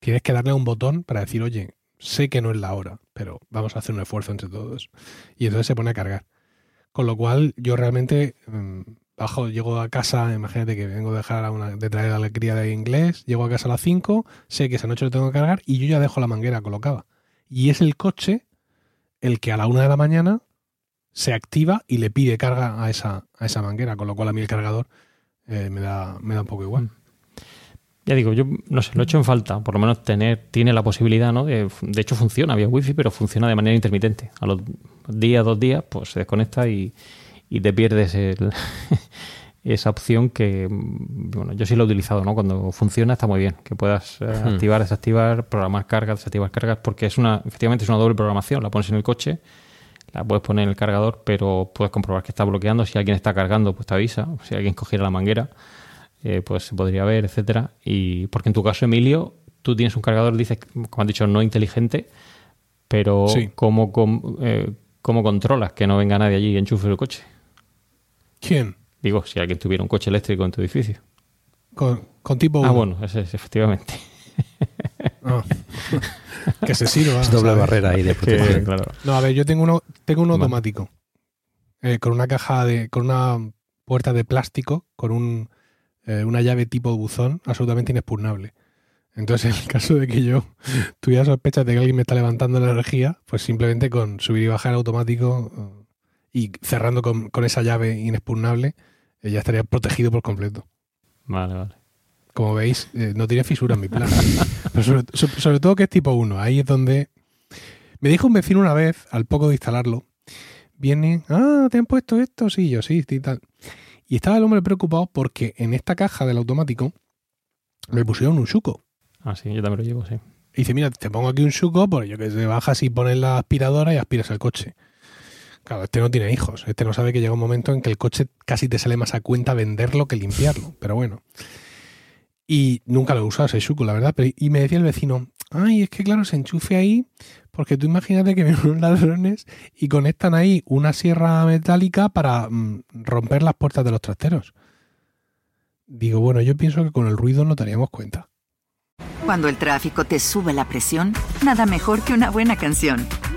Tienes que darle un botón para decir, oye, sé que no es la hora, pero vamos a hacer un esfuerzo entre todos. Y entonces se pone a cargar. Con lo cual, yo realmente mm, bajo, llego a casa, imagínate que vengo de dejar a una, de traer a la cría de inglés, llego a casa a las 5, sé que esa noche lo tengo que cargar y yo ya dejo la manguera colocada. Y es el coche el que a la una de la mañana se activa y le pide carga a esa, a esa manguera, con lo cual a mí el cargador eh, me, da, me da un poco igual. Ya digo, yo no sé, lo he hecho en falta. Por lo menos tener, tiene la posibilidad, ¿no? De, de hecho, funciona había wifi, pero funciona de manera intermitente. A los días, dos días, pues se desconecta y, y te pierdes el, *laughs* esa opción que, bueno, yo sí lo he utilizado, ¿no? Cuando funciona está muy bien, que puedas eh, Hmm. activar, desactivar, programar cargas, desactivar cargas, porque es una, efectivamente es una doble programación. La pones en el coche, la puedes poner en el cargador, pero puedes comprobar que está bloqueando. Si alguien está cargando, pues te avisa. Si alguien cogiera la manguera, eh, pues se podría ver, etcétera. Y porque en tu caso, Emilio, tú tienes un cargador, dices, como has dicho, no inteligente, pero Sí. ¿cómo, com- eh, ¿cómo controlas que no venga nadie allí y enchufe el coche? ¿Quién? Digo, si alguien tuviera un coche eléctrico en tu edificio. Con, con tipo Ah, bueno, ese es efectivamente. Ah. que se sirva. Es doble ¿sabes? barrera ahí de *laughs* protección. claro. No, a ver, yo tengo uno, tengo uno automático. Eh, con una caja de. con una puerta de plástico, con un, eh, una llave tipo buzón, absolutamente inexpugnable. Entonces, en el caso de que yo tuviera sospechas de que alguien me está levantando la energía, pues simplemente con subir y bajar automático eh, y cerrando con, con esa llave inexpugnable, eh, ya estaría protegido por completo. Vale, vale. Como veis, eh, no tiene fisuras mi plan. *laughs* Pero sobre, so- sobre todo que es tipo 1. Ahí es donde... Me dijo un vecino una vez, al poco de instalarlo, viene, ah, ¿te han puesto esto? Sí, yo sí, sí, tal. Y estaba el hombre preocupado porque en esta caja del automático me pusieron un chuco. Ah, sí, yo también lo llevo, sí. Y dice, mira, te pongo aquí un chuco, por ello que te bajas y pones la aspiradora y aspiras el coche. Claro, este no tiene hijos. Este no sabe que llega un momento en que el coche casi te sale más a cuenta venderlo que limpiarlo. Pero bueno. Y nunca lo he usado ese chuco, la verdad. Y me decía el vecino, ay, es que claro, se enchufe ahí, porque tú imagínate que vienen *laughs* unos ladrones y conectan ahí una sierra metálica para mm, romper las puertas de los trasteros. Digo, bueno, yo pienso que con el ruido no daríamos cuenta. Cuando el tráfico te sube la presión, nada mejor que una buena canción.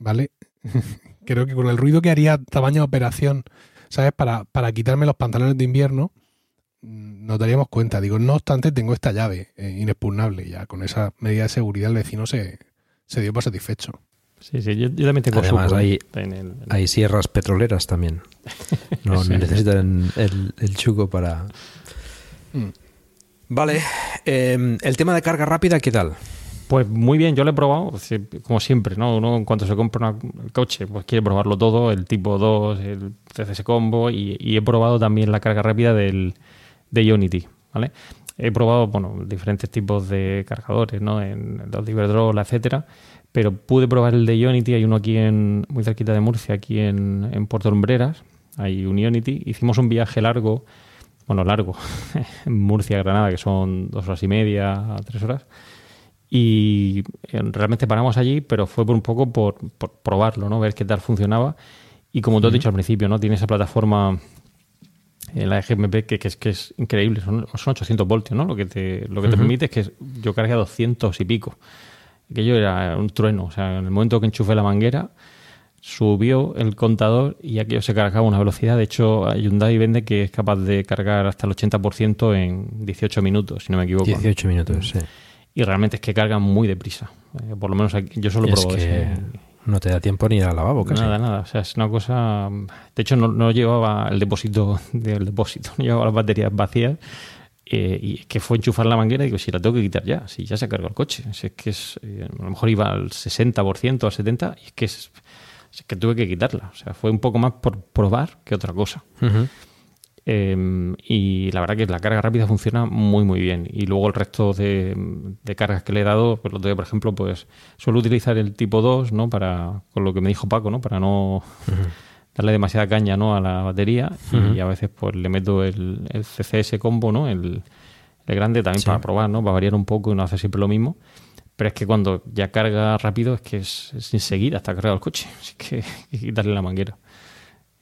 ¿Vale? *laughs* Creo que con el ruido que haría tamaño de operación, ¿sabes? Para, para quitarme los pantalones de invierno, mm, nos daríamos cuenta. Digo, no obstante, tengo esta llave eh, inexpugnable. Ya con esa medida de seguridad el vecino se, se dio por satisfecho. Sí, sí, yo, yo también tengo Además, suco hay, en el- hay sierras petroleras también. *laughs* No Sí. necesitan el, el chuco para. Mm. Vale. eh, el tema de carga rápida, ¿qué tal? Pues muy bien, yo lo he probado, como siempre, ¿no? Uno en cuanto se compra el coche, pues quiere probarlo todo, el tipo 2, el CCS Combo, y, he probado también la carga rápida del, de Ionity, ¿vale? He probado, bueno, diferentes tipos de cargadores, ¿no? En los de Iberdrola, etcétera, pero pude probar el de Ionity, hay uno aquí en, muy cerquita de Murcia, aquí en, Puerto Lumbreras, hay un Ionity, hicimos un viaje largo, bueno, largo, *laughs* en Murcia, Granada, que son dos horas y media, tres horas, y eh, realmente paramos allí, pero fue por un poco por, por probarlo, ¿no? Ver qué tal funcionaba. Y como tú has dicho al principio, ¿no? Tiene esa plataforma, eh, la GMP, que, que es, que es increíble. Son, son 800 voltios, ¿no? Lo que te, lo que te permite es que yo cargué a 200 y pico. Aquello era un trueno. O sea, en el momento que enchufé la manguera, subió el contador y aquello se cargaba a una velocidad. De hecho, Hyundai vende que es capaz de cargar hasta el 80% en 18 minutos, si no me equivoco. 18 minutos, sí. Y realmente es que cargan muy deprisa. Eh, por lo menos aquí- yo solo Es probé que eso. no te da tiempo ni ir al lavabo, casi. Nada, nada. O sea, es una cosa. De hecho, no, no llevaba el depósito *laughs* del depósito, no llevaba las baterías vacías Eh, y es que fue enchufar la manguera y digo, si la tengo que quitar ya, si ya se ha cargado el coche. Si es que es, eh, a lo mejor iba al 60%, al 70%, y es que, es, es que tuve que quitarla. O sea, fue un poco más por probar que otra cosa. Ujú. Eh, y la verdad que la carga rápida funciona muy muy bien. Y luego el resto de, de cargas que le he dado pues, día, por ejemplo pues suelo utilizar el tipo 2 no para con lo que me dijo Paco no para no *laughs* darle demasiada caña no a la batería. Y a veces pues le meto el, el CCS combo no el, el grande también Sí. para probar no para variar un poco y no hacer siempre lo mismo. Pero es que cuando ya carga rápido es que es, es enseguida está cargado el coche. *laughs* Así que hay que quitarle la manguera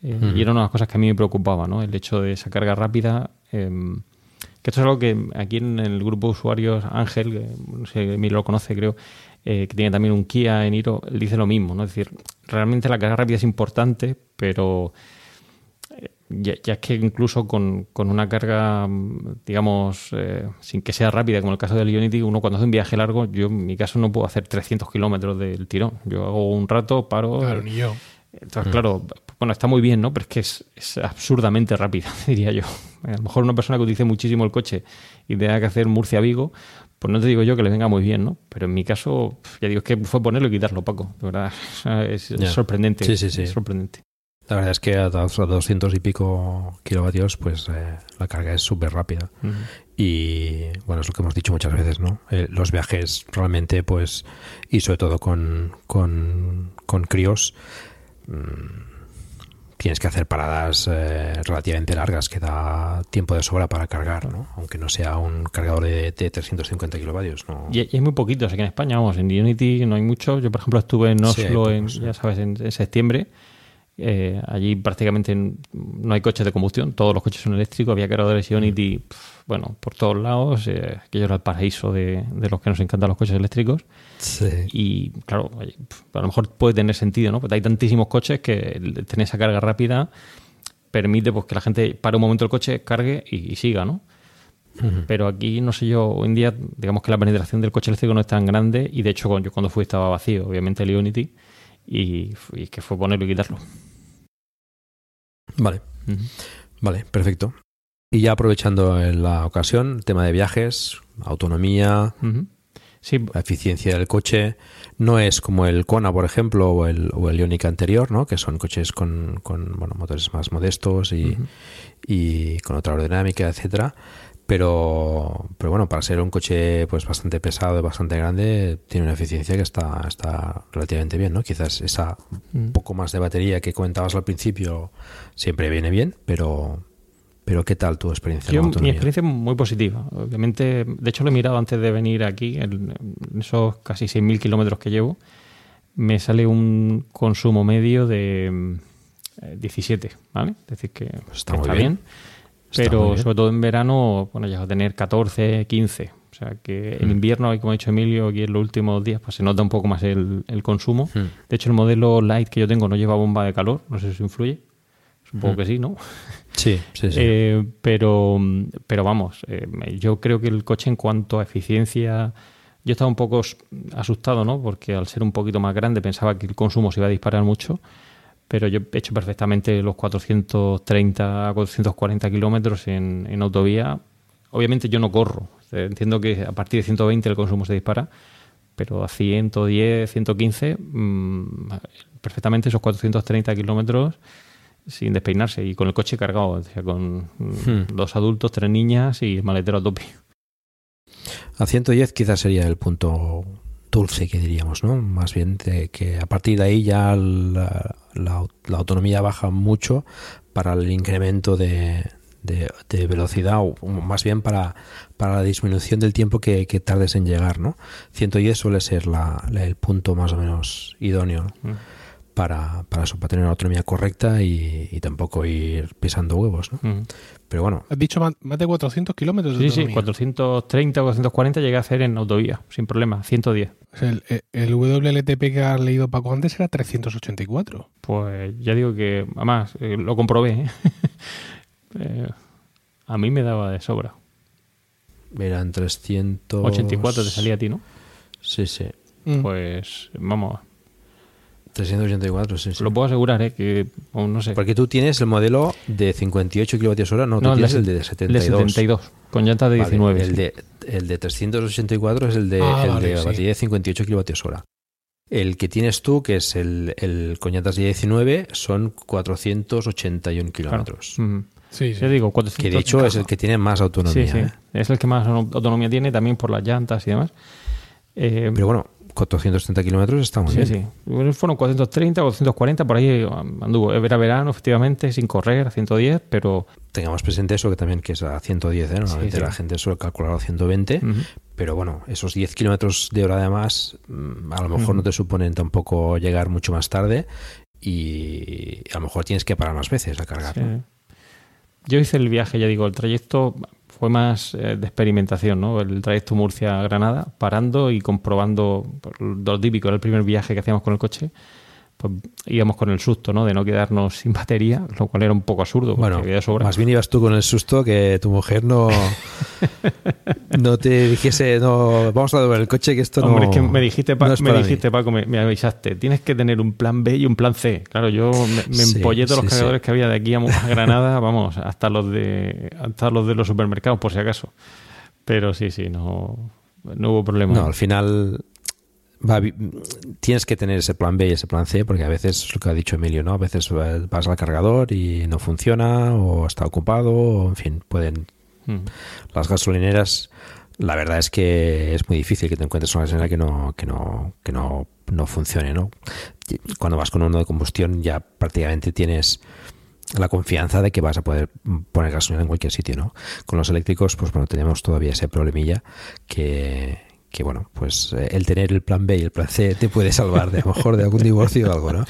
eh. Y era una de las cosas que a mí me preocupaba, ¿no? El hecho de esa carga rápida. eh, que esto es algo que aquí en el grupo de usuarios Ángel, que no sé, Emilio lo conoce, creo, eh, que tiene también un Kia en Iro, él dice lo mismo, ¿no? Es decir, realmente la carga rápida es importante, pero eh, ya, ya es que incluso con, con una carga, digamos, eh, sin que sea rápida, como el caso del Ionity, uno cuando hace un viaje largo, yo en mi caso no puedo hacer 300 kilómetros del tirón. Yo hago un rato, paro. Claro, ni yo. Entonces, claro, bueno, está muy bien, ¿no? Pero es que es, es absurdamente rápida, *laughs* diría yo. A lo mejor una persona que utilice muchísimo el coche y tenga que hacer Murcia-Vigo, pues no te digo yo que le venga muy bien, ¿no? Pero en mi caso, ya digo, es que fue ponerlo y quitarlo, Paco. De verdad, *laughs* es, sorprendente. Sí, sí, sí. es sorprendente. La verdad es que a dos- a 200 y pico kilovatios, pues eh, la carga es súper rápida. Y bueno, es lo que hemos dicho muchas veces, ¿no? Eh, los viajes realmente, pues, y sobre todo con, con, con críos, tienes que hacer paradas eh, relativamente largas que da tiempo de sobra para cargar, ¿no? Aunque no sea un cargador de, de 350 kilovatios, ¿no? Y, y hay muy poquitos aquí en España, vamos, en Unity no hay mucho. Yo, por ejemplo, estuve en Sí, Oslo, en, ya sabes, en, en septiembre. Eh, allí prácticamente no hay coches de combustión, todos los coches son eléctricos, había cargadores Ionity, pf, bueno, por todos lados, eh, aquello era el paraíso de, de los que nos encantan los coches eléctricos. Y claro, pf, a lo mejor puede tener sentido, ¿no? Porque hay tantísimos coches que tener esa carga rápida permite pues, que la gente pare un momento el coche, cargue y, y siga, ¿no? Pero aquí, no sé yo, hoy en día, digamos que la penetración del coche eléctrico no es tan grande y de hecho cuando- yo cuando fui estaba vacío, obviamente el Ionity, y, y que fue ponerlo y quitarlo. Vale. Vale, perfecto. Y ya aprovechando la ocasión, el tema de viajes, autonomía. Sí. la eficiencia del coche, no es como el Kona, por ejemplo, o el, o el Ioniq anterior, ¿no? que son coches con, con, bueno, motores más modestos y, y con otra aerodinámica, etcétera. Pero, pero bueno, para ser un coche pues bastante pesado y bastante grande, tiene una eficiencia que está, está relativamente bien, ¿no? Quizás esa Mm. poco más de batería que comentabas al principio siempre viene bien, pero, pero ¿qué tal tu experiencia? en Yo, mi experiencia es muy positiva. Obviamente, de hecho lo he mirado antes de venir aquí, en esos casi 6.000 kilómetros que llevo, me sale un consumo medio de mm, eh, 17, ¿vale? Es decir, que está muy está bien. bien. Está pero sobre todo en verano, bueno, ya va a tener 14, 15. O sea que en Mm. invierno, como ha dicho Emilio, aquí en los últimos días, pues se nota un poco más el, el consumo. Mm. De hecho, el modelo Light que yo tengo no lleva bomba de calor, no sé si influye. Supongo Mm. que sí, ¿no? Sí, sí, sí. Eh, pero, pero vamos, eh, yo creo que el coche en cuanto a eficiencia, yo estaba un poco asustado, ¿no? Porque al ser un poquito más grande pensaba que el consumo se iba a disparar mucho, pero yo he hecho perfectamente los 430 a 440 kilómetros en, en autovía. Obviamente yo no corro, entiendo que a partir de 120 el consumo se dispara, pero a 110, 115, mm, perfectamente esos 430 kilómetros sin despeinarse y con el coche cargado, o sea, con mm, Hmm. dos adultos, tres niñas y el maletero a tope. A 110 quizás sería el punto dulce que diríamos, ¿no? Más bien de que a partir de ahí ya la, la- la autonomía baja mucho para el incremento de, de- de velocidad o más bien para, para la disminución del tiempo que, que tardes en llegar, ¿no? 110 suele ser la- la- el punto más o menos idóneo ¿no? Mm. para, para eso, para tener una autonomía correcta y, y tampoco ir pisando huevos, ¿no? Mm. Pero bueno, Has dicho más, más de 400 kilómetros de Sí, sí, autonomía. 430 o 440 llegué a hacer en autovía, sin problema, 110. O sea, el, el WLTP que has leído Paco antes era 384. Pues ya digo que, además, eh, lo comprobé. ¿eh? *laughs* Eh, a mí me daba de sobra. eran 300... 84 te salía a ti, ¿no? Sí, sí. Mm. Pues vamos. 384, sí, sí. Lo puedo asegurar, ¿eh? Que, o no sé. Porque tú tienes el modelo de 58 kWh, no, tú No, el tienes de- el de el de 72. 72, con llantas de Vale, 19, el, sí. de, el de 384 es el de, Ah, el vale, de sí. batería de 58 kWh. El que tienes tú, que es el, el con llantas de 19, son 481 kilómetros. Sí, sí. Ya digo, 400 Que de hecho es el que tiene más autonomía. Sí, sí. ¿eh? Es el que más autonomía tiene, también por las llantas y demás. Eh, Pero bueno, 430 kilómetros está muy sí, bien. sí. Bueno, Fueron 430, 440, por ahí um, anduvo. Era verano, efectivamente, sin correr, a 110, pero Tengamos presente eso que también que es a 110, ¿eh? Normalmente Sí, sí. la gente suele calcular a 120, Ujú. pero bueno, esos 10 kilómetros de hora de más mm, a lo mejor no te suponen tampoco llegar mucho más tarde y a lo mejor tienes que parar más veces a cargar. Yo hice el viaje, ya digo, el trayecto fue más eh, de experimentación, ¿no? El trayecto Murcia-Granada, parando y comprobando lo típico, era el primer viaje que hacíamos con el coche. Pues íbamos con el susto, ¿no? De no quedarnos sin batería, lo cual era un poco absurdo. Bueno, sobra. más bien ibas tú con el susto que tu mujer no, *laughs* no te dijese, no, vamos a devolver el coche que esto Hombre, no es que me dijiste, Pa- no es me para mí". dijiste Paco, me, me avisaste, tienes que tener un plan B y un plan C. Claro, yo me, me Sí, empollé todos sí, los sí. cargadores que había de aquí a Granada, vamos, hasta los de hasta los de los supermercados, por si acaso. Pero sí, sí, no, no hubo problema. No, al final va tienes que tener ese plan B y ese plan C porque a veces es lo que ha dicho Emilio, ¿no? A veces va- vas al cargador y no funciona o está ocupado o en fin, pueden Mm. las gasolineras la verdad es que es muy difícil que te encuentres una gasolinera que no que no que no no funcione, ¿no? Cuando vas con uno de combustión ya prácticamente tienes la confianza de que vas a poder poner gasolina en cualquier sitio, ¿no? Con los eléctricos, pues bueno, tenemos todavía ese problemilla que, que bueno, pues eh, el tener el plan B y el plan C te puede salvar de a lo mejor de algún divorcio o algo, ¿no?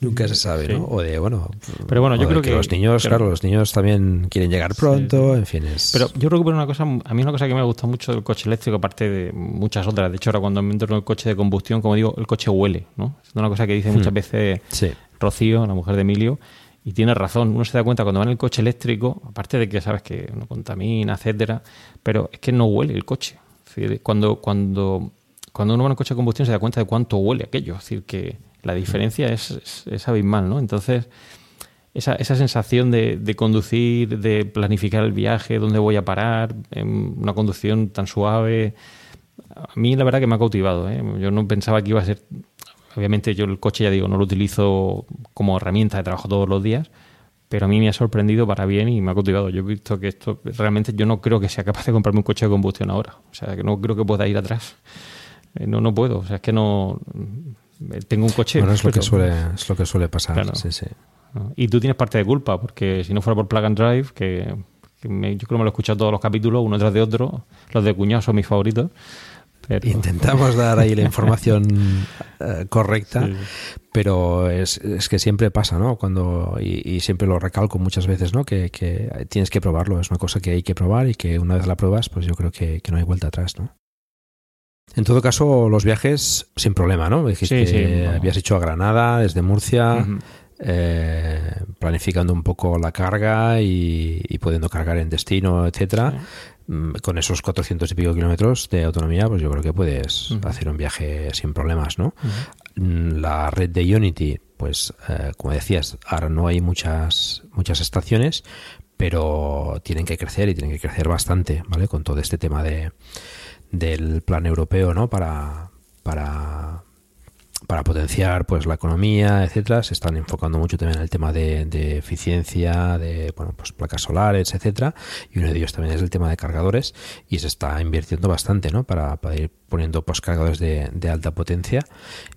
Nunca se sabe, ¿no? O de, bueno, Pero bueno, yo creo que- los niños, pero- claro, los niños también quieren llegar pronto, en fin, es... Pero yo recupero una cosa, a mí una cosa que me gusta mucho del coche eléctrico, aparte de muchas otras. De hecho, ahora cuando me entro en el coche de combustión, como digo, el coche huele, ¿no? Es una cosa que dice muchas Hmm. veces Sí. Rocío, la mujer de Emilio, y tiene razón. Uno se da cuenta cuando va en el coche eléctrico, aparte de que sabes que no contamina, etcétera, pero es que no huele el coche. Cuando, cuando, cuando uno va en el coche de combustión se da cuenta de cuánto huele aquello. Es decir, que la diferencia es, es, es abismal, ¿no? Entonces, esa, esa sensación de, de conducir, de planificar el viaje, dónde voy a parar, en una conducción tan suave, a mí la verdad que me ha cautivado. ¿eh? Yo no pensaba que iba a ser... Obviamente yo el coche, ya digo, no lo utilizo como herramienta de trabajo todos los días, pero a mí me ha sorprendido para bien y me ha cautivado. Yo he visto que esto realmente yo no creo que sea capaz de comprarme un coche de combustión ahora. O sea, que no creo que pueda ir atrás. Eh, No, no puedo. O sea, es que no... eh, Tengo un coche... Bueno, es lo que suele, es lo que suele pasar, Claro. sí, sí. Y tú tienes parte de culpa, porque si no fuera por Plug and Drive, que, que me- yo creo que me lo he escuchado todos los capítulos, uno tras de otro, los de cuñado son mis favoritos. Pero... Intentamos dar ahí la información *laughs* eh, correcta, Sí. pero es, es que siempre pasa, ¿no? Cuando y, y siempre lo recalco muchas veces, ¿no? Que, que tienes que probarlo, es una cosa que hay que probar y que una vez la pruebas, pues yo creo que, que no hay vuelta atrás, ¿no? En todo caso, los viajes sin problema, ¿no? Dijiste Sí, habías hecho a Granada desde Murcia, eh, planificando un poco la carga y, y pudiendo cargar en destino, etcétera. Con esos 400 y pico kilómetros de autonomía, pues yo creo que puedes hacer un viaje sin problemas, ¿no? Mm, La red de Unity, pues eh, como decías, ahora no hay muchas muchas estaciones, pero tienen que crecer y tienen que crecer bastante, ¿vale? Con todo este tema de del plan europeo, ¿no? Para para para potenciar pues la economía, etcétera, se están enfocando mucho también en el tema de, de eficiencia, de bueno, pues placas solares, etcétera, y uno de ellos también es el tema de cargadores y se está invirtiendo bastante, ¿no? Para, para ir poniendo pues cargadores de, de alta potencia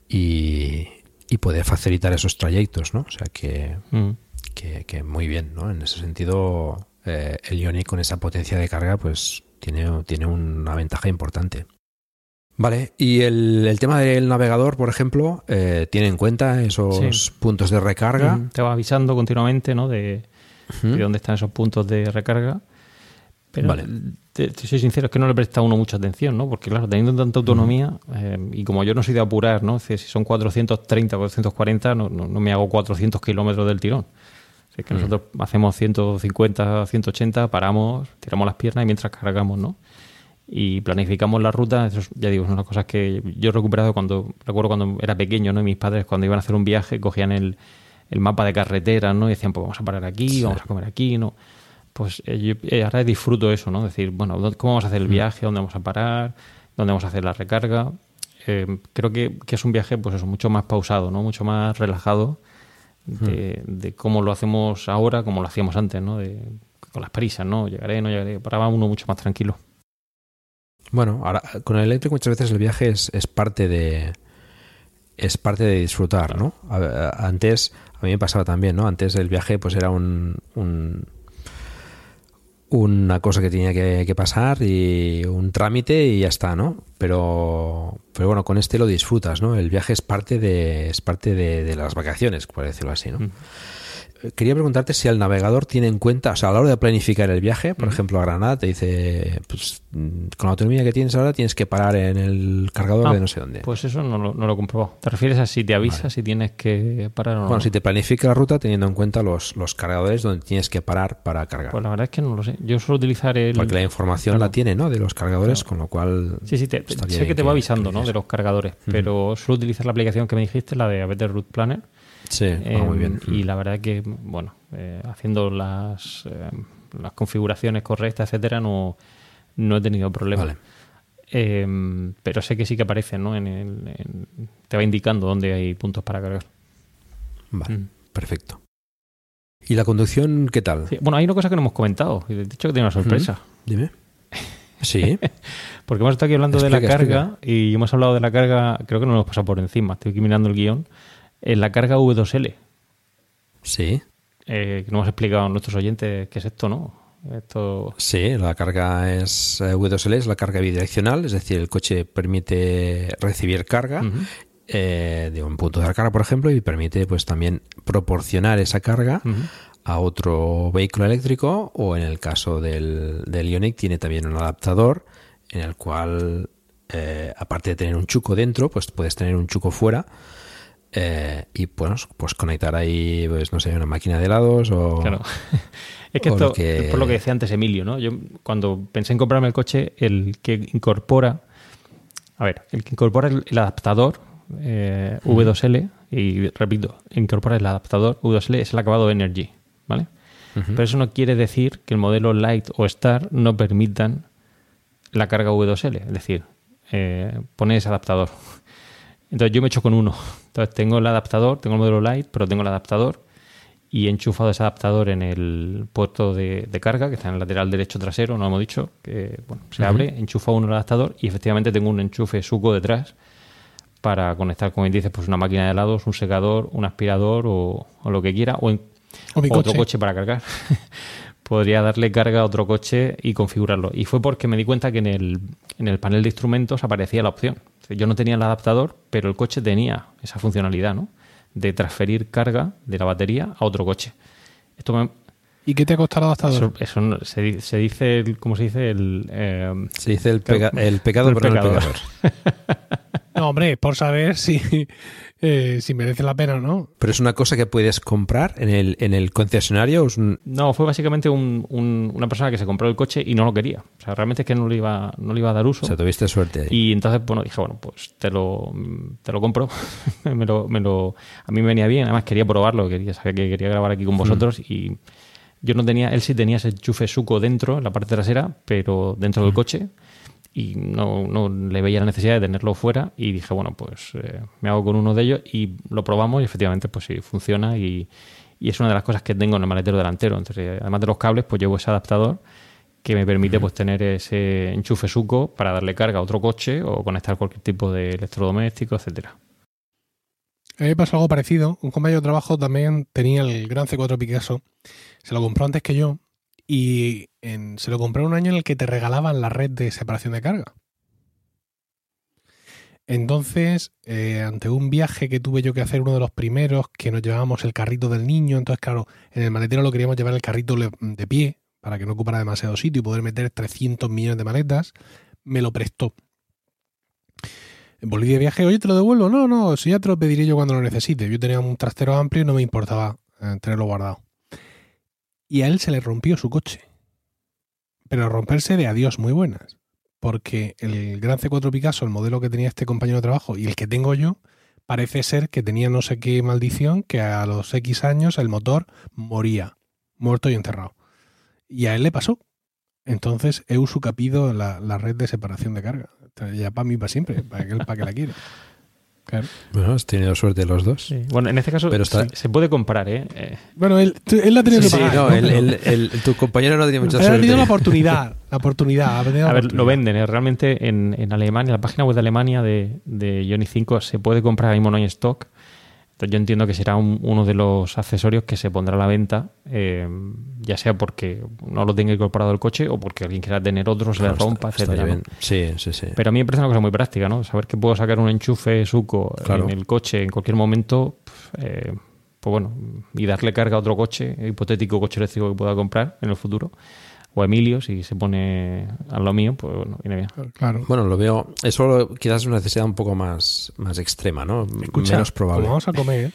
y, y poder facilitar esos trayectos, ¿no? O sea que, Mm. que, que muy bien, ¿no? En ese sentido, eh, el Ioniq con esa potencia de carga, pues tiene, tiene una ventaja importante. Vale, y el, el tema del navegador, por ejemplo, eh, tiene en cuenta esos Sí. puntos de recarga. Mm, Te va avisando continuamente, ¿no? De, dónde están esos puntos de recarga. Pero Vale. te, te soy sincero, es que no le presta a uno mucha atención, ¿no? Porque claro, teniendo tanta autonomía, eh, y como yo no soy de apurar, ¿no? Si son 430, 440, no, no, no me hago 400 kilómetros del tirón. Así que Ujú. nosotros hacemos 150, 180, paramos, tiramos las piernas y mientras cargamos, ¿no? Y planificamos la ruta. Eso es, ya digo, son las cosas que yo he recuperado cuando, recuerdo cuando era pequeño, ¿no? Y mis padres cuando iban a hacer un viaje cogían el, el mapa de carretera, ¿no? Y decían, pues vamos a parar aquí, vamos a comer aquí, ¿no? Pues eh, yo eh, ahora disfruto eso, ¿no? Decir, bueno, ¿dó- ¿cómo vamos a hacer el viaje? ¿Dónde vamos a parar? ¿Dónde vamos a hacer la recarga? Eh, creo que, que es un viaje, pues eso, mucho más pausado, ¿no? Mucho más relajado de, de cómo lo hacemos ahora, como lo hacíamos antes, ¿no? De, con las prisas, ¿no? Llegaré, no llegaré. Paraba uno mucho más tranquilo. Bueno, ahora con el eléctrico muchas veces el viaje es, es parte de es parte de disfrutar, ¿no? A- a- Antes a mí me pasaba también, ¿no? Antes el viaje pues era un, un- una cosa que tenía que, que pasar y un trámite y ya está, ¿no? Pero pero bueno, con este lo disfrutas, ¿no? El viaje es parte de es parte de, de las vacaciones, por decirlo así, ¿no? Eh, Quería preguntarte si el navegador tiene en cuenta, o sea, a la hora de planificar el viaje, por ejemplo, a Granada, te dice, pues con la autonomía que tienes ahora tienes que parar en el cargador Ah, de no sé dónde. Pues eso no, lo- no lo he comprobado. ¿Te refieres a si te avisa si tienes que parar o no? Bueno, si te planifica la ruta teniendo en cuenta los, los cargadores donde tienes que parar para cargar. Pues la verdad es que no lo sé. Yo suelo utilizar el... Porque la información la tiene, ¿no? De los cargadores, con lo cual... Sí, sí, te- sé que te va avisando, ¿no? De los cargadores, pero suelo utilizar la aplicación que me dijiste, la de Better Route Planner. Sí, ah, muy bien. Y la verdad que, bueno, eh, haciendo las, eh, las configuraciones correctas, etcétera, no, no he tenido problemas. Vale. Eh, pero sé que sí que aparece, ¿no? En el, en- te va indicando dónde hay puntos para cargar. Vale, Mm. perfecto. ¿Y la conducción qué tal? Sí, bueno, hay una cosa que no hemos comentado. y De hecho, que tiene una sorpresa. Dime. *laughs* Sí. Porque hemos estado aquí hablando de la Explica, carga y hemos hablado de la carga, creo que no lo hemos pasado por encima, estoy aquí mirando el guion, en la carga V2L. Sí. Eh, que no hemos explicado a nuestros oyentes qué es esto, ¿no? Esto... Sí, la carga es eh, V2L, es la carga bidireccional, es decir, el coche permite recibir carga eh, de un punto de recarga, por ejemplo, y permite pues también proporcionar esa carga a otro vehículo eléctrico o en el caso del, del Ioniq tiene también un adaptador en el cual eh, aparte de tener un chuco dentro, pues puedes tener un chuco fuera eh, y pues, pues conectar ahí, pues no sé, una máquina de helados o... Claro. *laughs* Es que esto lo que- es por lo que decía antes Emilio, ¿no? Yo cuando pensé en comprarme el coche, el que incorpora, a ver, el que incorpora el, el adaptador eh, V2L, y repito, incorpora el adaptador V2L es el acabado Energy, ¿vale? Pero eso no quiere decir que el modelo Light o Star no permitan la carga V2L, es decir, eh, pone ese adaptador. Entonces yo me echo con uno. Entonces tengo el adaptador, tengo el modelo Light, pero tengo el adaptador y he enchufado ese adaptador en el puerto de, de carga que está en el lateral derecho trasero, no hemos dicho, que bueno, se Ujú. abre, enchufa uno el adaptador y efectivamente tengo un enchufe suco detrás para conectar, como dices, pues una máquina de helados, un secador, un aspirador o, o lo que quiera, o, en- O mi o otro coche. coche para cargar. *laughs* Podría darle carga a otro coche y configurarlo. Y fue porque me di cuenta que en el, en el panel de instrumentos aparecía la opción. Yo no tenía el adaptador, pero el coche tenía esa funcionalidad, ¿no? De transferir carga de la batería a otro coche. Esto me, ¿Y qué te ha costado el adaptador? eso, eso no- se, di- se dice, el, ¿cómo se dice? El, eh, Se dice el, pega- el pecado, el pero no el pecador. *laughs* No, hombre, por saber si, *laughs* eh, si merece la pena o no. Pero es una cosa que puedes comprar en el, en el concesionario. o es un- No, fue básicamente un- un- una persona que se compró el coche y no lo quería. O sea, realmente es que no le iba, no le iba a dar uso. O sea, tuviste suerte ahí. Y entonces, bueno, dije, bueno, pues te lo, te lo compro. *laughs* me lo, me lo, a mí me venía bien, además quería probarlo, quería saber que quería grabar aquí con vosotros y yo no tenía, él sí tenía ese enchufe suco dentro, en la parte trasera, pero dentro del coche y no, no le veía la necesidad de tenerlo fuera y dije, bueno, pues eh, me hago con uno de ellos y lo probamos y efectivamente pues sí, funciona y, y es una de las cosas que tengo en el maletero delantero. Entonces, además de los cables, pues llevo ese adaptador que me permite pues tener ese enchufe suco para darle carga a otro coche o conectar cualquier tipo de electrodoméstico, etcétera. A mí me pasó algo parecido. Un compañero de trabajo también tenía el Gran C4 Picasso. Se lo compró antes que yo y en- se lo compró en un año en el que te regalaban la red de separación de carga. Entonces, eh, ante un viaje que tuve yo que hacer, uno de los primeros, que nos llevábamos el carrito del niño, entonces, claro, en el maletero lo queríamos llevar el carrito de pie para que no ocupara demasiado sitio y poder meter 300 millones de maletas, me lo prestó. Volví de viaje, oye, te lo devuelvo. No, no, si ya te lo pediré yo cuando lo necesite. Yo tenía un trastero amplio y no me importaba eh, tenerlo guardado. Y a él se le rompió su coche. Pero romperse de adiós muy buenas. porque el Gran C4 Picasso, el modelo que tenía este compañero de trabajo y el que tengo yo, parece ser que tenía no sé qué maldición, que a los X años el motor moría, muerto y enterrado. Y a él le pasó. Entonces he usucapido la, la red de separación de carga. Ya para mí, para siempre, para que, para que la quiere. *laughs* Claro. Bueno, has tenido suerte los dos. Sí. Bueno, en este caso Pero está- se, se puede comprar, ¿eh? Eh, Bueno, él, tú- él la ha tenido Sí, que sí, pagar. no, ¿no? el- Pero- el- el- tu compañero no tiene mucha Él ha suerte. tenido la oportunidad. La oportunidad. Ha tenido la A ver, lo venden, ¿eh? realmente en, en Alemania, la página web de Alemania de, de Ioni 5 se puede comprar ahora mismo no hay stock. Entonces yo entiendo que será un- uno de los accesorios que se pondrá a la venta, eh, ya sea porque no lo tenga incorporado el coche o porque alguien quiera tener otro, se le Claro, rompa, etcétera. Sí, sí, sí. Pero a mí me parece una cosa muy práctica, ¿no? Saber que puedo sacar un enchufe suco Claro. en el coche en cualquier momento, eh, pues bueno, y darle carga a otro coche, hipotético coche eléctrico que pueda comprar en el futuro, o Emilio, si se pone a lo mío, pues bueno, viene bien. Claro. Bueno, lo veo. Eso quizás es una necesidad un poco más, más extrema, ¿no? Escucha, Menos probable. como vamos a comer,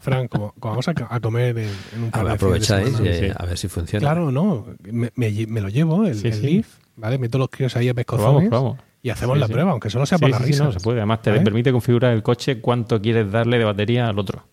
Fran, como, como vamos a, a comer en, en un A par de aprovecháis semana. y, eh, a ver si funciona. Claro, no. Me, me lo llevo, el, Sí, el sí. Leaf, ¿vale? Meto los críos ahí a Probamos, pescozones probamos. y hacemos Sí, la sí. prueba, aunque solo sea por Sí, la risa. no, se puede. Además, te ¿Vale? permite configurar el coche cuánto quieres darle de batería al otro.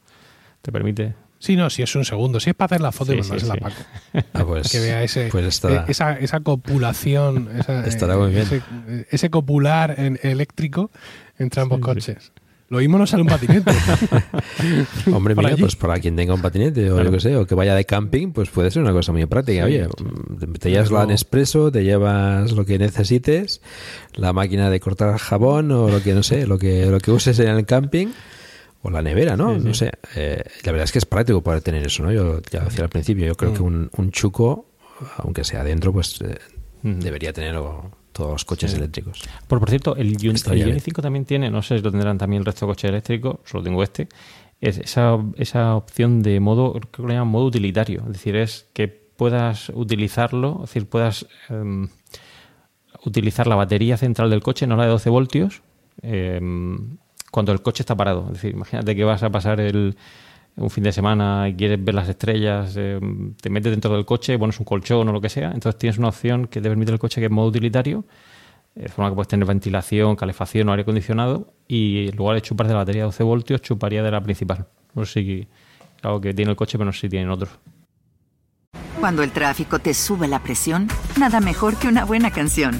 Te permite. Sí, no, si es un segundo. Si es para hacer la foto y Sí, sí, mandársela sí. a Paco. Ah, pues, que vea ese, pues estará, eh, esa, esa copulación, esa, Estará eh, muy bien. Ese, eh, ese copular en- eléctrico entre ambos Sí, sí. coches. Lo mismo no sale un patinete. *laughs* Hombre, mira, allí. pues para quien tenga un patinete o Claro. yo que sé, o que vaya de camping, pues puede ser una cosa muy práctica. Sí, Oye, sí. mm, te llevas la Nespresso, te llevas lo que necesites, la máquina de cortar jabón o lo que no sé, lo que lo que uses en el camping o la nevera, ¿no? Sí, sí. No sé. Eh, la verdad es que es práctico poder tener eso, ¿no? Yo ya lo decía al principio, yo creo Mm. que un, un chuco, aunque sea adentro, pues eh, Ujú. debería tener o, todos los coches Sí. eléctricos. Por, por cierto, el, Ioni bien. 5 también tiene, no sé si lo tendrán también el resto de coches eléctricos, solo tengo este, es esa, esa opción de modo, creo que lo llaman modo utilitario. Es decir, es que puedas utilizarlo, es decir, puedas em, utilizar la batería central del coche, no la de 12 voltios, em, cuando el coche está parado. Es decir, imagínate que vas a pasar el, un fin de semana y quieres ver las estrellas, em, te metes dentro del coche, pones un colchón o lo que sea, entonces tienes una opción que te permite el coche que es modo utilitario, de forma que puedes tener ventilación, calefacción o aire acondicionado y en lugar de chupar de la batería de 12 voltios, chuparía de la principal. No sé si algo que tiene el coche, pero no sé si tienen otros. Cuando el tráfico te sube la presión, nada mejor que una buena canción.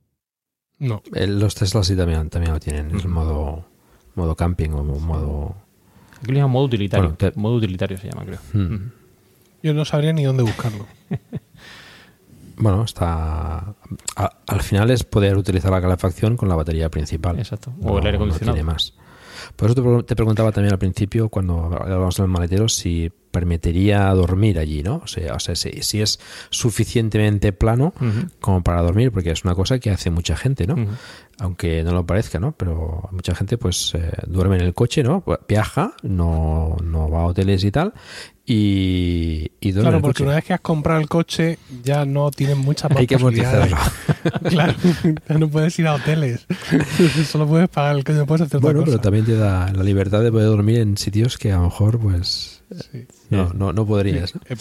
No. Eh, Los Tesla sí también, también lo tienen, el modo, modo camping o modo... Aquí le llaman modo utilitario. Bueno, te- Modo utilitario se llama, creo. Hmm. Yo no sabría ni dónde buscarlo. *laughs* Bueno, está. a- al final es poder utilizar la calefacción con la batería principal. Exacto. O el aire acondicionado. tiene más. Por eso te, pre- te preguntaba también al principio, cuando hablábamos del maletero, si permitiría dormir allí, ¿no? O sea, o sea si, si es suficientemente plano como para dormir, porque es una cosa que hace mucha gente, ¿no? Aunque no lo parezca, ¿no? Pero mucha gente pues eh, duerme en el coche, ¿no? Viaja, no, no va a hoteles y tal, y, y Claro, el porque coche. una vez que has comprado el coche ya no tienes muchas *laughs* más Hay que amortizarlo. *laughs* claro, ya no puedes ir a hoteles. *laughs* Solo puedes pagar el coche, no puedes hacer otra Bueno, pero cosa. también te da la libertad de poder dormir en sitios que a lo mejor, pues, Sí. No, no, no podrías. ¿no? Eh,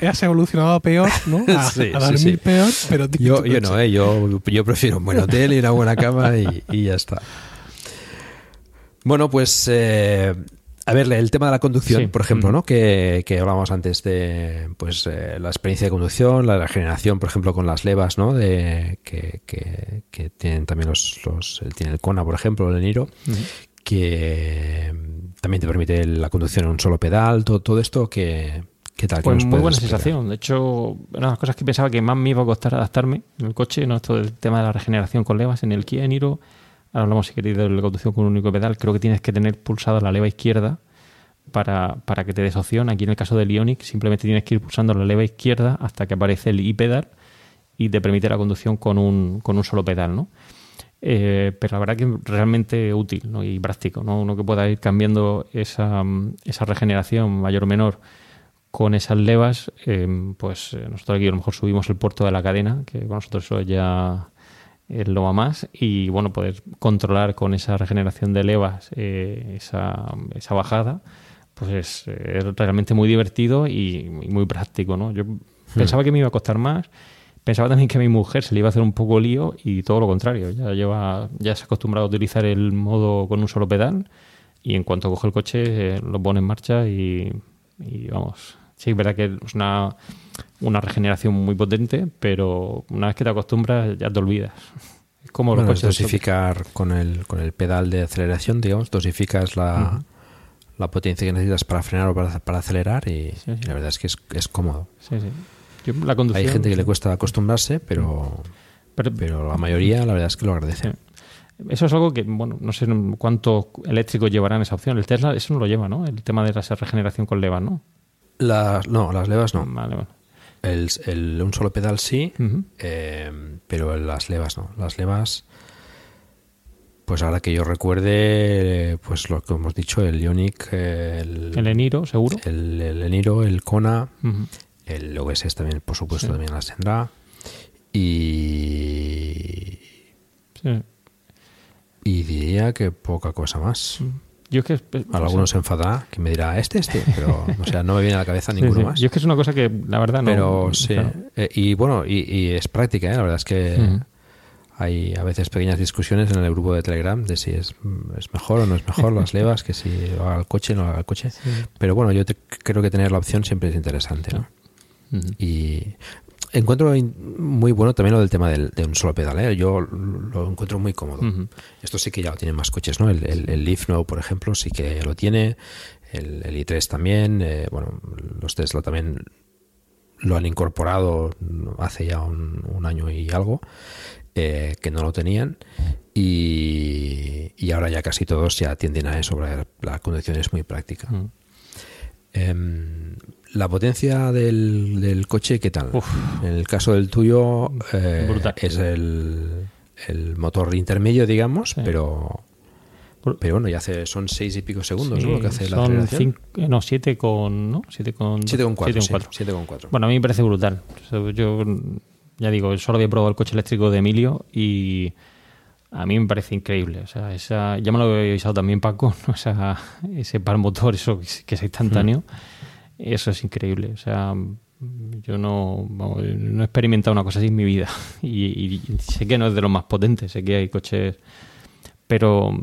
eh, Has evolucionado peor, ¿no? A, *laughs* Sí, a sí, dormir sí. peor, pero Yo, yo no, ¿eh? yo, yo prefiero un buen hotel y una buena cama y, y ya está. Bueno, pues, eh, a ver, el tema de la conducción, por ejemplo. ¿no? Que, que hablábamos antes de, pues, eh, la experiencia de conducción, la regeneración, por ejemplo, con las levas, ¿no? De, que, que, que tienen también los, los, tiene el Kona, por ejemplo, el Niro. Que también te permite la conducción en un solo pedal, todo, todo esto que... ¿Qué tal? ¿Qué Pues nos muy buena explicar? sensación. De hecho, una de las cosas que pensaba que más me iba a costar adaptarme en el coche, no esto del tema de la regeneración con levas en el Kia Niro. Ahora hablamos si queréis de la conducción con un único pedal. Creo que tienes que tener pulsada la leva izquierda para, para que te des opción. Aquí en el caso del Ioniq simplemente tienes que ir pulsando la leva izquierda hasta que aparece el i-pedal y te permite la conducción con un, con un solo pedal, ¿no? Eh, pero la verdad que realmente útil ¿no? y práctico, ¿no? Uno que pueda ir cambiando esa, esa regeneración mayor o menor con esas levas, eh, pues eh, nosotros aquí a lo mejor subimos el puerto de la cadena, que con nosotros eso ya es lo va más, y bueno, poder controlar con esa regeneración de levas eh, esa, esa bajada, pues es, es realmente muy divertido y, y muy práctico, ¿no? Yo pensaba que me iba a costar más, pensaba también que a mi mujer se le iba a hacer un poco lío y todo lo contrario, ya lleva, ya se ha acostumbrado a utilizar el modo con un solo pedal y en cuanto coge el coche eh, lo pone en marcha y, y vamos, sí, es verdad que es una, una regeneración muy potente, pero una vez que te acostumbras ya te olvidas. Es como Bueno, los es coches. dosificar con el, con el pedal de aceleración, digamos, dosificas la, Ujú. la potencia que necesitas para frenar o para, para acelerar y, Sí, sí. y la verdad es que es, es cómodo. Sí, sí. Yo la conducción- Hay gente que le sí. Cuesta acostumbrarse, pero, Pero- pero, la mayoría la verdad es que lo agradece. Eso es algo que, bueno, no sé cuántos eléctricos llevarán esa opción. El Tesla eso no lo lleva, ¿no? El tema de la regeneración con levas, ¿no? Las, no, las levas no. Vale, vale. El, el- un solo pedal sí, eh, pero las levas no. Las levas, pues ahora que yo recuerde, pues lo que hemos dicho, el Ionic, el, El Eniro, seguro. el, el Eniro, el Kona. El OS también, por supuesto, Sí. también las tendrá. Y, Sí. y diría que poca cosa más. Yo es que. Ahora alguno se enfadará, que me dirá, este, este, *laughs* pero o sea, no me viene a la cabeza ninguno sí. más. Yo es que es una cosa que la verdad no. Pero sí. claro. Eh, y bueno, y, y es práctica, ¿eh? la verdad es que hay a veces pequeñas discusiones en el grupo de Telegram de si es, es mejor o no es mejor las *laughs* levas, que si haga el coche o no haga el coche. Pero bueno, yo te- creo que tener la opción siempre es interesante. ¿no? Y encuentro muy bueno también lo del tema del, de un solo pedal. ¿eh? Yo lo encuentro muy cómodo. Esto sí que ya lo tienen más coches, ¿no? El, el, el Leaf nuevo, por ejemplo, sí que lo tiene. El, el i3 también. eh, bueno, los Tesla también lo han incorporado hace ya un, un año y algo, eh, que no lo tenían. Y, y ahora ya casi todos ya tienden a eso. porque La conducción es muy práctica. La potencia del, del coche, ¿qué tal? En el caso del tuyo, eh, Brutal. es el, el motor intermedio, digamos, pero pero bueno, ya hace, son seis y pico segundos, Sí, ¿no? Lo que hace la son cinco- eh, no, 7 con. ¿no? 7 con. Siete con cuatro, siete sí, cuatro. siete con cuatro. Bueno, a mí me parece brutal. O sea, Yo, ya digo, solo había probado el coche eléctrico de Emilio y a mí me parece increíble. O sea, esa, ya me lo había avisado también Paco, ¿no? *laughs* Esa- ese par motor, eso que es, que es instantáneo, eso es increíble. O sea, yo no, vamos, no he experimentado una cosa así en mi vida. *laughs* Y, y sé que no es de los más potentes, sé que hay coches, pero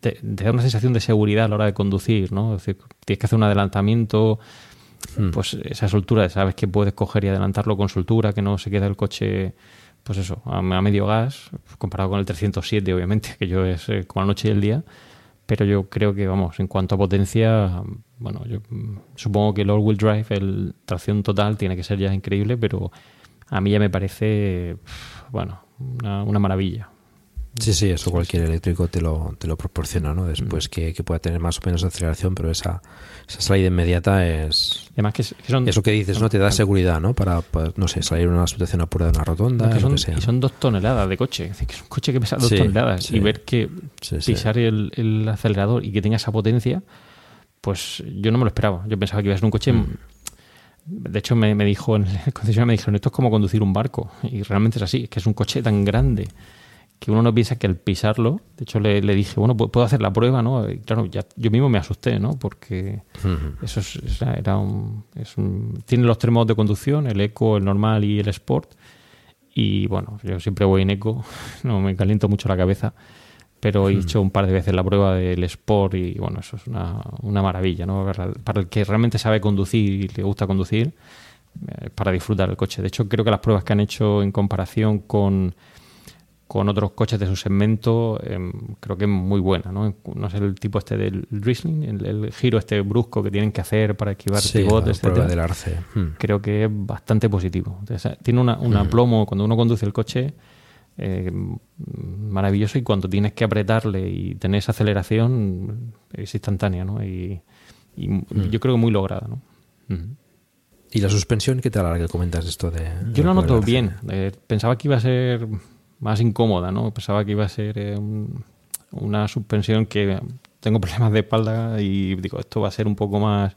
te, te da una sensación de seguridad a la hora de conducir, ¿no? Es decir, tienes que hacer un adelantamiento, pues esa soltura, sabes que puedes coger y adelantarlo con soltura, que no se queda el coche, pues eso, a, a medio gas, comparado con el 307, obviamente, *laughs* que yo es eh, como la noche y el día. Pero yo creo que, vamos, en cuanto a potencia, bueno, yo supongo que el all-wheel drive, el tracción total, tiene que ser ya increíble, pero a mí ya me parece, bueno, una, una maravilla. Sí, sí, eso cualquier eléctrico te lo, te lo proporciona, ¿no? Mm. Después que, que pueda tener más o menos aceleración, pero esa, esa salida inmediata es... Además que, son... Es lo que dices, ¿no? Te da seguridad, ¿no? Para, para, no sé, salir en una situación apurada de una rotonda, que lo son, que sea. y son dos toneladas de coche. Es decir, que es un coche que pesa dos Sí, toneladas. sí. Y ver que sí. pisar el, el acelerador y que tenga esa potencia, pues yo no me lo esperaba. Yo pensaba que iba a ser un coche. Mm. De hecho, me, me dijo en el *laughs* concesionario me dijeron, esto es como conducir un barco. Y realmente es así, es que es un coche tan grande que uno no piensa que al pisarlo, de hecho le, le dije, bueno, pu- puedo hacer la prueba, ¿no? Y claro, ya, yo mismo me asusté, ¿no? Porque eso es, es- era un, es un- Tiene los tres modos de conducción, el eco, el normal y el sport. Y bueno, yo siempre voy en eco, *laughs* no me caliento mucho la cabeza, pero he hecho un par de veces la prueba del sport y bueno, eso es una, una maravilla, ¿no? Para, para el que realmente sabe conducir y le gusta conducir, eh, para disfrutar el coche. De hecho, creo que las pruebas que han hecho en comparación con con otros coches de su segmento, em, creo que es muy buena, ¿no? No es el tipo este del drizzling, el, el giro este brusco que tienen que hacer para esquivar Sí, pivotes, etcétera. del arce. Hmm. Creo que es bastante positivo. Tiene una, un Hmm. aplomo cuando uno conduce el coche eh, maravilloso y cuando tienes que apretarle y tener esa aceleración es instantánea, ¿no? Y, y Hmm. yo creo que muy lograda, ¿no? ¿Y la suspensión qué tal ahora que comentas esto de... Yo lo noto bien. Eh, pensaba que iba a ser más incómoda, ¿no? Pensaba que iba a ser eh, un- una suspensión que tengo *laughs* problemas de espalda y digo, esto va a ser un poco más...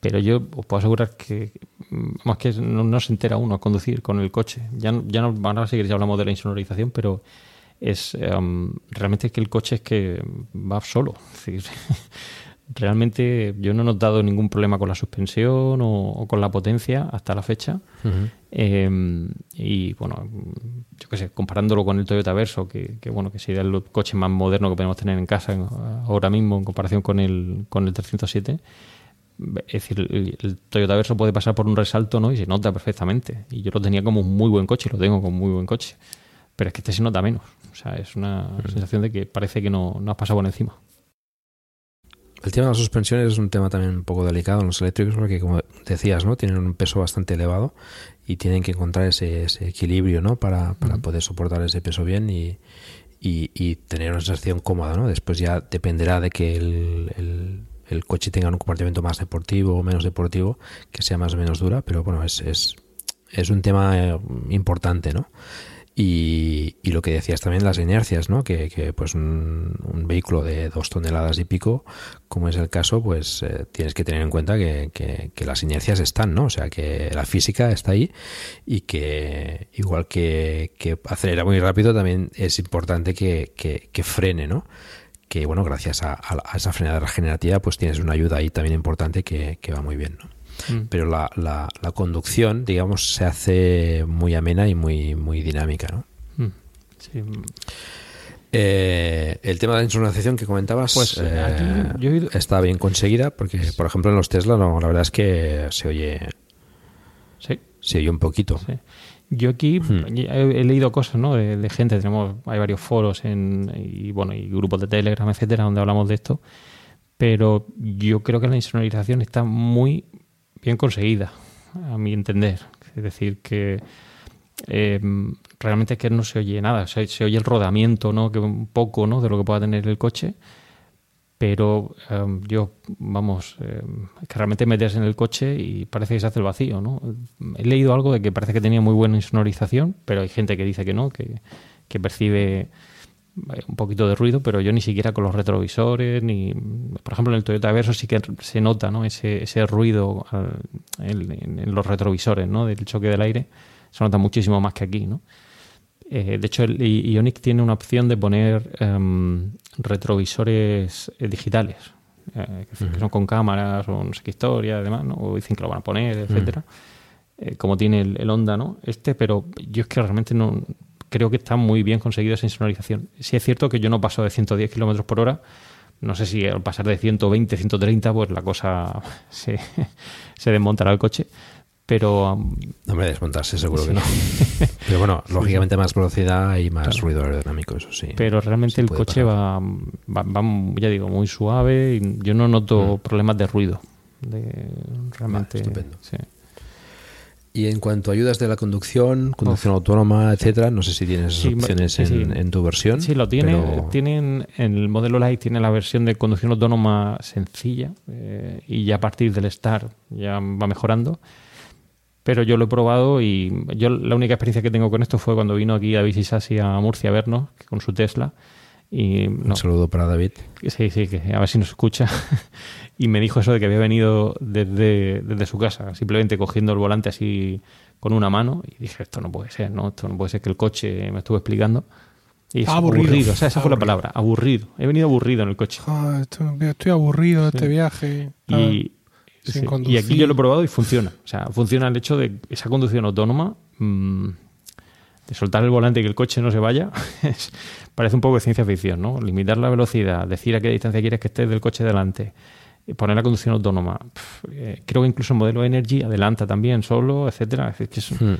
Pero yo os puedo asegurar que mm, más que no, se entera uno a conducir con el coche. Ya, ya no van a seguir, ya hablamos de la insonorización, pero es em, realmente es que el coche es que va solo. Es decir, *laughs* realmente yo no he notado ningún problema con la suspensión o, con la potencia hasta la fecha. Eh, y bueno, yo qué sé, comparándolo con el Toyota Verso, que, que, bueno, que sería el coche más moderno que podemos tener en casa ahora mismo en comparación con el, con el 307. Es decir, el, el Toyota Verso puede pasar por un resalto ¿no? y se nota perfectamente. Y yo lo tenía como un muy buen coche, lo tengo como muy buen coche. Pero es que este se nota menos. O sea, es una sensación de que parece que no, no has pasado por encima. El tema de las suspensiones es un tema también un poco delicado en los eléctricos porque, como decías, ¿no? tienen un peso bastante elevado y tienen que encontrar ese, ese equilibrio ¿no? para, para poder soportar ese peso bien y, y- y tener una sensación cómoda. ¿no? Después ya dependerá de que el, el- el coche tenga un comportamiento más deportivo o menos deportivo, que sea más o menos dura, pero bueno, es, es, es un tema eh, importante, ¿no? Y, y lo que decías también, las inercias, ¿no? Que, pues un, vehículo de dos toneladas y pico, como es el caso, pues eh, tienes que tener en cuenta que, que- que las inercias están, ¿no? O sea, que la física está ahí y que igual que, acelera muy rápido, también es importante que, frene, ¿no? Que bueno, gracias a, a- esa frenada regenerativa, pues tienes una ayuda ahí también importante que va muy bien, ¿no? Mm. Pero la, la, la conducción, digamos, se hace muy amena y muy, muy dinámica, ¿no? Mm. Sí. Eh, el tema de la insonorización que comentabas Pues, eh, aquí yo he ido- está bien conseguida porque, por ejemplo, en los Tesla no, la verdad es que se oye Sí. se oye un poquito. Sí. Yo aquí Hmm. he, he leído cosas ¿no? de, de gente, tenemos, hay varios foros en, y bueno y grupos de Telegram, etcétera, donde hablamos de esto, pero yo creo que la insonorización está muy bien conseguida, a mi entender. Es decir, que eh, realmente es que no se oye nada, se, oye el rodamiento, ¿no? que un poco ¿no? de lo que pueda tener el coche, pero em, yo, vamos, em, que realmente metes en el coche y parece que se hace el vacío, ¿no? He leído algo de que parece que tenía muy buena insonorización, pero hay gente que dice que no, que, que percibe un poquito de ruido, pero yo ni siquiera con los retrovisores, ni... Por ejemplo, en el Toyota Verso sí que se nota, ¿no? Ese, ese ruido al- en, los retrovisores, ¿no? Del choque del aire, se nota muchísimo más que aquí, ¿no? Eh, de hecho, el I- Ioniq tiene una opción de poner em, retrovisores eh, digitales, eh, que, son con cámaras o no sé qué historia, además, ¿no? o dicen que lo van a poner, etcétera. Como tiene el, el Honda, ¿no? Este, pero yo es que realmente no creo que está muy bien conseguida esa insonorización. Sí es cierto que yo no paso de 110 kilómetros por hora. No sé si al pasar de 120, 130, pues la cosa *laughs* se, se desmontará el coche. Pero um, Hombre, desmontarse seguro Sí. que no. *laughs* Pero bueno, lógicamente más velocidad y más Claro. ruido aerodinámico, eso sí. Pero realmente el coche va, va, va, ya digo, muy suave y yo no noto problemas de ruido. De, realmente. estupendo. sí. Y en cuanto a ayudas de la conducción, conducción autónoma, etcétera, no sé si tienes Sí, opciones sí, sí. en, en tu versión. Sí, lo tiene. pero- Tienen, en el modelo Light tiene la versión de conducción autónoma sencilla eh, y ya a partir del Start ya va mejorando. Pero yo lo he probado y yo la única experiencia que tengo con esto fue cuando vino aquí David Isasi a Murcia a vernos con su Tesla. Y no, Un saludo para David. Sí, sí, que a ver si nos escucha. *laughs* y me dijo eso de que había venido desde, desde su casa, simplemente cogiendo el volante así con una mano. Y dije, esto no puede ser, ¿no? Esto no puede ser que el coche me estuvo explicando. Y es Aburrido. aburrido. O sea, esa fue la Aburrido. palabra, aburrido. He venido aburrido en el coche. Ah, esto- estoy aburrido de Sí. este viaje. Y, sin sí, y aquí yo lo he probado y funciona. O sea, funciona el hecho de esa conducción autónoma, mm, de soltar el volante y que el coche no se vaya, *laughs* es- parece un poco de ciencia ficción, ¿no? Limitar la velocidad, decir a qué distancia quieres que estés del coche delante, y poner la conducción autónoma. Eh, creo que incluso el modelo Energy adelanta también solo, etcétera. Es que es, Hmm.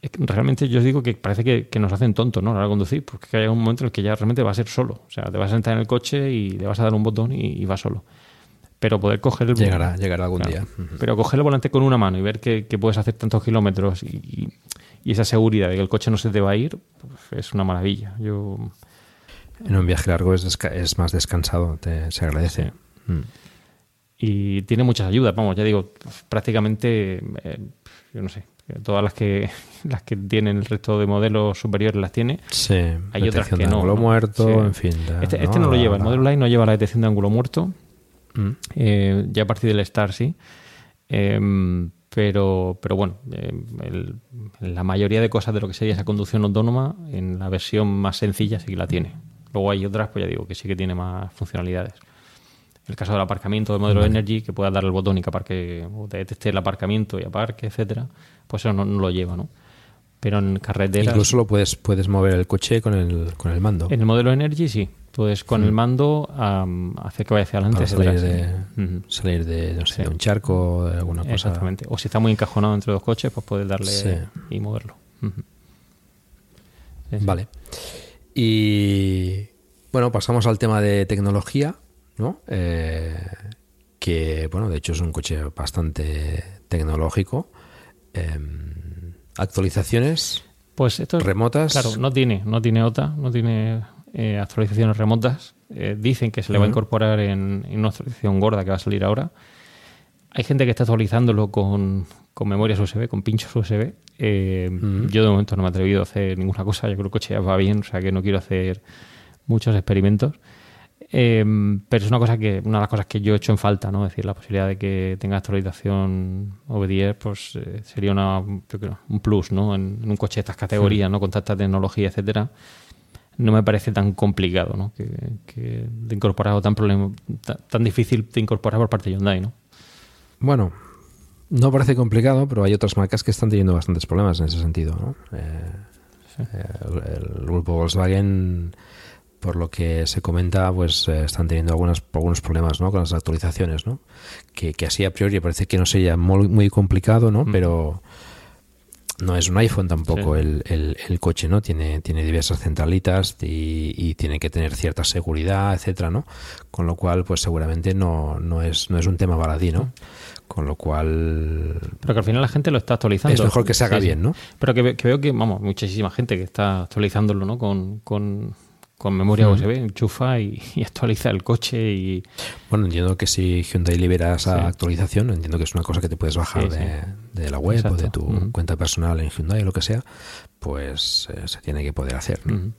es que realmente yo os digo que parece que, que nos hacen tontos, ¿no? A la hora de conducir, porque hay un momento en el que ya realmente va a ser solo. O sea, te vas a sentar en el coche y le vas a dar un botón y, y va solo. Pero poder coger el Llegará, llegará algún Claro. día. Pero coger el volante con una mano y ver que, que puedes hacer tantos kilómetros y, y- y esa seguridad de que el coche no se te va a ir, pues, es una maravilla. Yo En un viaje largo es, es más descansado, te- se agradece. Mm. y tiene muchas ayudas, vamos, ya digo, prácticamente, eh, yo no sé, todas las que *laughs* las que tienen el resto de modelos superiores las tiene. Sí, Hay otras que de no. ángulo ¿no? muerto, Sí. en fin. Este, este no lo lleva, el modelo Line no lleva la detección de ángulo muerto. Mm. Eh, ya a partir del Star sí. Eh, pero, pero bueno, eh, el- la mayoría de cosas de lo que sería esa conducción autónoma, en la versión más sencilla sí que la tiene. Luego hay otras, pues ya digo, que sí que tiene más funcionalidades. El caso del aparcamiento del modelo Vale. Energy, que pueda dar el botón y que aparque, o te detecte el aparcamiento y aparque, etcétera, pues eso no, no lo lleva, ¿no? Pero en carreteras. Incluso lo puedes, puedes mover el coche con el, con el mando. En el modelo Energy sí. Puedes con Mm. el mando am, hacer que vaya hacia adelante. Para salir de, salir de, no sé, Sí. de un charco o de alguna cosa. Exactamente. O si está muy encajonado entre dos coches, pues puedes darle Sí. y moverlo. Sí. Vale. Y bueno, pasamos al tema de tecnología, ¿no? Eh, que, bueno, de hecho es un coche bastante tecnológico. Em, actualizaciones Pues esto remotas. Claro, no tiene, no tiene OTA, no tiene eh, actualizaciones remotas. Eh, dicen que se le va a incorporar en, en una actualización gorda que va a salir ahora. Hay gente que está actualizándolo con, con memorias USB, con pinchos USB. Eh. Yo de momento no me he atrevido a hacer ninguna cosa. Yo creo que el coche ya va bien, o sea que no quiero hacer muchos experimentos. Eh, pero es una cosa que, una de las cosas que yo he hecho en falta, ¿no? Es decir, la posibilidad de que tenga actualización OBDIE, pues eh, sería una, yo creo, un plus, ¿no? En, en un coche de estas categorías, ¿no? Con tanta tecnología, etcétera. No me parece tan complicado, ¿no? Que, que de incorporar algo tan problema, tan, tan difícil de incorporar por parte de Hyundai, ¿no? Bueno, no parece complicado, pero hay otras marcas que están teniendo bastantes problemas en ese sentido. ¿no? Eh, eh, el, el grupo Volkswagen, por lo que se comenta, pues eh, están teniendo algunas, algunos problemas ¿no? con las actualizaciones. ¿no? Que, que así a priori parece que no sería muy, muy complicado, ¿no? pero no es un iPhone tampoco Sí. el, el- el coche, ¿no? Tiene, tiene diversas centralitas y, y tiene que tener cierta seguridad, etcétera, ¿no? Con lo cual, pues seguramente no, no es, no es un tema baladí, ¿no? Con lo cual Pero que al final la gente lo está actualizando. Es mejor que se haga Sí, bien, ¿no? Pero que, que veo que, vamos, muchísima gente que está actualizándolo, ¿no? Con, con, con memoria. USB, enchufa y, y actualiza el coche y... Bueno, entiendo que si Hyundai libera esa Sí. actualización, entiendo que es una cosa que te puedes bajar Sí, de, sí. de la web o de tu cuenta personal en Hyundai o lo que sea, pues eh, se tiene que poder hacer. ¿no?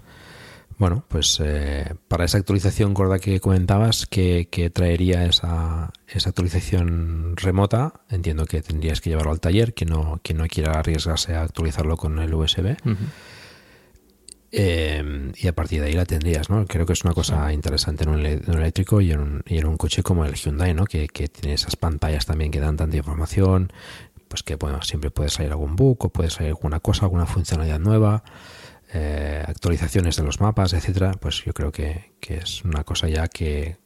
Bueno, pues eh, para esa actualización gorda que comentabas, que, que traería esa, esa actualización remota, entiendo que tendrías que llevarlo al taller, que no, que no quiera arriesgarse a actualizarlo con el USB. Eh, y a partir de ahí la tendrías, ¿no? Creo que es una cosa interesante en un, ele- en un eléctrico y en un, y en un coche como el Hyundai, ¿no? Que, que tiene esas pantallas también que dan tanta información, pues que bueno, siempre puede salir algún bug o puede salir alguna cosa, alguna funcionalidad nueva, eh, actualizaciones de los mapas, etcétera. Pues yo creo que, que es una cosa ya que,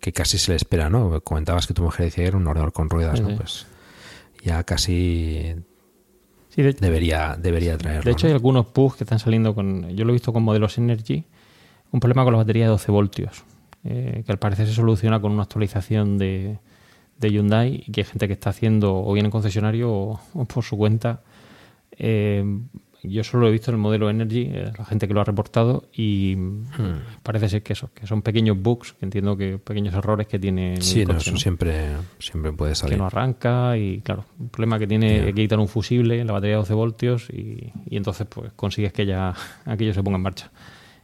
que casi se le espera, ¿no? Comentabas que tu mujer decía que era un ordenador con ruedas, Sí, ¿no? sí. Pues ya casi Sí, de, debería, debería traerlo. de hecho, ¿no? hay algunos pugs que están saliendo con... Yo lo he visto con modelos Energy. Un problema con la batería de 12 voltios. eh, que al parecer se soluciona con una actualización de, de Hyundai y que hay gente que está haciendo o bien en concesionario o, o por su cuenta. Eh, yo solo he visto el modelo Energy, eh, la gente que lo ha reportado, y Hmm. parece ser que eso, que son pequeños bugs, que entiendo que pequeños errores que tiene Sí, el no, eso ¿no? siempre, siempre puede salir. que no arranca y claro, un problema que tiene que quitar un fusible, la batería de 12 voltios y, y entonces pues consigues que ya *laughs* aquello se ponga en marcha.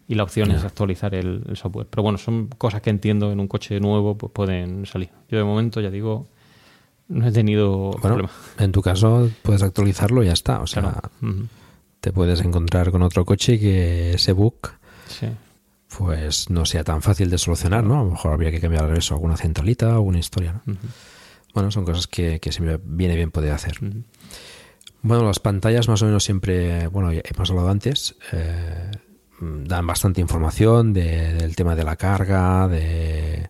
Y la opción es actualizar el, el software. Pero bueno, son cosas que entiendo en un coche nuevo pues pueden salir. Yo de momento ya digo, no he tenido Bueno, problema. en tu caso puedes actualizarlo y ya está. O sea, Claro. Te puedes encontrar con otro coche que ese bug Sí. pues no sea tan fácil de solucionar, ¿no? A lo mejor habría que cambiar eso, alguna centralita alguna historia, ¿no? Bueno, son cosas que, que siempre viene bien poder hacer. Bueno, las pantallas más o menos siempre, bueno, hemos hablado antes, eh, dan bastante información de- del tema de la carga, de,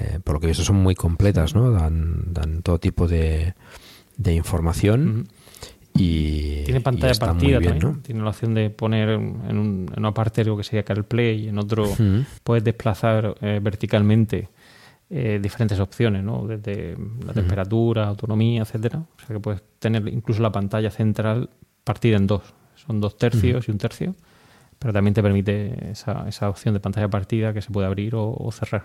eh, por lo que he visto son muy completas, ¿no? Dan, dan todo tipo de, de información. Y, Tiene pantalla partida bien, también. ¿no? Tiene la opción de poner en, un- en una parte lo que sería CarPlay y en otro puedes desplazar eh, verticalmente eh, diferentes opciones, ¿no? Desde la temperatura, autonomía, etcétera. O sea que puedes tener incluso la pantalla central partida en dos. Son dos tercios y un tercio. Pero también te permite esa, esa opción de pantalla partida que se puede abrir o, o cerrar.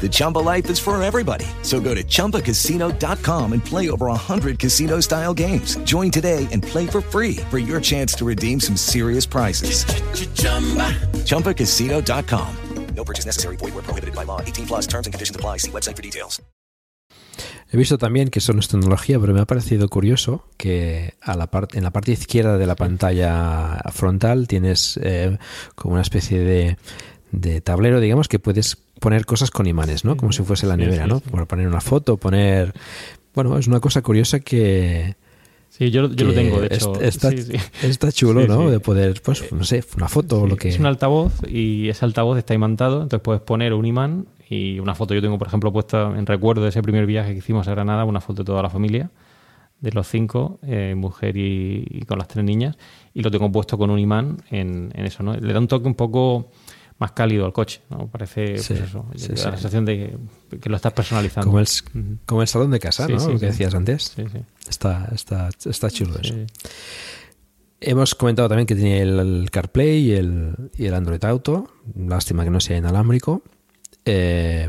The Chumba life is for everybody. So go to ChumbaCasino.com and play over 100 casino style games. Join today and play for free for your chance to redeem some serious prizes. ChumbaCasino.com. No purchase necessary. Void where prohibited by law. 18 plus terms and conditions apply. See website for details. He visto también que eso no es tecnología, pero me ha parecido curioso que a la parte en la parte izquierda de la pantalla frontal tienes eh, como una especie de, de tablero, digamos, que puedes poner cosas con imanes, ¿no? Como si fuese la nevera, ¿no? Para poner una foto, poner... Bueno, es una cosa curiosa que... Sí, yo, yo lo tengo, de hecho. Está, Sí, sí. está chulo, Sí, ¿no? De poder, pues, no sé, una foto o lo que... Es un altavoz y ese altavoz está imantado, entonces puedes poner un imán y una foto. Yo tengo, por ejemplo, puesta en recuerdo de ese primer viaje que hicimos a Granada, una foto de toda la familia, de los cinco, eh, mujer y, y con las tres niñas, y lo tengo puesto con un imán en, en eso, ¿no? Le da un toque un poco más cálido al coche, ¿no? Parece, Sí, pues eso, sí, da sí. la sensación de que lo estás personalizando. Como el, Ujú. como el salón de casa, ¿no? lo que decías antes. Sí, sí. Está, está, está chulo eso. Hemos comentado también que tiene el, el CarPlay y el, y el Android Auto. Lástima que no sea inalámbrico. Eh,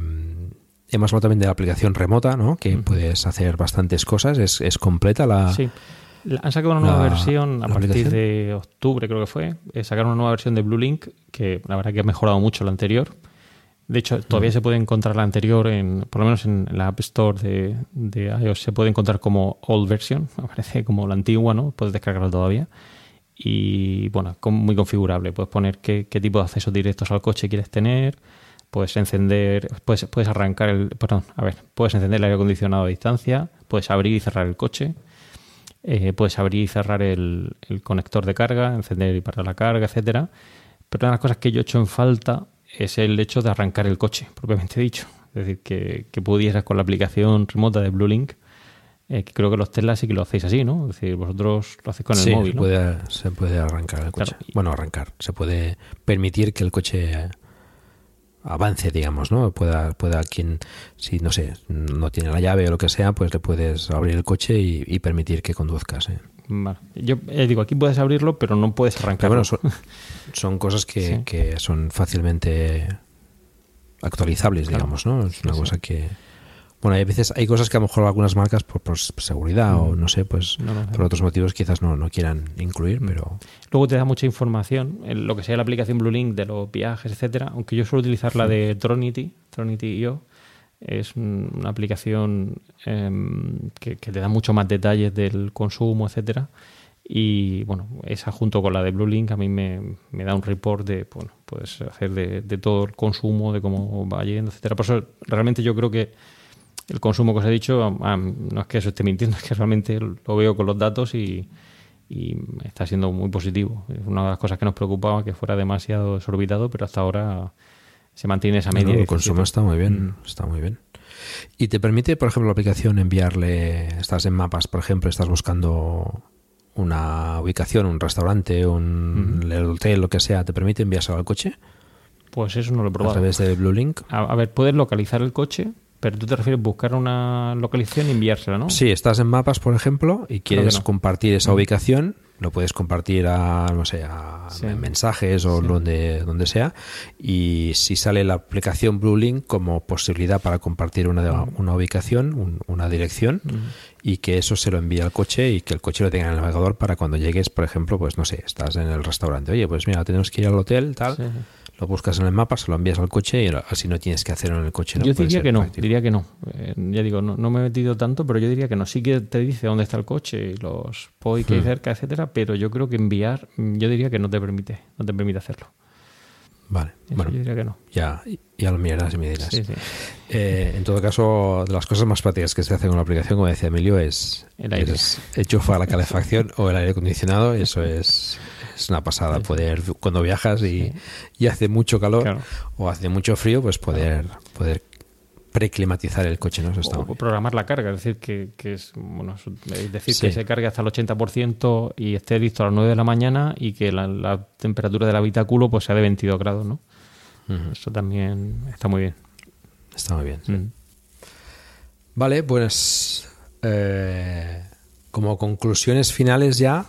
hemos hablado también de la aplicación remota, ¿no? Que puedes hacer bastantes cosas. Es, es completa la. Han sacado una nueva la- versión a partir aplicación. de octubre, creo que fue. Eh, sacaron una nueva versión de Blue Link que la verdad que ha mejorado mucho la anterior. De hecho, todavía se puede encontrar la anterior, en, por lo menos en la App Store de, de iOS, se puede encontrar como old version, *laughs* aparece como la antigua, ¿no? Puedes descargarla todavía. Y bueno, muy configurable. Puedes poner qué, qué tipo de accesos directos al coche quieres tener. Puedes encender, puedes, puedes arrancar el, perdón, a ver, puedes encender el aire acondicionado a distancia, puedes abrir y cerrar el coche, eh, puedes abrir y cerrar el, el conector de carga, encender y parar la carga, etcétera. Pero una de las cosas que yo he hecho en falta es el hecho de arrancar el coche, propiamente dicho. Es decir, que, que pudieras con la aplicación remota de Blue Link, eh, que creo que los Tesla sí que lo hacéis así, ¿no? Es decir, vosotros lo hacéis con el Sí, móvil, se ¿no? puede, se puede arrancar el coche. Claro. Bueno, arrancar. Se puede permitir que el coche avance, digamos, ¿no? Pueda, pueda quien, si no sé, no tiene la llave o lo que sea, pues le puedes abrir el coche y, y permitir que conduzcas. ¿eh? Vale. Yo eh, digo, aquí puedes abrirlo, pero no puedes arrancarlo. bueno, son, *laughs* son cosas que, Sí. que son fácilmente actualizables, digamos, ¿no? Es una Sí, cosa que... Bueno, hay veces, hay cosas que a lo mejor algunas marcas por, por seguridad o no sé, pues Mm. No, no, por otros motivos quizás no, no quieran incluir, pero... Luego te da mucha información, en lo que sea la aplicación Blue Link de los viajes, etcétera. Aunque yo suelo utilizar la de Tronity, Tronity.io, es un- una aplicación em, que, que te da mucho más detalles del consumo, etcétera. Y bueno, esa junto con la de Blue Link a mí me, me da un report de, bueno, puedes hacer de, de todo el consumo, de cómo va yendo, etcétera. Por eso realmente yo creo que el consumo que os he dicho, ah, no es que eso esté mintiendo, *laughs* es que realmente lo veo con los datos y, y está siendo muy positivo. Es una de las cosas que nos preocupaba que fuera demasiado desorbitado, pero hasta ahora se mantiene esa media. no, el consumo 17. está muy bien, Mm. está muy bien. Y te permite, por ejemplo, la aplicación enviarle, estás en mapas, por ejemplo, estás buscando una ubicación, un restaurante, un el hotel, lo que sea, ¿te permite enviárselo al coche? Pues eso no lo he A probado. través de Blue Link. A, a ver, puedes localizar el coche, pero tú te refieres a buscar una localización y enviársela, ¿no? Sí, estás en mapas, por ejemplo, y quieres no. compartir esa Mm. ubicación, lo puedes compartir a, no sé, a Sí. mensajes o donde, donde sea. Y si sale la aplicación BlueLink como posibilidad para compartir una, una ubicación, un- una dirección, y que eso se lo envíe al coche y que el coche lo tenga en el navegador para cuando llegues, por ejemplo, pues no sé, estás en el restaurante. Oye, pues mira, tenemos que ir al hotel, tal. Sí. Lo buscas en el mapa, se lo envías al coche y así no tienes que hacerlo en el coche. ¿no? Yo diría que no, práctico. diría que no. Eh, ya digo, no, no me he metido tanto, pero yo diría que no. Sí que te dice dónde está el coche y los POI que hay Hmm. cerca, etcétera, pero yo creo que enviar, yo diría que no te permite, no te permite hacerlo. Vale, Eso bueno, yo diría que no. ya, ya lo mirarás y me dirás. Sí, sí. Eh, en todo caso, de las cosas más prácticas que se hacen con la aplicación, como decía Emilio, es, El aire. es enchufar la calefacción o el aire acondicionado. Eso es, es una pasada. Poder, cuando viajas y, y hace mucho calor Claro. o hace mucho frío, pues poder, poder preclimatizar el coche, ¿no? Eso está O bien. programar la carga, es decir, que, que es, bueno, es decir, Sí. que se cargue hasta el 80% y esté listo a las 9 de la mañana y que la, la temperatura del habitáculo pues sea de 22 grados, ¿no? Eso también está muy bien. Está muy bien. sí. Mm. Vale, pues eh, como conclusiones finales ya,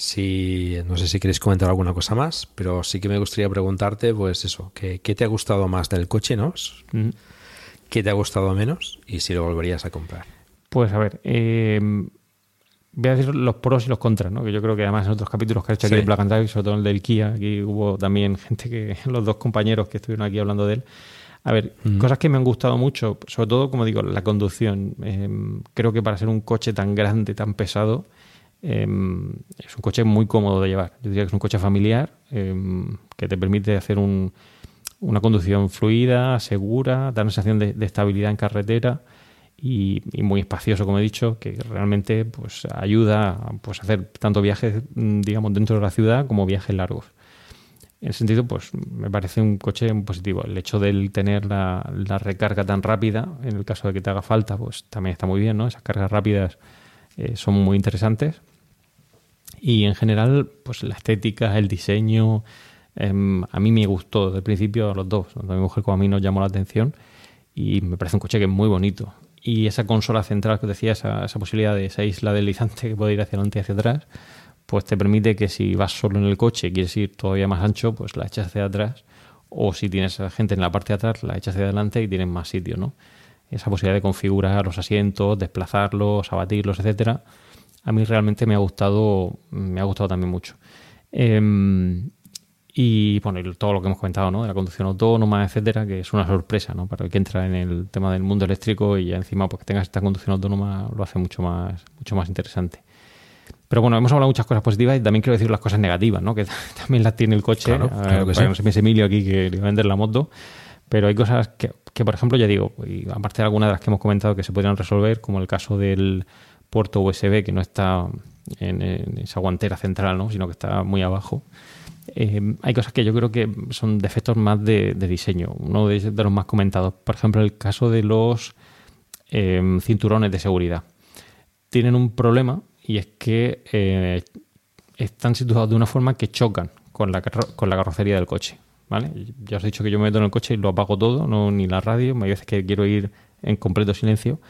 si no sé si queréis comentar alguna cosa más, pero sí que me gustaría preguntarte, pues eso, ¿qué, qué te ha gustado más del coche, no? Mm. ¿Qué te ha gustado menos? Y si lo volverías a comprar. Pues a ver, eh, voy a decir los pros y los contras, ¿no? Que yo creo que además en otros capítulos que he hecho aquí Sí. en Black and Drive, sobre todo en el del Kia, aquí hubo también gente que, *laughs* los dos compañeros que estuvieron aquí hablando de él. A ver, Mm. cosas que me han gustado mucho, sobre todo, como digo, la conducción. Eh, creo que para ser un coche tan grande, tan pesado, eh, es un coche muy cómodo de llevar. Yo diría que es un coche familiar eh, que te permite hacer un, una conducción fluida, segura, da una sensación de, estabilidad en carretera y, muy espacioso, como he dicho, que realmente pues ayuda a pues, hacer tanto viajes, mm, digamos, dentro de la ciudad como viajes largos. En ese sentido, pues me parece un coche positivo. El hecho de tener la, la recarga tan rápida, en el caso de que te haga falta, pues también está muy bien, ¿no? Esas cargas rápidas eh, son muy interesantes. Y en general, pues la estética, el diseño, em, a mí me gustó desde el principio a los dos. Tanto mi mujer como a mí nos llamó la atención y me parece un coche que es muy bonito. Y esa consola central que os decía, esa, esa posibilidad de esa isla deslizante *laughs* que puede ir hacia adelante y hacia atrás, pues te permite que si vas solo en el coche y quieres ir todavía más ancho, pues la echas hacia atrás. O si tienes gente en la parte de atrás, la echas hacia adelante y tienes más sitio, ¿no? Esa posibilidad de configurar los asientos, desplazarlos, abatirlos, etcétera, a mí realmente me ha gustado, me ha gustado también mucho. Em, y bueno, y todo lo que hemos comentado, ¿no? De la conducción autónoma, etcétera, que es una sorpresa, ¿no? Para el que entra en el tema del mundo eléctrico y ya encima pues que tengas esta conducción autónoma lo hace mucho más, mucho más interesante. Pero bueno, hemos hablado muchas cosas positivas y también quiero decir las cosas negativas, ¿no? Que *laughs* también las tiene el coche. Claro, claro que sí. no se piense Emilio aquí que le va a vender la moto. Pero hay cosas que, que, por ejemplo, ya digo, y aparte de algunas de las que hemos comentado que se podrían resolver, como el caso del puerto USB que no está en, esa guantera central, ¿no? sino que está muy abajo. Eh, hay cosas que yo creo que son defectos más de, diseño. Uno de, de, los más comentados, por ejemplo, el caso de los eh, cinturones de seguridad. Tienen un problema y es que eh, están situados de una forma que chocan con la, con la carrocería del coche. ¿vale? Ya os he dicho que yo me meto en el coche y lo apago todo, no ni la radio. Hay veces que quiero ir en completo silencio.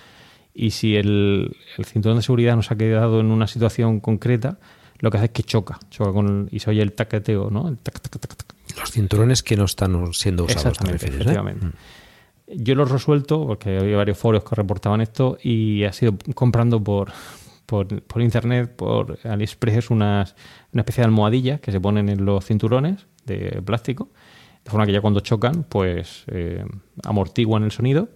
Y si el, el cinturón de seguridad nos ha quedado en una situación concreta, lo que hace es que choca, choca con el, y se oye el taqueteo, ¿no? El tac, tac, tac, Los cinturones que no están siendo usados. Exactamente, refieres, efectivamente. ¿eh? Yo los resuelto porque había varios foros que reportaban esto y ha sido comprando por, por, por internet, por AliExpress, unas, una especie de almohadillas que se ponen en los cinturones de plástico, de forma que ya cuando chocan, pues eh, amortiguan el sonido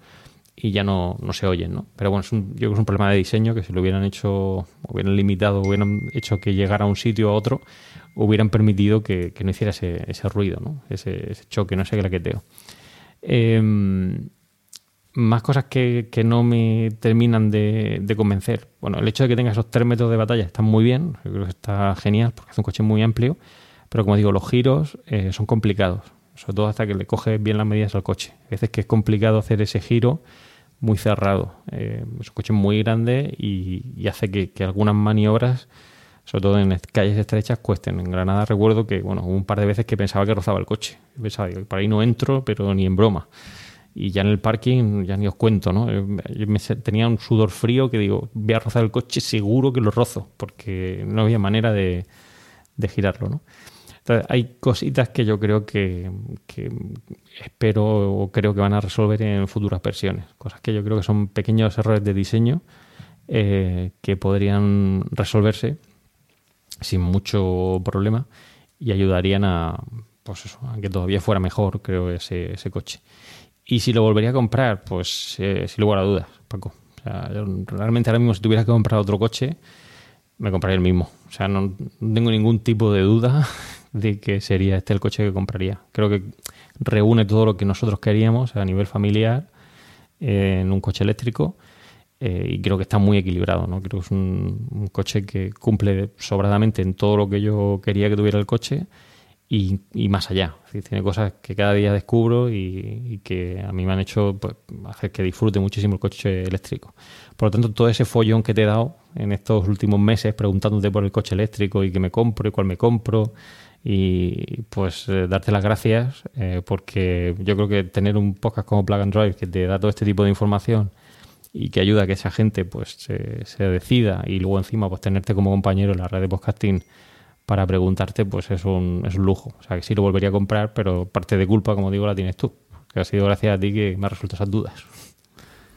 y ya no, no se oyen, ¿no? Pero bueno, es un, yo creo que es un problema de diseño que si lo hubieran hecho, hubieran limitado, hubieran hecho que llegara a un sitio a otro, hubieran permitido que, que no hiciera ese, ese ruido, ¿no? Ese, choque, no ese claqueteo. Eh, más cosas que, que, no me terminan de, convencer. Bueno, el hecho de que tenga esos tres metros de batalla está muy bien, yo creo que está genial porque es un coche muy amplio, pero como digo, los giros eh, son complicados, sobre todo hasta que le coges bien las medidas al coche. A veces que es complicado hacer ese giro muy cerrado. Eh, es un coche muy grande y, hace que, algunas maniobras, sobre todo en calles estrechas, cuesten. En Granada recuerdo que, bueno, hubo un par de veces que pensaba que rozaba el coche. Pensaba, digo, por ahí no entro, pero ni en broma. y ya en el parking, ya ni os cuento, ¿no? Yo tenía un sudor frío que digo, voy a rozar el coche, seguro que lo rozo, porque no había manera de, de girarlo, ¿no? Hay cositas que yo creo que, que, espero o creo que van a resolver en futuras versiones. Cosas que yo creo que son pequeños errores de diseño eh, que podrían resolverse sin mucho problema y ayudarían a, pues eso, a que todavía fuera mejor, creo, ese, ese coche. Y si lo volvería a comprar, pues eh, sin lugar a dudas, Paco. O sea, realmente ahora mismo si tuviera que comprar otro coche, me compraría el mismo. O sea, no, tengo ningún tipo de duda de que sería este el coche que compraría. Creo que reúne todo lo que nosotros queríamos a nivel familiar eh, en un coche eléctrico eh, y creo que está muy equilibrado. ¿no? Creo que es un, coche que cumple sobradamente en todo lo que yo quería que tuviera el coche y, más allá. tiene cosas que cada día descubro y, que a mí me han hecho pues, hacer que disfrute muchísimo el coche eléctrico. Por lo tanto, todo ese follón que te he dado en estos últimos meses preguntándote por el coche eléctrico y qué me compro y cuál me compro y pues eh, darte las gracias eh, porque yo creo que tener un podcast como Plug and Drive que te da todo este tipo de información y que ayuda a que esa gente pues se, decida y luego encima pues tenerte como compañero en la red de podcasting para preguntarte, pues es un, es un lujo. O sea, que sí lo volvería a comprar, pero parte de culpa, como digo, la tienes tú. Que ha sido gracias a ti que me ha resuelto esas dudas.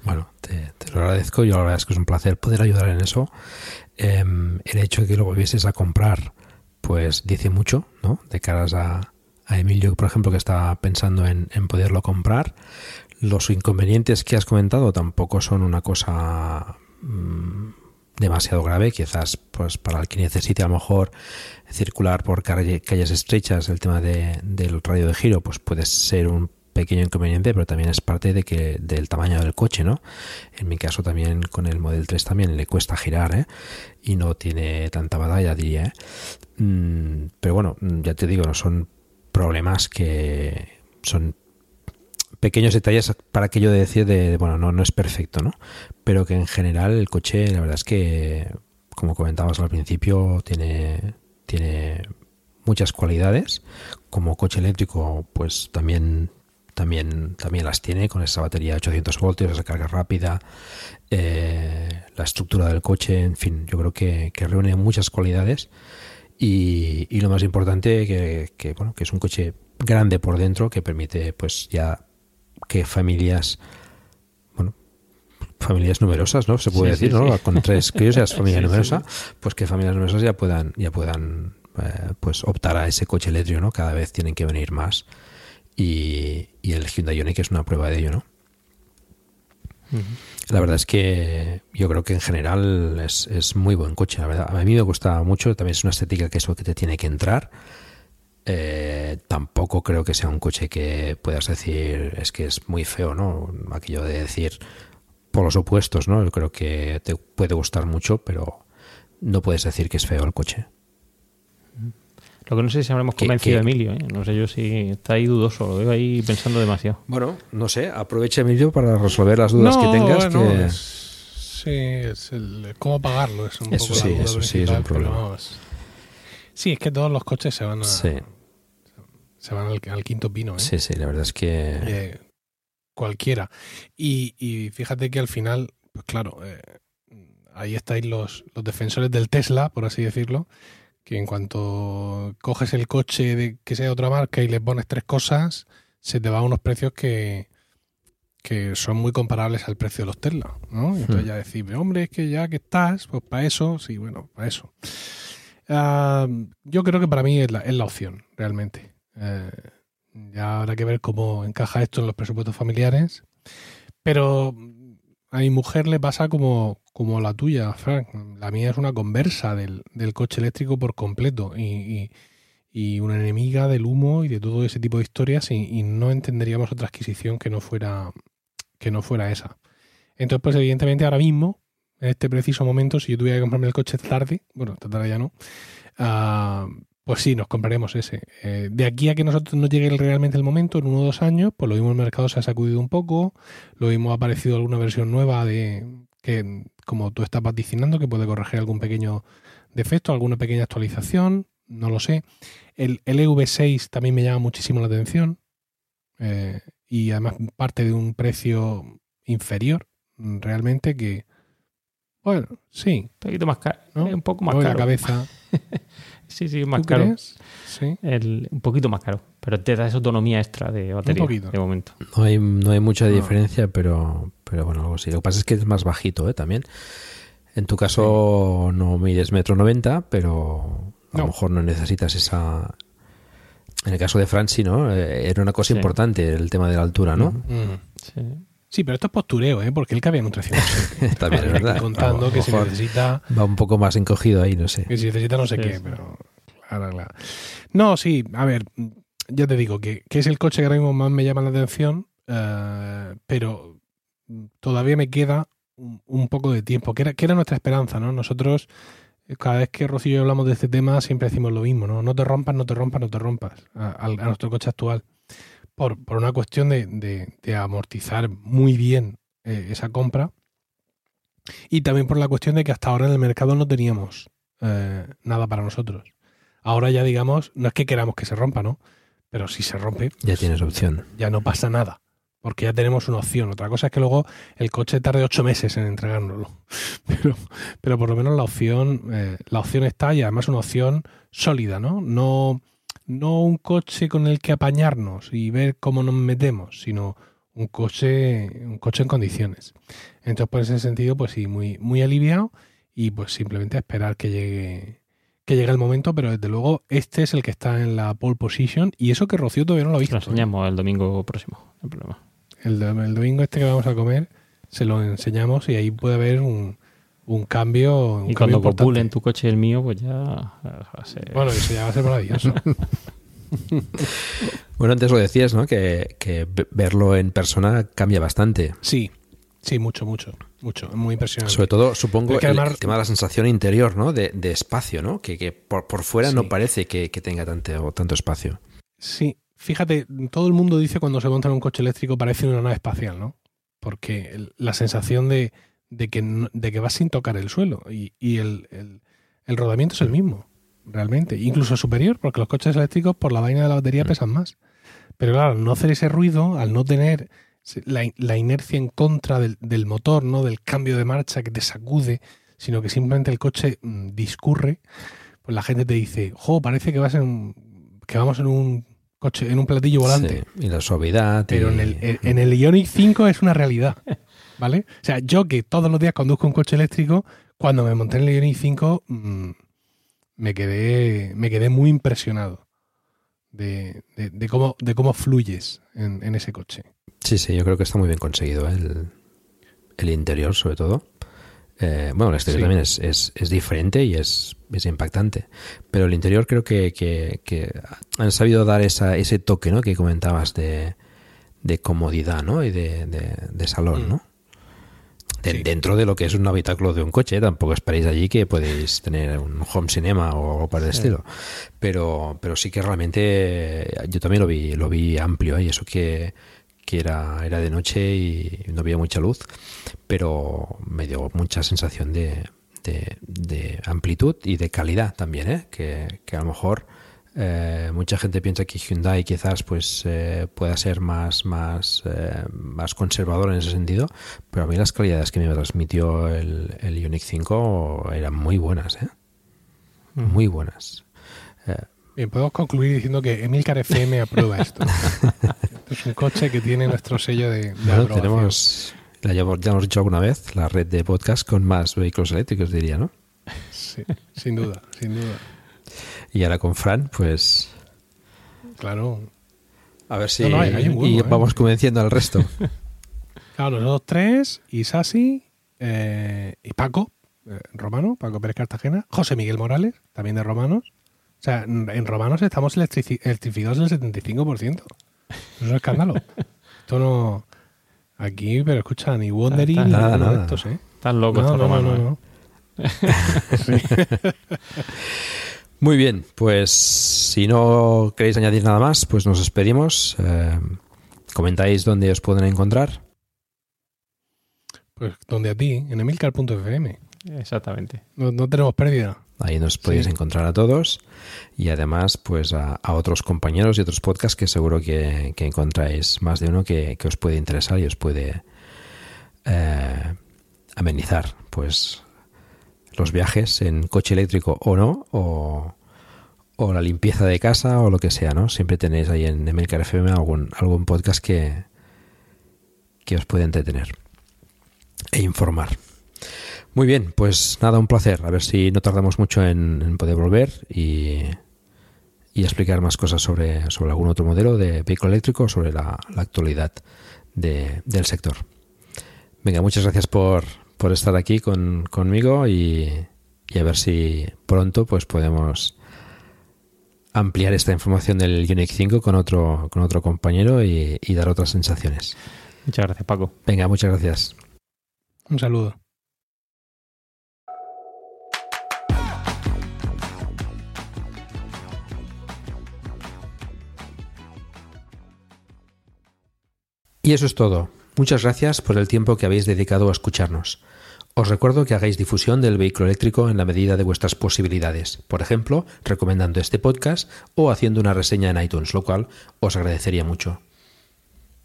Bueno, te, lo agradezco. Yo la verdad es que es un placer poder ayudar en eso. Em, el hecho de que lo volvieses a comprar, pues dice mucho, ¿no? De caras a, Emilio, por ejemplo, que está pensando en, en, poderlo comprar. Los inconvenientes que has comentado tampoco son una cosa mm, demasiado grave, quizás pues para el que necesite a lo mejor circular por calles estrechas, el tema de, del radio de giro, pues puede ser un pequeño inconveniente, pero también es parte de que del tamaño del coche, ¿no? En mi caso también con el Model 3 también le cuesta girar, ¿eh? Y no tiene tanta batalla, diría, ¿eh? Mm, pero bueno, ya te digo, no son problemas que son pequeños detalles para aquello de decir de, bueno, no, no es perfecto, ¿no? Pero que en general el coche, la verdad es que, como comentabas al principio, tiene, tiene muchas cualidades. Como coche eléctrico, pues también también, también las tiene con esa batería de 800 voltios, esa carga rápida, eh, la estructura del coche, en fin, yo creo que, reúne muchas cualidades y, y lo más importante que, que, bueno, que es un coche grande por dentro que permite pues ya que familias, bueno, familias numerosas, ¿no? Se puede decir, ¿no? Con tres *laughs* críos ya es familia numerosa, pues que familias numerosas ya puedan, ya puedan eh, pues optar a ese coche eléctrico, ¿no? Cada vez tienen que venir más. Y, y el Hyundai Ioniq es una prueba de ello, ¿no? La verdad es que yo creo que en general es, es, muy buen coche, la verdad. A mí me gusta mucho, también es una estética que es lo que te tiene que entrar. Eh, tampoco creo que sea un coche que puedas decir es que es muy feo, ¿no? Aquello de decir por los opuestos, ¿no? Yo creo que te puede gustar mucho, pero no puedes decir que es feo el coche. Lo que no sé si habremos convencido a Emilio, ¿eh? no sé yo si está ahí dudoso, lo veo ahí pensando demasiado. Bueno, no sé, aprovecha Emilio para resolver las dudas que tengas. que... sí, es el, cómo pagarlo, es un eso poco sí, eso sí es un problema. Sí, es que todos los coches se van a, sí se van al, quinto pino. ¿eh? Sí, sí, la verdad es que... Eh, cualquiera. Y, fíjate que al final, pues claro, eh, ahí estáis los, los defensores del Tesla, por así decirlo, que en cuanto coges el coche de que sea de otra marca y le pones tres cosas, se te va a unos precios que, que son muy comparables al precio de los Tesla, ¿no? Y entonces hmm. ya decís, hombre, es que ya que estás, pues para eso, sí, bueno, para eso. Ah, yo creo que para mí es la, es la opción, realmente. Eh, ya habrá que ver cómo encaja esto en los presupuestos familiares. Pero a mi mujer le pasa como, como la tuya, Frank. La mía es una conversa del, coche eléctrico por completo y, una enemiga del humo y de todo ese tipo de historias y, no entenderíamos otra adquisición que no fuera que no fuera esa. Entonces, pues evidentemente ahora mismo, en este preciso momento, si yo tuviera que comprarme el coche tarde, bueno, esta tarde ya no, uh, pues sí, nos compraremos ese. Eh, de aquí a que nosotros nos llegue realmente el momento, en uno o dos años, pues lo mismo el mercado se ha sacudido un poco, lo mismo ha aparecido alguna versión nueva de que, como tú estás vaticinando, que puede corregir algún pequeño defecto, alguna pequeña actualización, no lo sé. El, el EV6 también me llama muchísimo la atención. Eh, y además parte de un precio inferior, realmente que, bueno, sí. Un poquito más caro. ¿no? Un poco más Voy caro. la cabeza. *laughs* sí, sí, más ¿Tú caro. crees? Sí. El- un poquito más caro. Pero te da esa autonomía extra de batería poquito. de momento. No hay, no hay mucha No. diferencia, pero, pero bueno, algo así. Lo que pasa es que es más bajito, ¿eh? También. En tu caso no mides metro noventa, pero a No. lo mejor no necesitas esa... En el caso de Fran, sí, ¿no? Eh, Era una cosa Sí. importante el tema de la altura, ¿no? Mm. Sí. Sí, pero esto es postureo, ¿eh? Porque él cabía en un 307. *laughs* También es verdad. Contando que mejor necesita Va un poco más encogido ahí, no sé. Que si necesita no sé Sí, qué, sí. pero. Claro, claro. No, sí, a ver, ya te digo que, que es el coche que ahora mismo más me llama la atención, eh, pero todavía me queda un, un poco de tiempo, que era, que era nuestra esperanza, ¿no? Nosotros, cada vez que Rocío y yo hablamos de este tema, siempre decimos lo mismo, ¿no? No te rompas, no te rompas, no te rompas a, a- a nuestro coche actual. Por, por una cuestión de, de- de amortizar muy bien eh, esa compra y también por la cuestión de que hasta ahora en el mercado no teníamos eh, nada para nosotros. Ahora ya digamos, no es que queramos que se rompa, ¿no? Pero si se rompe, Ya tienes opción. ya no pasa nada. Porque ya tenemos una opción. Otra cosa es que luego el coche tarde ocho meses en entregárnoslo. *laughs* Pero, pero por lo menos la opción, eh, la opción está y además una opción sólida, ¿no? No, no un coche con el que apañarnos y ver cómo nos metemos, sino un coche, un coche en condiciones. Entonces, por ese sentido, pues sí, muy, muy aliviado y pues simplemente esperar que llegue, que llegue el momento, pero desde luego este es el que está en la pole position y eso que Rocío todavía no lo ha Lo visto. ¿eh? enseñamos el domingo próximo. No problema. El, el domingo este que vamos a comer se lo enseñamos y ahí puede haber un, un cambio. un Y cambio cuando importante. copulen tu coche y el mío, pues ya va a ser- Bueno, eso ya va a ser maravilloso. *laughs* Bueno, antes lo decías, ¿no? Que, que ve- verlo en persona cambia bastante. sí, sí, mucho, mucho, mucho. Muy impresionante. Sobre todo, supongo, que el, además- el tema de la sensación interior, ¿no? De, de espacio, ¿no? Que, que por, por fuera Sí. no parece que, que tenga tanto, tanto espacio. Sí, fíjate, todo el mundo dice cuando se monta en un coche eléctrico parece una nave espacial, ¿no? Porque la sensación de, de que, de que vas sin tocar el suelo y, y el, el- el rodamiento es el mismo, realmente. Incluso superior, porque los coches eléctricos por la vaina de la batería pesan más. Pero claro, al no hacer ese ruido, al no tener la, la inercia en contra del, del motor, ¿no? Del cambio de marcha que te sacude, sino que simplemente el coche mm, discurre, pues la gente te dice, jo, parece que vas en que vamos en un coche, en un platillo volante. Sí, Y la suavidad. Pero y- en el, en- el Ioniq 5 es una realidad. *laughs* ¿Vale? O sea, yo que todos los días conduzco un coche eléctrico, cuando me monté en el Ioniq 5, mm, me quedé, me quedé muy impresionado de, de- de cómo, de cómo fluyes en, en ese coche. Sí, sí, yo creo que está muy bien conseguido ¿eh? el, el interior, sobre todo. Eh, bueno, el exterior Sí. también es, es, es diferente y es, es impactante. Pero el interior creo que, que, que han sabido dar esa, ese toque ¿no? que comentabas de, de comodidad ¿no? y de, de, de salón, Mm. ¿no? De- Sí. Dentro de lo que es un habitáculo de un coche, tampoco esperéis allí que podéis tener un home cinema o algo para el Sí. estilo. Pero, pero sí que realmente yo también lo vi, lo vi amplio y eso que, que era, era de noche y no había mucha luz, pero me dio mucha sensación de, de, de amplitud y de calidad también, ¿eh? que, que a lo mejor eh, mucha gente piensa que Hyundai quizás pues eh, pueda ser más, más, eh, más conservador en ese sentido, pero a mí las calidades que me transmitió el, el Ioniq 5 eran muy buenas, ¿eh? muy buenas. Eh, Bien, podemos concluir diciendo que Emilcar FM aprueba esto. Esto *laughs* es un coche que tiene nuestro sello de, de Bueno, aprobación. tenemos, ya hemos dicho alguna vez, la red de podcast con más vehículos eléctricos, diría, ¿no? Sí, sin duda, sin duda. Y ahora con Fran, pues Claro. a ver si No, no, hay- hay un huevo, y ¿eh? vamos convenciendo al resto. *laughs* Claro, nosotros tres, Isasi eh, y Paco, eh, Romano, Paco Pérez Cartagena, José Miguel Morales, también de Romanos. O sea, en Romanos estamos electrificados el 75%. Es un escándalo. *laughs* Esto no... Aquí, pero escucha, ni Wondering ni Nada, de estos, ¿eh? Están locos No, estos no, no, romanos, no, ¿eh? no. *laughs* Muy bien, pues si no queréis añadir nada más, pues nos despedimos. Eh, comentáis dónde os pueden encontrar. Pues donde a ti, en emilcar.fm. Exactamente. No, no tenemos pérdida. Ahí nos podéis Sí. encontrar a todos y además pues a, a otros compañeros y otros podcasts que seguro que, que encontráis más de uno que, que os puede interesar y os puede eh, amenizar pues los viajes en coche eléctrico o no o, o la limpieza de casa o lo que sea, ¿no? Siempre tenéis ahí en Emilcar FM algún, algún podcast que, que os puede entretener e informar. Muy bien, pues nada, un placer. A ver si no tardamos mucho en, en poder volver y, y explicar más cosas sobre, sobre algún otro modelo de vehículo eléctrico, sobre la, la actualidad de- del sector. Venga, muchas gracias por, por estar aquí con, conmigo y, y a ver si pronto pues podemos ampliar esta información del Unix 5 con otro, con otro compañero y, y dar otras sensaciones. Muchas gracias, Paco. Venga, muchas gracias. Un saludo. Y eso es todo. Muchas gracias por el tiempo que habéis dedicado a escucharnos. Os recuerdo que hagáis difusión del vehículo eléctrico en la medida de vuestras posibilidades, por ejemplo, recomendando este podcast o haciendo una reseña en iTunes, lo cual os agradecería mucho.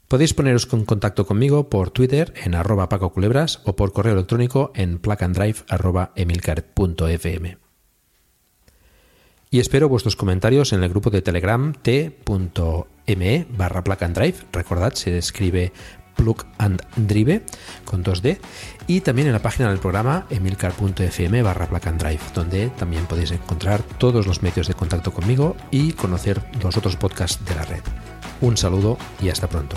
Podéis poneros en contacto conmigo por Twitter en arroba pacoculebras o por correo electrónico en placandrive.emilcar.fm. Y espero vuestros comentarios en el grupo de Telegram t.me barra plug and drive. Recordad, se escribe plug and drive con 2D. Y también en la página del programa emilcar.fm barra plug and drive, donde también podéis encontrar todos los medios de contacto conmigo y conocer los otros podcasts de la red. Un saludo y hasta pronto.